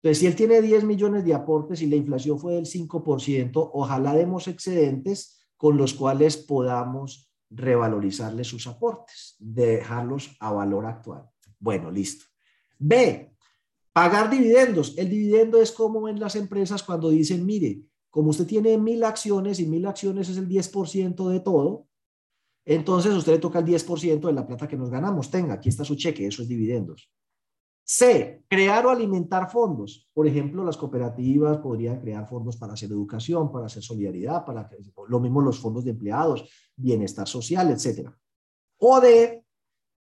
Entonces, si él tiene 10 millones de aportes y la inflación fue del 5%, ojalá demos excedentes con los cuales podamos revalorizarle sus aportes, dejarlos a valor actual. Bueno, listo. B, Pagar dividendos. El dividendo es como en las empresas cuando dicen, mire, como usted tiene mil acciones y mil acciones es el 10% de todo, entonces usted le toca el 10% de la plata que nos ganamos. Tenga, aquí está su cheque, eso es dividendos. C, crear o alimentar fondos. Por ejemplo, las cooperativas podrían crear fondos para hacer educación, para hacer solidaridad, para lo mismo los fondos de empleados, bienestar social, etcétera. O D,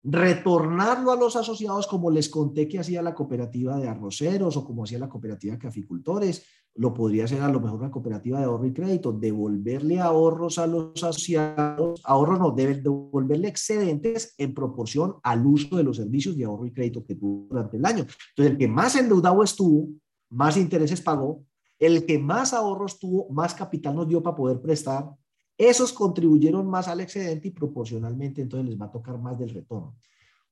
retornarlo a los asociados como les conté que hacía la cooperativa de arroceros o como hacía la cooperativa de caficultores, lo podría hacer a lo mejor una cooperativa de ahorro y crédito, devolverle ahorros a los asociados, ahorros no, deben devolverle excedentes en proporción al uso de los servicios de ahorro y crédito que tuvo durante el año. Entonces, el que más endeudado estuvo, más intereses pagó, el que más ahorros tuvo, más capital nos dio para poder prestar, esos contribuyeron más al excedente y proporcionalmente entonces les va a tocar más del retorno.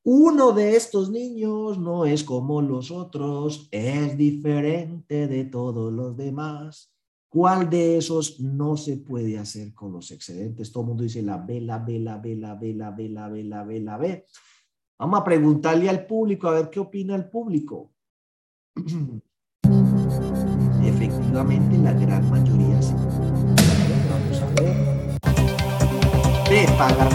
Uno de estos niños no es como los otros, es diferente de todos los demás. ¿Cuál de esos no se puede hacer con los excedentes? Todo el mundo dice la B, la B, la B, la B, la B, la B, la B. Vamos a preguntarle al público a ver qué opina el público. (clears throat) Efectivamente, la gran mayoría sí. De pagar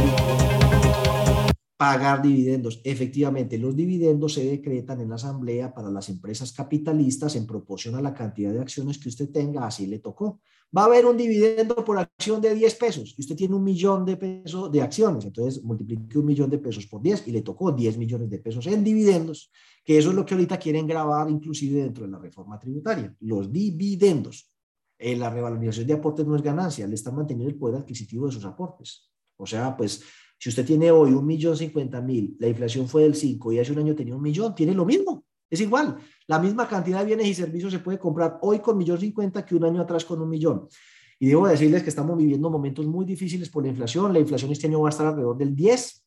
pagar dividendos. Efectivamente, los dividendos se decretan en la asamblea para las empresas capitalistas en proporción a la cantidad de acciones que usted tenga, así le tocó. Va a haber un dividendo por acción de 10 pesos y usted tiene un millón de pesos de acciones, entonces multiplique un millón de pesos por 10 y le tocó 10 millones de pesos en dividendos, que eso es lo que ahorita quieren grabar inclusive dentro de la reforma tributaria, los dividendos. En la revalorización de aportes no es ganancia, le están manteniendo el poder adquisitivo de sus aportes. O sea, pues si usted tiene hoy un millón cincuenta mil, la inflación fue del 5 y hace un año tenía un millón, tiene lo mismo. Es igual. La misma cantidad de bienes y servicios se puede comprar hoy con millón cincuenta que un año atrás con un millón. Y debo decirles que estamos viviendo momentos muy difíciles por la inflación. La inflación este año va a estar alrededor del 10,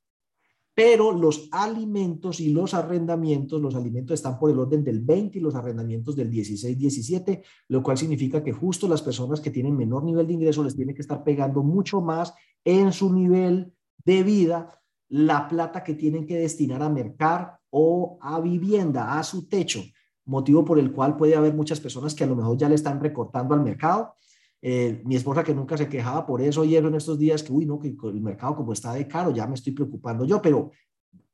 pero los alimentos y los arrendamientos, los alimentos están por el orden del 20 y los arrendamientos del 16, 17, lo cual significa que justo las personas que tienen menor nivel de ingreso les tiene que estar pegando mucho más en su nivel de vida la plata que tienen que destinar a mercar o a vivienda, a su techo, motivo por el cual puede haber muchas personas que a lo mejor ya le están recortando al mercado. Eh, mi esposa que nunca se quejaba por eso ayer en estos días que, uy, no, que el mercado como está de caro, ya me estoy preocupando yo, pero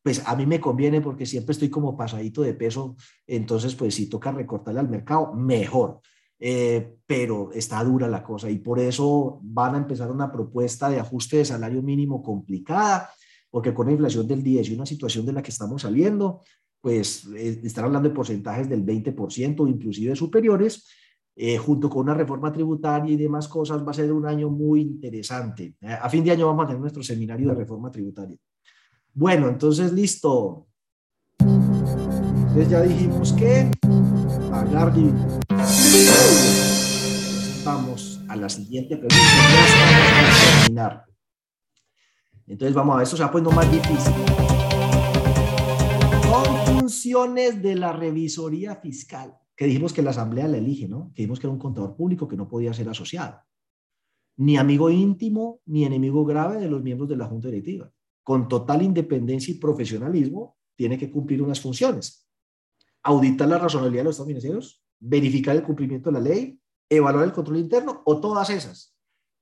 pues a mí me conviene porque siempre estoy como pasadito de peso, entonces pues si toca recortarle al mercado, mejor. Eh, pero está dura la cosa y por eso van a empezar una propuesta de ajuste de salario mínimo complicada, porque con la inflación del 10 y una situación de la que estamos saliendo, pues eh, están hablando de porcentajes del 20% inclusive superiores, eh, junto con una reforma tributaria y demás cosas, va a ser un año muy interesante. a fin de año vamos a tener nuestro seminario de reforma tributaria. Bueno, entonces listo. Entonces ya dijimos que pagar Vamos a la siguiente pregunta. Ya terminar. Entonces vamos a ver, esto se va poniendo más difícil. Con funciones de la revisoría fiscal, que dijimos que la asamblea la elige, ¿no? Que dijimos que era un contador público que no podía ser asociado. Ni amigo íntimo, ni enemigo grave de los miembros de la junta directiva. Con total independencia y profesionalismo, tiene que cumplir unas funciones. Auditar la razonabilidad de los estados financieros, verificar el cumplimiento de la ley, evaluar el control interno o todas esas.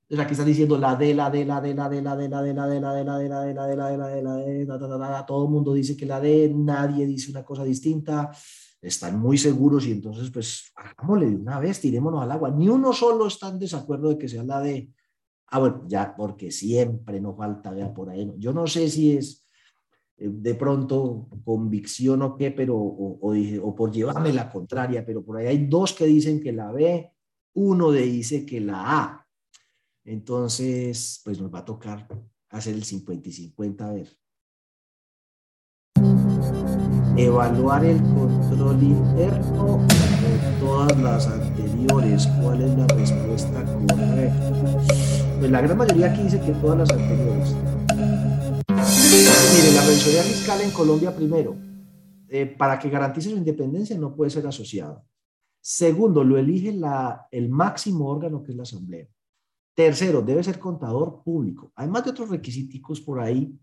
Entonces aquí están diciendo la de, la de, la de, la de, la de, la de, la de, la de, la de, la de, la de, la de, la de, la de, la de, todo el mundo dice que la de, nadie dice una cosa distinta, están muy seguros y entonces pues hagámosle de una vez, tirémonos al agua. Ni uno solo está en desacuerdo de que sea la de, ah bueno, ya, porque siempre nos falta ver por ahí. Yo no sé si es de pronto convicción o qué, pero, o, o, por llevarme la contraria, pero por ahí hay dos que dicen que la B, uno de dice que la A. Entonces, pues nos va a tocar hacer el 50 y 50, a ver. Evaluar el control interno de todas las anteriores. ¿Cuál es la respuesta correcta? Pues la gran mayoría aquí dice que todas las anteriores. Mire, la revisoría fiscal en Colombia, primero, eh, para que garantice su independencia no puede ser asociado. Segundo, lo elige el máximo órgano que es la Asamblea. Tercero, debe ser contador público. Además de otros requisitos por ahí,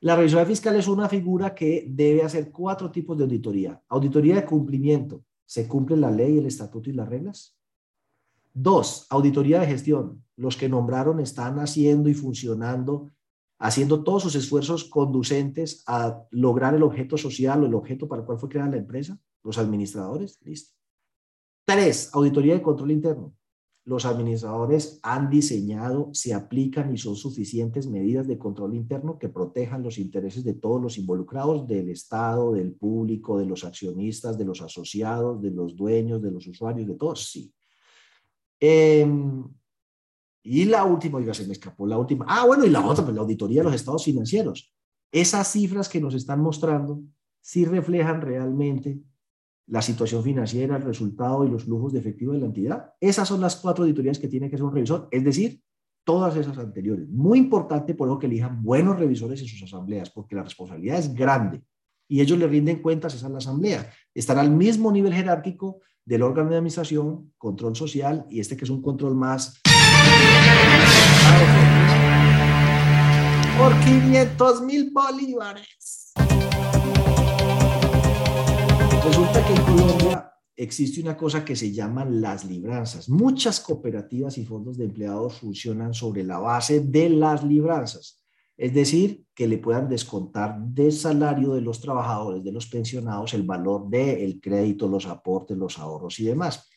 la revisoría fiscal es una figura que debe hacer cuatro tipos de auditoría. Auditoría de cumplimiento. ¿Se cumple la ley, el estatuto y las reglas? Dos, auditoría de gestión. Los que nombraron están haciendo y funcionando haciendo todos sus esfuerzos conducentes a lograr el objeto social o el objeto para el cual fue creada la empresa, los administradores, listo. Tres, auditoría de control interno. Los administradores han diseñado, se aplican y son suficientes medidas de control interno que protejan los intereses de todos los involucrados, del Estado, del público, de los accionistas, de los asociados, de los dueños, de los usuarios, de todos, sí. Em, y la última, oiga, se me escapó la última. Ah, bueno, y la otra, pues la auditoría de los estados financieros. Esas cifras que nos están mostrando sí reflejan realmente la situación financiera, el resultado y los flujos de efectivo de la entidad. Esas son las cuatro auditorías que tiene que hacer un revisor, es decir, todas esas anteriores. Muy importante por eso que elijan buenos revisores en sus asambleas, porque la responsabilidad es grande y ellos le rinden cuentas a la asamblea. Están al mismo nivel jerárquico del órgano de administración, control social y este que es un control más por 500 mil bolívares. Resulta que en Colombia existe una cosa que se llaman las libranzas. Muchas cooperativas y fondos de empleados funcionan sobre la base de las libranzas. Es decir, que le puedan descontar del salario de los trabajadores, de los pensionados, el valor del crédito, los aportes, los ahorros y demás.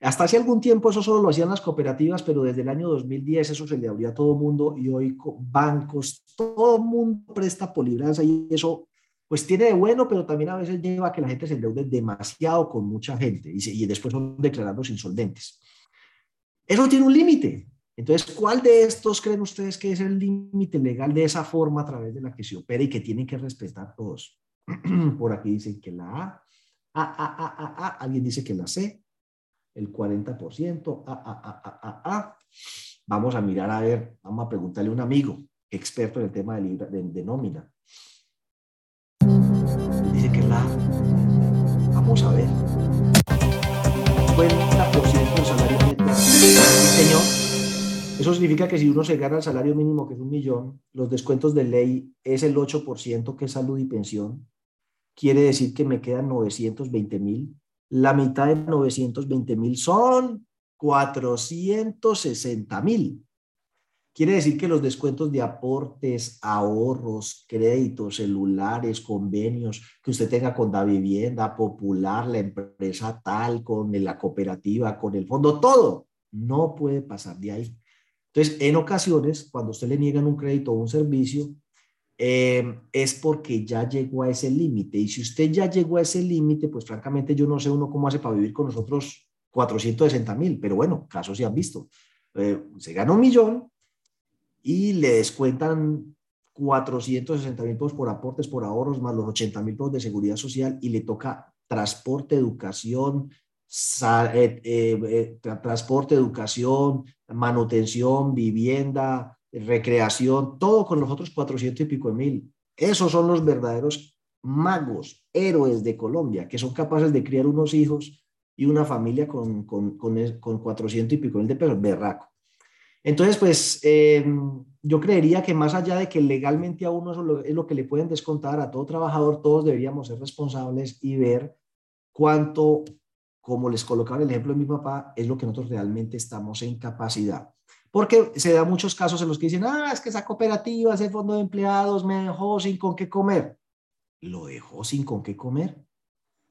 Hasta hace algún tiempo eso solo lo hacían las cooperativas, pero desde el año 2010 eso se le abría a todo mundo y hoy bancos, todo mundo presta por libranza y eso pues tiene de bueno, pero también a veces lleva a que la gente se endeude demasiado con mucha gente y, después son declarados insolventes. Eso tiene un límite. Entonces, ¿cuál de estos creen ustedes que es el límite legal de esa forma a través de la que se opera y que tienen que respetar todos? (clears throat) Por aquí dicen que la A, A, A, A, A, alguien dice que la C, el 40%, A, A, A, A, A, A. Vamos a mirar a ver, vamos a preguntarle a un amigo experto en el tema de, de, de nómina. Dice que la Vamos a ver. 50% del salario neto. Señor. Eso significa que si uno se gana el salario mínimo, que es un millón, los descuentos de ley es el 8%, que es salud y pensión. Quiere decir que me quedan 920 mil. La mitad de 920 mil son 460 mil. Quiere decir que los descuentos de aportes, ahorros, créditos, celulares, convenios que usted tenga con la vivienda popular, la empresa tal, con la cooperativa, con el fondo, todo, no puede pasar de ahí. Entonces, en ocasiones, cuando usted le niegan un crédito o un servicio, eh, es porque ya llegó a ese límite. Y si usted ya llegó a ese límite, pues francamente yo no sé uno cómo hace para vivir con nosotros 460 mil, pero bueno, casos se han visto. Eh, se gana un millón, y le descuentan 460 mil pesos por aportes, por ahorros, más los 80 mil pesos de seguridad social y le toca transporte, educación, eh, eh, transporte, educación, manutención, vivienda, recreación, todo con los otros 400 y pico de mil. Esos son los verdaderos magos, héroes de Colombia, que son capaces de criar unos hijos y una familia con, con, con, con 400 y pico mil de pesos, berraco. Entonces, pues eh, yo creería que más allá de que legalmente a uno eso es lo que le pueden descontar a todo trabajador, todos deberíamos ser responsables y ver cuánto, como les colocaba el ejemplo de mi papá, es lo que nosotros realmente estamos en capacidad. Porque se da muchos casos en los que dicen, ah, es que esa cooperativa, ese fondo de empleados me dejó sin con qué comer. ¿Lo dejó sin con qué comer?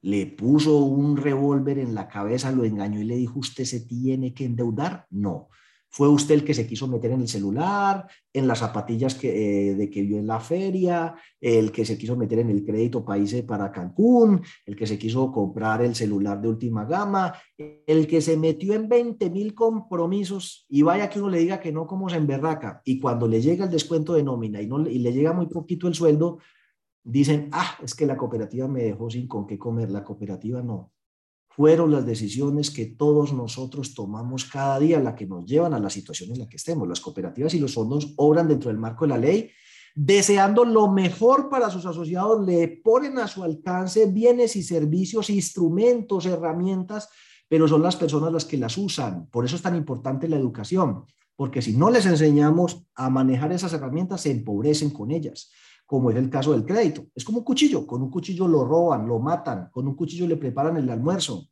le puso un revólver en la cabeza, lo engañó y le dijo, usted se tiene que endeudar. No, fue usted el que se quiso meter en el celular, en las zapatillas que, eh, de que vio en la feria, el que se quiso meter en el crédito país para Cancún, el que se quiso comprar el celular de última gama, el que se metió en 20 mil compromisos. Y vaya que uno le diga que no como se emberraca. Y cuando le llega el descuento de nómina y, no, y le llega muy poquito el sueldo, dicen, ah, es que la cooperativa me dejó sin con qué comer, la cooperativa no fueron las decisiones que todos nosotros tomamos cada día, la que nos llevan a la situación en la que estemos. Las cooperativas y los fondos obran dentro del marco de la ley, deseando lo mejor para sus asociados, le ponen a su alcance bienes y servicios, instrumentos, herramientas, pero son las personas las que las usan. Por eso es tan importante la educación, porque si no les enseñamos a manejar esas herramientas, se empobrecen con ellas como es el caso del crédito. Es como un cuchillo, con un cuchillo lo roban, lo matan, con un cuchillo le preparan el almuerzo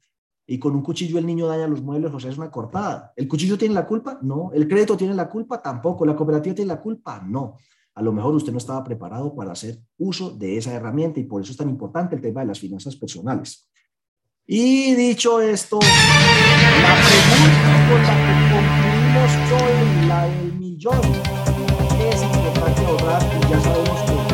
y con un cuchillo el niño daña los muebles, o sea, es una cortada. ¿El cuchillo tiene la culpa? No. ¿El crédito tiene la culpa? Tampoco. ¿La cooperativa tiene la culpa? No. A lo mejor usted no estaba preparado para hacer uso de esa herramienta y por eso es tan importante el tema de las finanzas personales. Y dicho esto, la pregunta con la que concluimos hoy, la del millón, es importante ahorrar y ya sabemos que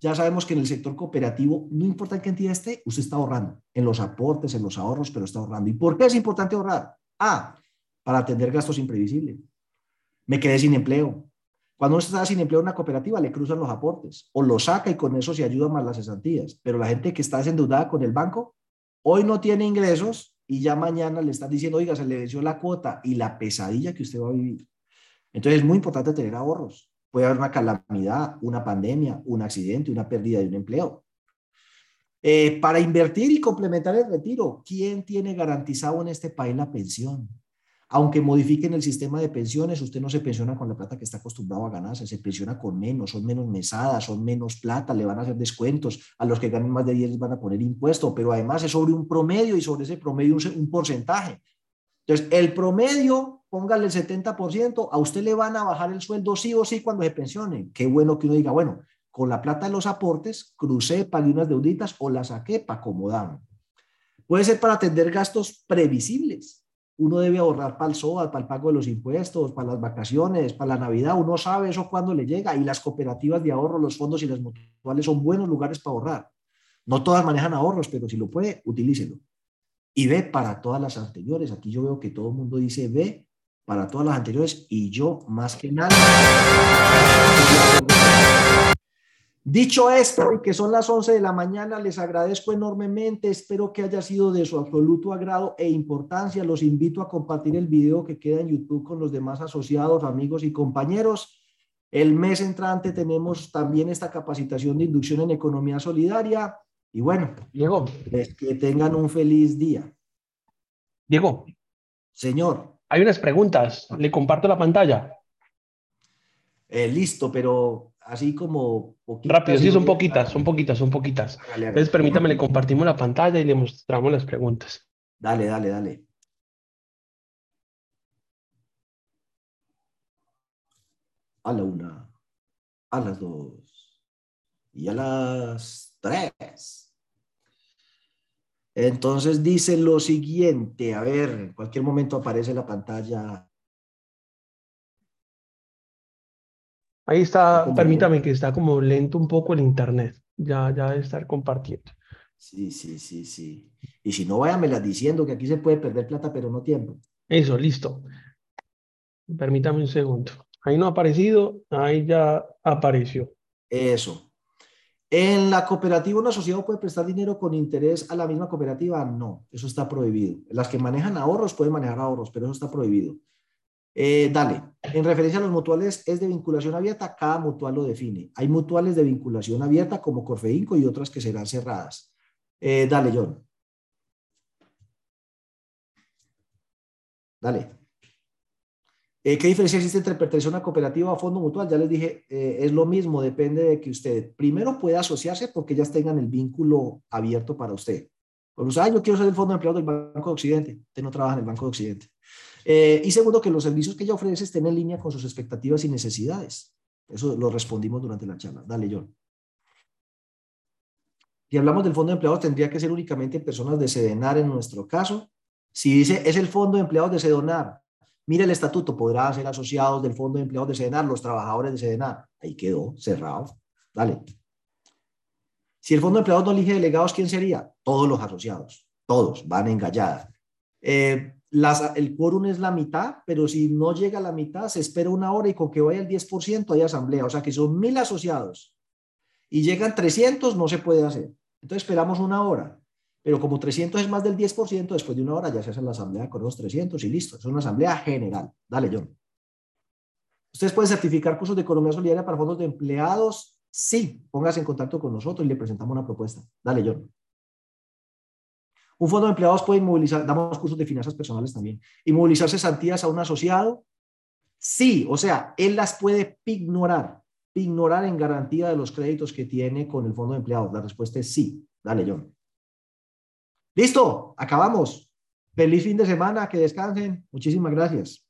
ya sabemos que en el sector cooperativo, no importa en qué entidad esté, usted está ahorrando en los aportes, en los ahorros, pero está ahorrando. ¿Y por qué es importante ahorrar? A, para atender gastos imprevisibles. Me quedé sin empleo. Cuando uno está sin empleo en una cooperativa, le cruzan los aportes o lo saca y con eso se ayuda más las cesantías. Pero la gente que está desendeudada con el banco, hoy no tiene ingresos y ya mañana le están diciendo, oiga, se le venció la cuota y la pesadilla que usted va a vivir. Entonces es muy importante tener ahorros. Puede haber una calamidad, una pandemia, un accidente, una pérdida de un empleo. Eh, para invertir y complementar el retiro, ¿quién tiene garantizado en este país la pensión? Aunque modifiquen el sistema de pensiones, usted no se pensiona con la plata que está acostumbrado a ganarse, se pensiona con menos, son menos mesadas, son menos plata, le van a hacer descuentos, a los que ganen más de 10 les van a poner impuesto, pero además es sobre un promedio y sobre ese promedio un, un porcentaje. Entonces, el promedio, póngale el 70%, a usted le van a bajar el sueldo sí o sí cuando se pensione. Qué bueno que uno diga, bueno, con la plata de los aportes, crucé, pagué unas deuditas o la saqué para acomodar. Puede ser para atender gastos previsibles uno debe ahorrar para el SOA, para el pago de los impuestos, para las vacaciones, para la Navidad. Uno sabe eso cuando le llega y las cooperativas de ahorro, los fondos y las mutuales son buenos lugares para ahorrar. No todas manejan ahorros, pero si lo puede, utilícelo. Y ve para todas las anteriores. Aquí yo veo que todo el mundo dice ve para todas las anteriores y yo más que nada. Dicho esto, y que son las 11 de la mañana, les agradezco enormemente, espero que haya sido de su absoluto agrado e importancia. Los invito a compartir el video que queda en YouTube con los demás asociados, amigos y compañeros. El mes entrante tenemos también esta capacitación de inducción en economía solidaria. Y bueno, Diego. que tengan un feliz día. Diego. Señor. Hay unas preguntas. Le comparto la pantalla. Eh, listo, pero así como... Rápido, sí, son poquitas, son poquitas, son poquitas. Entonces, permítame, le compartimos la pantalla y le mostramos las preguntas. Dale, dale, dale. A la una, a las dos y a las tres. Entonces dice lo siguiente, a ver, en cualquier momento aparece la pantalla Ahí está, permítame que está como lento un poco el internet. Ya, ya debe estar compartiendo. Sí, sí, sí, sí. Y si no, váyamelas diciendo que aquí se puede perder plata, pero no tiempo. Eso, listo. Permítame un segundo. Ahí no ha aparecido, ahí ya apareció. Eso. ¿En la cooperativa un asociado puede prestar dinero con interés a la misma cooperativa? No, eso está prohibido. Las que manejan ahorros pueden manejar ahorros, pero eso está prohibido. Eh, dale, en referencia a los mutuales, es de vinculación abierta, cada mutual lo define. Hay mutuales de vinculación abierta como Corfeinco y otras que serán cerradas. Eh, dale, John. Dale. Eh, ¿Qué diferencia existe entre pertenecer a una cooperativa o fondo mutual? Ya les dije, es lo mismo, depende de que usted primero pueda asociarse porque ellas tengan el vínculo abierto para usted. Por usted, yo quiero ser el fondo de empleados del Banco de Occidente. Usted no trabaja en el Banco de Occidente. Eh, y segundo, que los servicios que ella ofrece estén en línea con sus expectativas y necesidades. Eso lo respondimos durante la charla. Dale, John. Si hablamos del fondo de empleados, tendría que ser únicamente personas de Sedenar en nuestro caso. Si dice, es el fondo de empleados de Sedonar, mire el estatuto, podrá ser asociados del fondo de empleados de Sedenar, los trabajadores de Sedenar. Ahí quedó, cerrado. Dale. Si el fondo de empleados no elige delegados, ¿quién sería? Todos los asociados. Todos van engalladas. Eh, el quórum es la mitad, pero si no llega a la mitad, se espera una hora y con que vaya el 10% hay asamblea. O sea que son mil asociados y llegan 300, no se puede hacer. Entonces esperamos una hora. Pero como 300 es más del 10%, después de una hora ya se hace la asamblea con los 300 y listo. Es una asamblea general. Dale, John. ¿Ustedes pueden certificar cursos de economía solidaria para fondos de empleados? Sí, póngase en contacto con nosotros y le presentamos una propuesta. Dale, John. Un fondo de empleados puede inmovilizar, damos cursos de finanzas personales también, inmovilizarse santías a un asociado. Sí, o sea, él las puede ignorar, ignorar en garantía de los créditos que tiene con el fondo de empleados. La respuesta es sí. Dale, John. Listo, acabamos. Feliz fin de semana, que descansen. Muchísimas gracias.